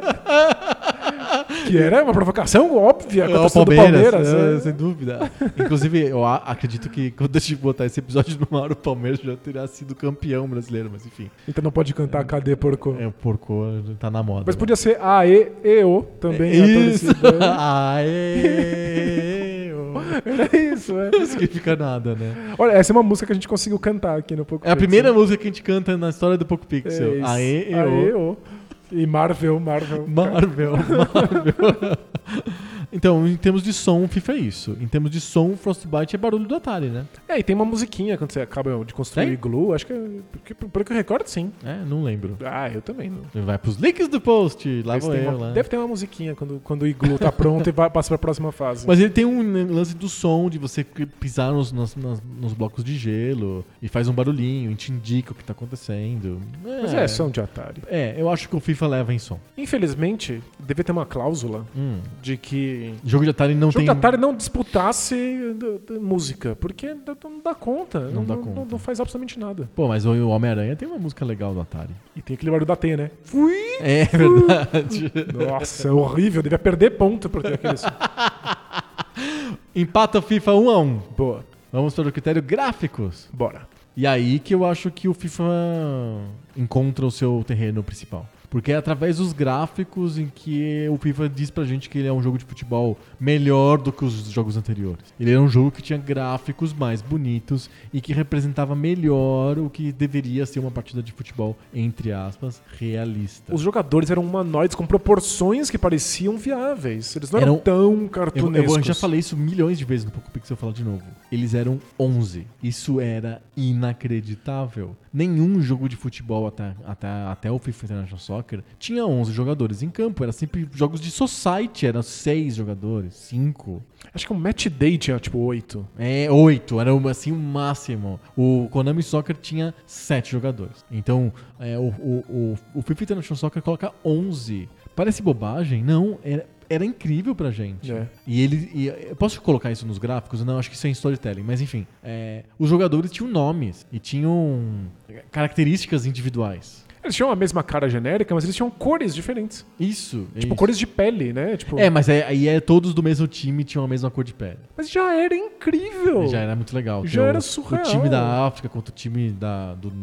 Que era uma provocação óbvia com a É, o do Palmeiras, Palmeiras. é, né? sem dúvida. Inclusive, eu a- acredito que quando a gente botar esse episódio no ar, o Palmeiras já terá sido campeão brasileiro, mas enfim. Então não pode cantar Cadê Porco? É, porco tá na moda. Mas né? podia ser AE e O também. a Isso! torcida. Aê! Era isso, é. Não significa nada, né? Olha, essa é uma música que a gente conseguiu cantar aqui no Poco É a primeira música que a gente canta na história do Poco É Pixel. isso. Aê, e Aê. O. E Marvel, Marvel. Marvel, Marvel. então, em termos de som, FIFA é isso. Em termos de som, Frostbite é barulho do Atari, né? É, e tem uma musiquinha quando você acaba de construir Tem? iglu. Acho que, é- porque, pelo que eu recordo, sim. É, não lembro. Ah, eu também não. Vai pros links do post. Lá Mas vou eu uma- lá. Deve ter uma musiquinha quando, quando o iglu tá pronto e vai, passa pra próxima fase. Mas ele tem um lance do som, de você pisar nos, nos, nos blocos de gelo e faz um barulhinho, e te indica o que tá acontecendo. Mas é, som de Atari. É, eu acho que o FIFA leva em som. Infelizmente, devia ter uma cláusula Hum. De que Jogo de Atari não o jogo tem. de Atari não disputasse d- d- música, porque não dá conta. Não dá Não, conta. não faz absolutamente nada. Pô, mas o Homem-Aranha tem uma música legal do Atari. E tem aquele barulho da T, né? Fui! É verdade. Nossa, é horrível. Devia perder ponto por ter aquele som. Empata o FIFA 1 a 1 Boa. Vamos para o critério gráficos. Bora. E aí que eu acho que o FIFA encontra o seu terreno principal. Porque é através dos gráficos em que o FIFA diz pra gente que ele é um jogo de futebol melhor do que os jogos anteriores. Ele era um jogo que tinha gráficos mais bonitos e que representava melhor o que deveria ser uma partida de futebol, entre aspas, realista. Os jogadores eram humanoides com proporções que pareciam viáveis. Eles não eram, Eram- tão Eu, cartunescos. eu já falei isso milhões de vezes no Poco Pixel, eu falo de novo. Eles eram 11. Isso era inacreditável. Nenhum jogo de futebol até, até, até o FIFA International Soccer tinha 11 jogadores em campo. Era sempre jogos de society, eram 6 jogadores, 5. Acho que o Match Day tinha tipo oito. É, 8, era assim o máximo. O Konami Soccer tinha 7 jogadores. Então, é, o, o, o, o FIFA International Soccer coloca 11. Parece bobagem? Não, era, era incrível pra gente. É. E ele. e eu posso colocar isso nos gráficos? Não, acho que isso é em storytelling. Mas enfim, é, os jogadores tinham nomes e tinham características individuais. Eles tinham a mesma cara genérica, mas eles tinham cores diferentes. Isso. Tipo, isso. cores de pele, né? Tipo, É, mas é- aí é todos do mesmo time tinham a mesma cor de pele. Mas já era incrível. Já era muito legal. Já era o, surreal. O time da África contra o time da, do-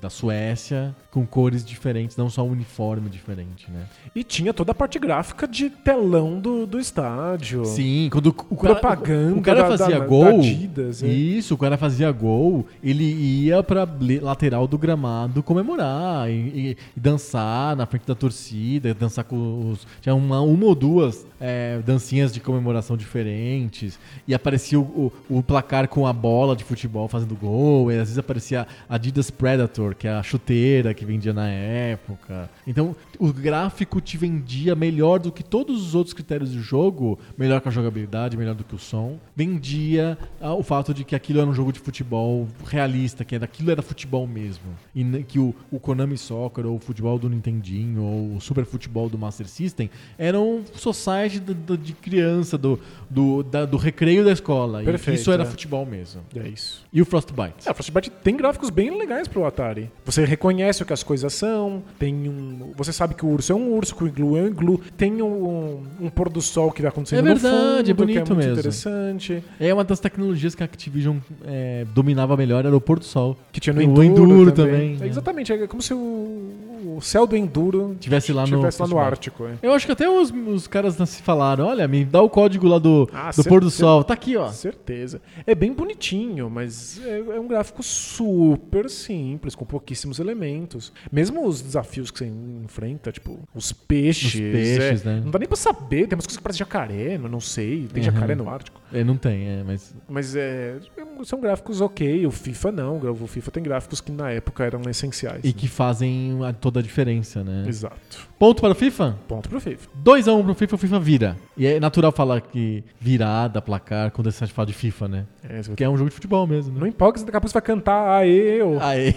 da Suécia, com cores diferentes, não só um uniforme diferente, né? E tinha toda a parte gráfica de telão do, do estádio. Sim, quando o cara, Propaganda o cara da- fazia da- gol, da Adidas, é. isso, o cara fazia gol, ele ia pra lateral do gramado comemorar e, e- e dançar na frente da torcida, dançar com os tinha uma, uma ou duas é, dancinhas de comemoração diferentes e aparecia o, o- o placar com a bola de futebol fazendo gol, e às vezes aparecia Adidas Predator Que é a chuteira que vendia na época. Então, o gráfico te vendia melhor do que todos os outros critérios do jogo, melhor que a jogabilidade, melhor do que o som. Vendia ah, o fato de que aquilo era um jogo de futebol realista, que era, aquilo era futebol mesmo. E que o, o Konami Soccer, ou o futebol do Nintendinho, ou o Super Futebol do Master System, eram society do- do- de criança, do, do, da- do recreio da escola. e Perfeito, isso era é. futebol mesmo. É isso. E o Frostbite? É, o Frostbite tem gráficos bem legais pro Atari. Você reconhece o que as coisas são, tem um. Você sabe que o urso é um urso, que o iglu é um iglu, tem um, um pôr do sol que vai acontecendo É verdade, no fundo, é que é bonito muito mesmo. interessante. É uma das tecnologias que a Activision é, dominava melhor, era o pôr do sol. Que tinha no Enduro, Enduro também. também, É, exatamente, é como se o, o céu do Enduro Tivesse lá no tivesse lá no. Ártico. É. Eu acho que até os, os caras se falaram, olha, me dá o código lá do, Ah, do pôr do sol. Tá aqui, ó. Certeza. É bem bonitinho, mas é, é um gráfico super simples, com pouquíssimos elementos. Mesmo os desafios que você enfrenta, tipo, os peixes. Os peixes, é, né? Não dá nem pra saber. Tem umas coisas que parecem jacaré, não, não sei. Tem Uhum. jacaré no Ártico. É, não tem, é, mas Mas é, são gráficos ok. O FIFA não. O FIFA tem gráficos que na época eram essenciais. E que fazem toda a diferença, né? Exato. Ponto para o FIFA? Ponto pro FIFA. 2x1 pro FIFA, o FIFA vira. E é natural falar que virada, placar, quando você fala de FIFA, né? É, Porque é um jogo de futebol mesmo, né? Não empolga, daqui a pouco você vai cantar aê, eu, Aê,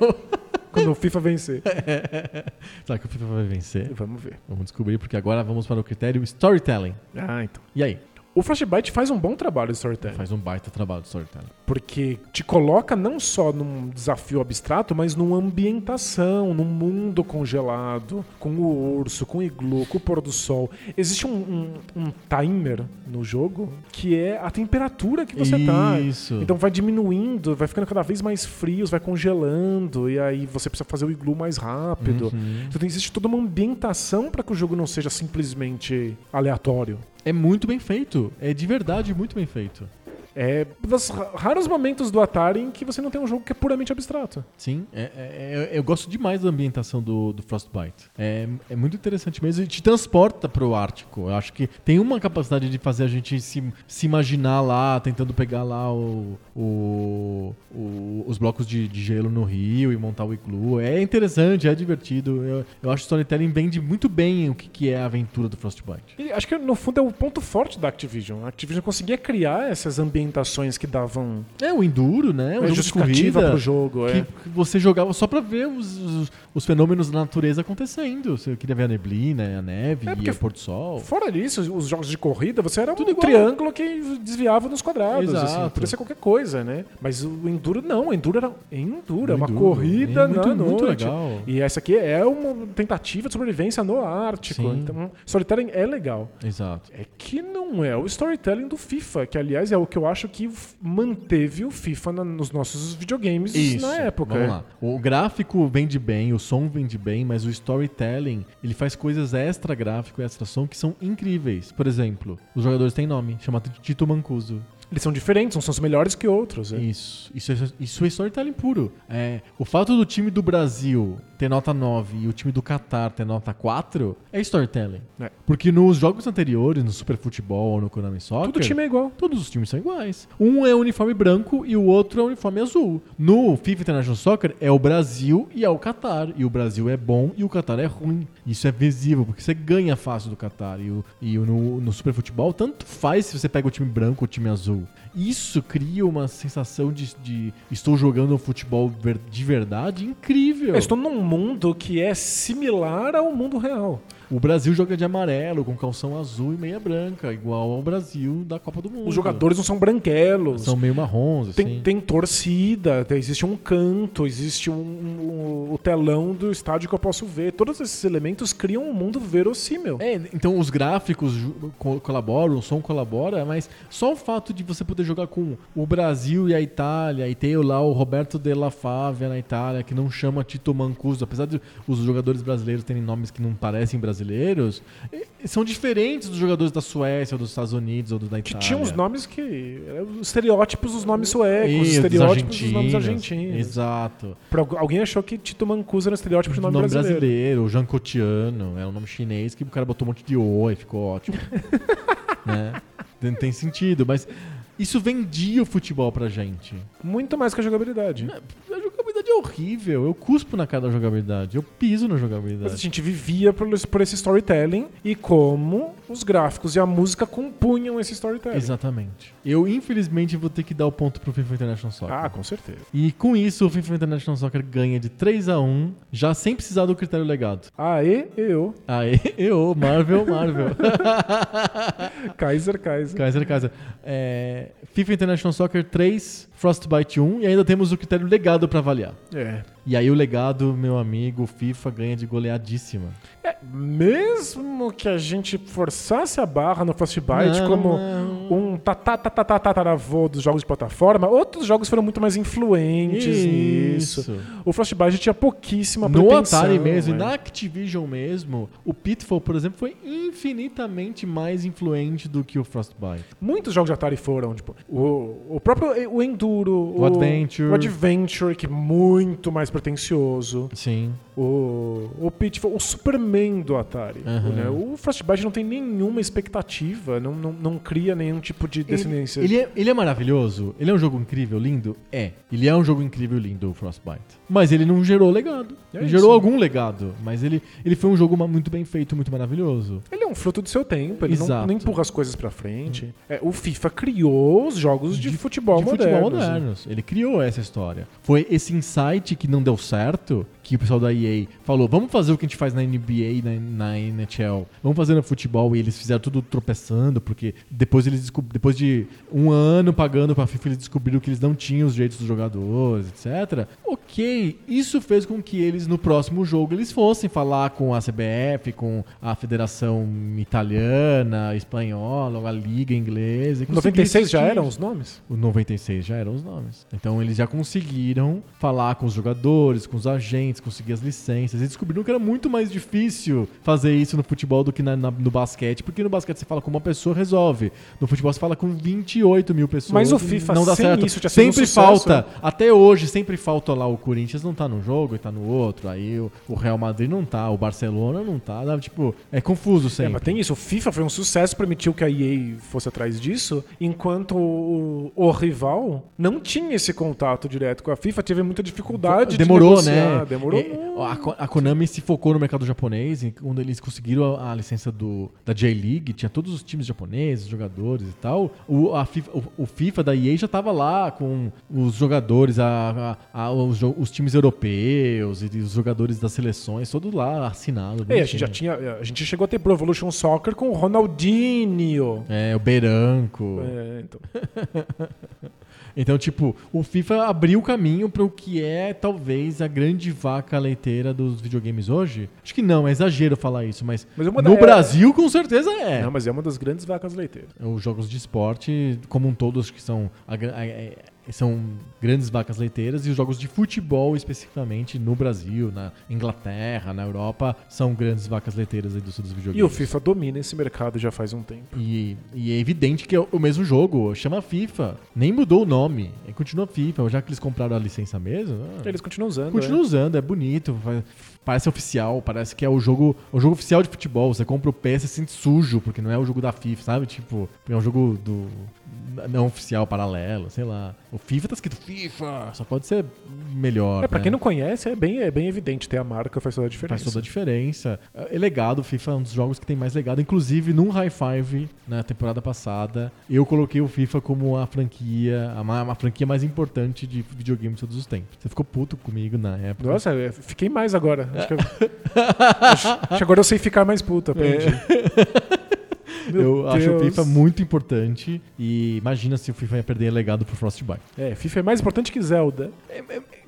eu... quando o FIFA vencer. Será que o FIFA vai vencer? Vamos ver. Vamos descobrir, porque agora vamos para o critério storytelling. Ah, então. E aí? O Frostbite faz um bom trabalho de storytelling. Faz um baita trabalho de storytelling. Porque te coloca não só num desafio abstrato, mas numa ambientação, num mundo congelado, com o urso, com o iglu, com o pôr do sol. Existe um, um- um timer no jogo que é a temperatura que você tá. Isso. Então vai diminuindo, vai ficando cada vez mais frios, vai congelando, e aí você precisa fazer o iglu mais rápido. Uhum. Então existe toda uma ambientação para que o jogo não seja simplesmente aleatório. É muito bem feito. É de verdade muito bem feito. É dos ra- raros momentos do Atari em que você não tem um jogo que é puramente abstrato. Sim, é- é- é- eu gosto demais da ambientação do, do Frostbite. É, é muito interessante mesmo e te transporta pro Ártico. Eu acho que tem uma capacidade de fazer a gente se, se imaginar lá, tentando pegar lá o, o- o- os blocos de, de gelo no rio e montar o iglu. É interessante, é divertido. Eu, eu acho que o storytelling vende muito bem o que, que é a aventura do Frostbite. E acho que no fundo é o ponto forte da Activision. A Activision conseguia criar essas ambientações que davam É o Enduro, né? O é, justificativa corrida. pro jogo. que É. que você jogava só pra ver os, os- os fenômenos da natureza acontecendo. Você queria ver a neblina, a neve É, e o pôr do sol. Fora isso, os jogos de corrida, você era Tudo um igual. triângulo que desviava nos quadrados. Exato. Assim, podia ser qualquer coisa, né? Mas o Enduro não. O Enduro era Enduro, é uma Enduro. corrida É muito, na muito noite. legal. E essa aqui é uma tentativa de sobrevivência no Ártico. Sim. Então, storytelling é legal. Exato. É que não é o storytelling do FIFA, que aliás é o que eu acho que manteve o FIFA na- nos nossos videogames Isso. na época. Vamos lá. O gráfico vende bem, o som vende bem, mas o storytelling, ele faz coisas extra gráfico e extra som que são incríveis. Por exemplo, os jogadores têm nome, chama Tito Mancuso. Eles são diferentes, uns são melhores que outros. é. Isso, isso, é, isso é storytelling puro. É, o fato do time do Brasil ter nota 9 e o time do Qatar ter nota 4 é storytelling. É. Porque nos jogos anteriores, no Super Futebol ou no Konami Soccer, Todo time é igual. todos os times são iguais. Um é uniforme branco e o outro é uniforme azul. No FIFA International Soccer é o Brasil e é o Qatar. E o Brasil é bom e o Qatar é ruim. Isso é visível, porque você ganha fácil do Qatar. E, o, e o- no, no Super Futebol, tanto faz se você pega o time branco ou o time azul. Isso cria uma sensação de, de estou jogando um futebol de verdade incrível. Eu estou num mundo que é similar ao mundo real. O Brasil joga de amarelo, com calção azul e meia branca, igual ao Brasil da Copa do Mundo. Os jogadores não são branquelos. são meio marrons, assim. Tem, tem torcida, tem- existe um canto, existe um, um- o telão do estádio que eu posso ver. Todos esses elementos criam um mundo verossímil. É, então os gráficos colaboram, o som colabora, mas só o fato de você poder jogar com o Brasil e a Itália, e ter lá o Roberto De La Favia na Itália, que não chama Tito Mancuso, apesar de os jogadores brasileiros terem nomes que não parecem brasileiros, eh, são diferentes dos jogadores da Suécia, ou dos Estados Unidos, ou da Que Itália. tinha uns nomes que. os estereótipos dos nomes suecos, os Isso, dos estereótipos dos nomes argentinos. Exato. Pra algu- alguém achou que Tito Mancuso era um estereótipo de nome, nome brasileiro. brasileiro, o Jean Cotiano, é um nome chinês que o cara botou um monte de O e ficou ótimo. né? Tem, tem sentido, mas isso vendia o futebol pra gente. Muito mais que a jogabilidade. A jogabilidade jogabilidade é horrível. Eu cuspo na cara da jogabilidade. Eu piso na Mas a jogabilidade. gente vivia por, por esse storytelling e como os gráficos e a música compunham esse storytelling. Exatamente. Eu, infelizmente, vou ter que dar o ponto pro FIFA International Soccer. Ah, com certeza. E com isso, o FIFA International Soccer ganha de 3 a 1 já sem precisar do critério legado. Aê, eu. Aê, eu, Marvel, Marvel. Kaiser, Kaiser. Kaiser, Kaiser. É, FIFA International Soccer 3, Frostbite 1 e ainda temos o critério legado pra avaliar. É. E aí o legado, meu amigo, o FIFA ganha de goleadíssima. É, Mesmo que a gente forçasse a barra no Frostbite Não, como não. um tataravô dos jogos de plataforma, outros jogos foram muito mais influentes nisso. Isso. O Frostbite tinha pouquíssima No pretensão, Atari mesmo, e é. na Activision mesmo, o Pitfall, por exemplo, foi infinitamente mais influente do que o Frostbite. Muitos jogos de Atari foram, tipo, o, o próprio o Enduro, O Adventure. o Adventure, que é muito mais pretencioso. Sim. O, o Pitfall, o Superman do Atari. Aham. né? O Frostbite não tem nenhuma expectativa, não, não, não cria nenhum tipo de descendência. Ele é, ele é maravilhoso? Ele é um jogo incrível, lindo? É. Ele é um jogo incrível, lindo, o Frostbite. Mas ele não gerou legado. É ele isso. gerou algum legado, mas ele, ele foi um jogo muito bem feito, muito maravilhoso. Ele é um fruto do seu tempo, ele não, Exato. não empurra as coisas pra frente. É, o FIFA criou os jogos de, futebol de modernos. futebol modernos. Ele criou essa história. Foi esse insight que não deu certo, que o pessoal da EA falou, vamos fazer o que a gente faz na NBA na, na NHL. Vamos fazer no futebol. E eles fizeram tudo tropeçando, porque depois eles depois de um ano pagando pra FIFA, eles descobriram que eles não tinham os direitos dos jogadores, etc. Ok, isso fez com que eles, no próximo jogo, eles fossem falar com a CBF, com a Federação Italiana, Espanhola, a Liga Inglesa. e Em 96 já eram os nomes? o 96 já eram os nomes. Então eles já conseguiram falar com os jogadores, com os agentes, conseguir as licenças. E descobriram que era muito mais difícil fazer isso no futebol do que na- na- no basquete, porque no basquete você fala com uma pessoa, resolve. No futebol você fala com 28 mil pessoas. Mas o FIFA, não dá certo. isso, um sempre sucesso. falta, até hoje, sempre falta lá o Corinthians não tá num jogo e tá no outro. Aí o, o Real Madrid não tá, o Barcelona não tá. dá, Tipo, é confuso É, sempre. mas tem isso. O FIFA foi um sucesso, permitiu que a EA fosse atrás disso, enquanto o, o rival não tinha esse contato direto com a FIFA, teve muita dificuldade Demorou, de né? Demorou. É, a, Ko- a Konami se focou no mercado japonês, e quando eles conseguiram a, a licença do, da J-League, tinha todos os times japoneses, jogadores e tal. O, a FIFA, o, o FIFA da EA já tava lá com os jogadores, a, a- a- os, os times europeus e os jogadores das seleções, todos lá assinados. É, a gente já tinha. A gente chegou a ter Pro Evolution Soccer com o Ronaldinho. É, o Beranco. É, então. Então, tipo, o FIFA abriu o caminho para o que é talvez a grande vaca leiteira dos videogames hoje. Acho que não, é exagero falar isso, mas, Mas no da- Brasil com certeza é. Não, mas é uma das grandes vacas leiteiras. Os jogos de esporte, como um todo, acho que são, a a- é- são grandes vacas leiteiras e os jogos de futebol, especificamente no Brasil, na Inglaterra, na Europa, são grandes vacas leiteiras da indústria dos videogames. E o FIFA domina esse mercado já faz um tempo. E, e é evidente que é o mesmo jogo, chama FIFA. Nem mudou o nome, continua FIFA. Já que eles compraram a licença mesmo, ah, Eles continuam usando. continua é. usando, é bonito, vai- parece oficial, parece que é o jogo, o jogo oficial de futebol. Você compra o pé, você se sente sujo, porque não é o jogo da FIFA, sabe? Tipo, é um jogo do não oficial, paralelo, sei lá. O FIFA tá escrito FIFA, só pode ser melhor. É, pra né? quem não conhece, é bem, é bem evidente. Ter a marca faz toda a diferença. Faz toda a diferença. É legado, o FIFA é um dos jogos que tem mais legado. Inclusive, num High Five, na temporada passada, eu coloquei o FIFA como a franquia, a, ma- a franquia mais importante de videogame de todos os tempos. Você ficou puto comigo na época. Nossa, fiquei mais agora. Acho que, eu- acho- acho que agora eu sei ficar mais puta, aprendi. Meu eu acho o Deus. FIFA muito importante e imagina se o FIFA ia perder legado pro Frostbite. É, FIFA é mais importante que Zelda.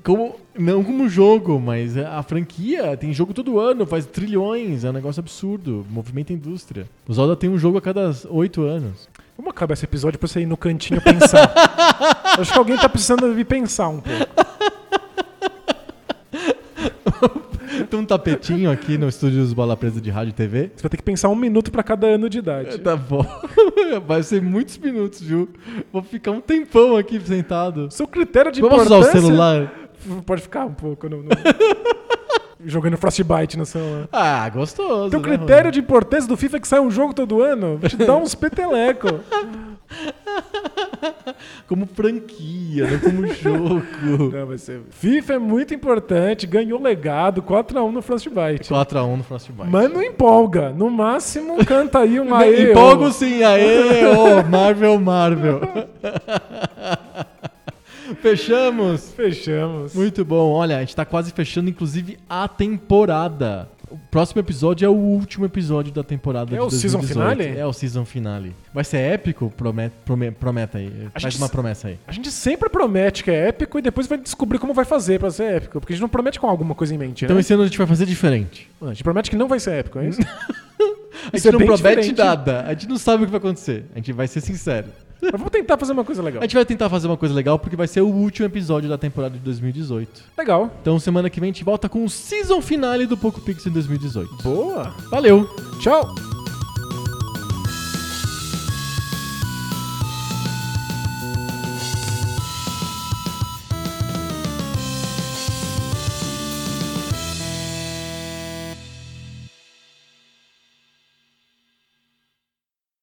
Como, não como jogo, mas a franquia tem jogo todo ano, faz trilhões, é um negócio absurdo, movimenta a indústria. O Zelda tem um jogo a cada oito anos. Vamos acabar esse episódio pra você ir no cantinho pensar. Acho que alguém tá precisando de pensar um pouco. Tem um tapetinho aqui no estúdio dos Bola Presa de Rádio e TV. Você vai ter que pensar um minuto pra cada ano de idade. Tá bom. Vai ser muitos minutos, viu? Vou ficar um tempão aqui sentado. Seu critério de Vamos usar importância... o celular? Pode ficar um pouco. No, no- Jogando Frostbite no celular. Ah, gostoso. Teu né, critério de importância do FIFA é que sai um jogo todo ano? Vou te dar uns peteleco. como franquia, não como jogo. Não, vai ser. FIFA é muito importante, ganhou legado 4x1 no Frostbite. 4x1 no Frostbite. Mas não empolga. No máximo, canta aí um aê. Empolgo sim, aê, ô, Marvel, Marvel. Fechamos. Fechamos. Muito bom. Olha, a gente tá quase fechando, inclusive, a temporada. O próximo episódio é o último episódio da temporada É de o season 2018. finale? É o season finale. Vai ser épico? Promete, prome- prometa aí. Faz gente uma promessa aí. A gente sempre promete que é épico e depois vai descobrir como vai fazer pra ser épico. Porque a gente não promete com alguma coisa em mente, Então né? esse ano a gente vai fazer diferente. A gente promete que não vai ser épico, é isso? A gente é não promete diferente. nada. A gente não sabe o que vai acontecer. A gente vai ser sincero. Mas vamos tentar fazer uma coisa legal. A gente vai tentar fazer uma coisa legal porque vai ser o último episódio da temporada de 2018. Legal. Então semana que vem a gente volta com o season finale do Poco Pix em 2018. Boa. Valeu! Tchau.